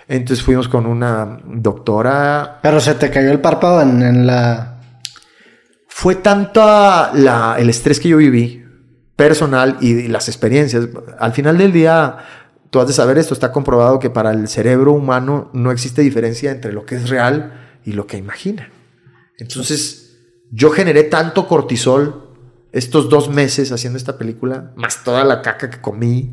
Entonces fuimos con una doctora. Pero se te cayó el párpado en, en la... Fue tanta la, el estrés que yo viví, personal y, las experiencias. Al final del día, tú has de saber esto, está comprobado que para el cerebro humano no existe diferencia entre lo que es real y lo que imagina. Entonces, yo generé tanto cortisol estos dos meses haciendo esta película, más toda la caca que comí,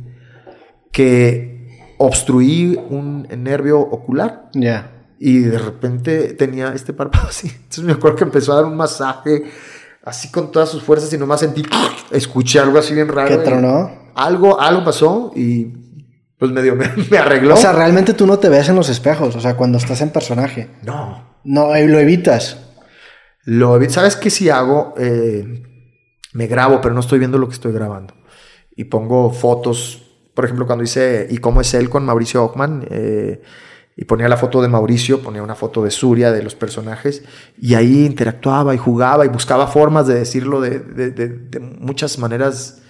que obstruí un nervio ocular Ya. Y de repente tenía este párpado así. Entonces me acuerdo que empezó a dar un masaje así con todas sus fuerzas y nomás sentí, escuché algo así bien raro. ¿Qué tronó? Algo, algo pasó y pues medio me, me arregló. O sea, realmente tú no te ves en los espejos, o sea, cuando estás en personaje. no. No, eh, lo evitas. Lo, ¿Sabes qué si hago? Eh, me grabo, pero no estoy viendo lo que estoy grabando. Y pongo fotos, por ejemplo, cuando hice ¿Y cómo es él con Mauricio Ockman? eh, y ponía la foto de Mauricio, ponía una foto de Suria, de los personajes, y ahí interactuaba y jugaba y buscaba formas de decirlo de, de- de- de muchas maneras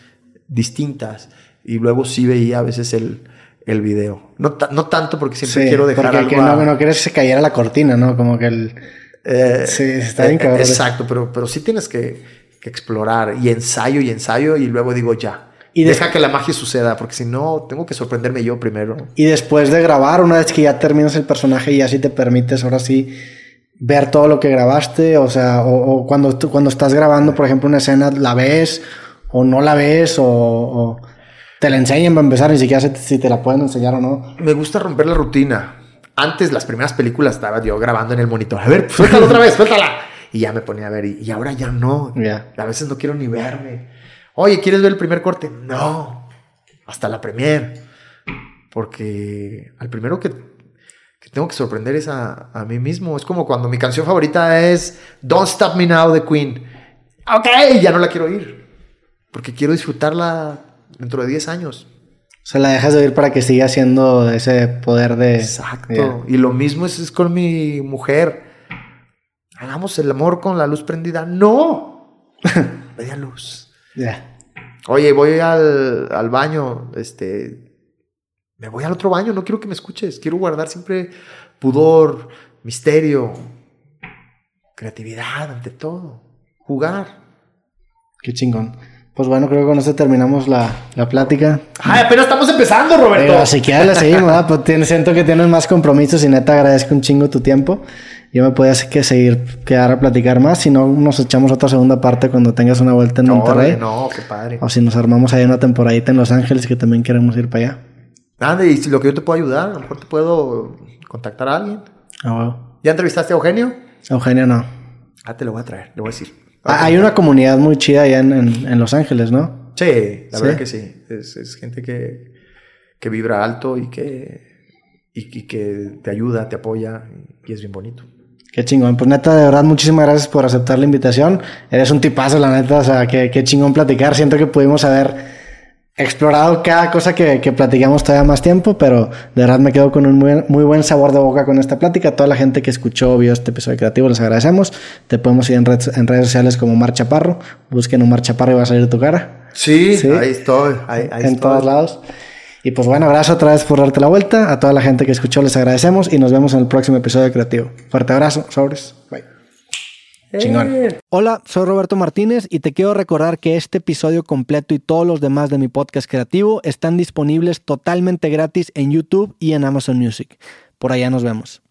distintas. Y luego sí veía a veces el, el video. No, no tanto porque siempre Sí, quiero dejar porque algo que no, no quieres que se cayera la cortina, ¿no? Como que el... eh, Sí, está bien eh. Exacto, pero, pero sí tienes que, que explorar y ensayo y ensayo y luego digo ya. Y deja que la magia suceda, porque si no, tengo que sorprenderme yo primero. Y después de grabar, una vez que ya terminas el personaje y así te permites ahora sí ver todo lo que grabaste, o sea, o, o cuando, cuando estás grabando, por ejemplo, una escena, ¿la ves o no la ves o, o te la enseñan para empezar, ni siquiera sé si te la pueden enseñar o no? Me gusta romper la rutina. Antes, las primeras películas, estaba yo grabando en el monitor. A ver, suéltala otra vez, suéltala. Y ya me ponía a ver, y, y ahora ya no. Ya. A veces no quiero ni verme. Oye, ¿quieres ver el primer corte? No. Hasta la premier. Porque al primero que, que tengo que sorprender es a, a mí mismo. Es como cuando mi canción favorita es Don't Stop Me Now de Queen. Ok, ya no la quiero oír. Porque quiero disfrutarla dentro de 10 años. O sea, la dejas de oír para que siga siendo ese poder de... Exacto. Y lo mismo es, es con mi mujer. Hagamos el amor con la luz prendida. No. Media luz. Ya. Oye, voy al, al baño. Este. Me voy al otro baño. No quiero que me escuches. Quiero guardar siempre pudor. misterio, creatividad ante todo, jugar. Qué chingón. Pues bueno, creo que con esto terminamos la, la plática. Ay, apenas estamos empezando, Roberto. Pero si quieres le seguimos, ¿verdad? Pues siento que tienes más compromisos y neta agradezco un chingo tu tiempo. Yo me podía que seguir, quedar a platicar más. Si no, nos echamos otra segunda parte cuando tengas una vuelta en Monterrey. No, qué padre. O si nos armamos ahí una temporadita en Los Ángeles que también queremos ir para allá. Ande, y si lo que yo te puedo ayudar, a lo mejor te puedo contactar a alguien. Ah, wow. ¿Ya entrevistaste a Eugenio? Eugenio no. Ah, te lo voy a traer, le voy a decir. Ah, Hay una comunidad muy chida allá en, en- en Los Ángeles, ¿no? Sí, la ¿Sí? verdad que sí. Es, es gente que, que vibra alto y que, y, y que te ayuda, te apoya y es bien bonito. Qué chingón. Pues neta, de verdad, muchísimas gracias por aceptar la invitación. Eres un tipazo, la neta. O sea, qué, qué chingón platicar. Siento que pudimos haber explorado cada cosa que, que platicamos todavía más tiempo, pero de verdad me quedo con un muy, muy buen sabor de boca con esta plática. A toda la gente que escuchó o vio este episodio creativo, les agradecemos. Te podemos seguir en, red- en redes sociales como Mar Chaparro. Busquen un Mar Chaparro y va a salir tu cara. Sí, Sí. ahí estoy. Ahí, ahí en estoy. todos lados. Y pues bueno, gracias otra vez por darte la vuelta. A toda la gente que escuchó les agradecemos y nos vemos en el próximo episodio de Creativo. Fuerte abrazo, sobres. Bye. Chingón. Hola, soy Roberto Martínez y te quiero recordar que este episodio completo y todos los demás de mi podcast creativo están disponibles totalmente gratis en YouTube y en Amazon Music. Por allá nos vemos.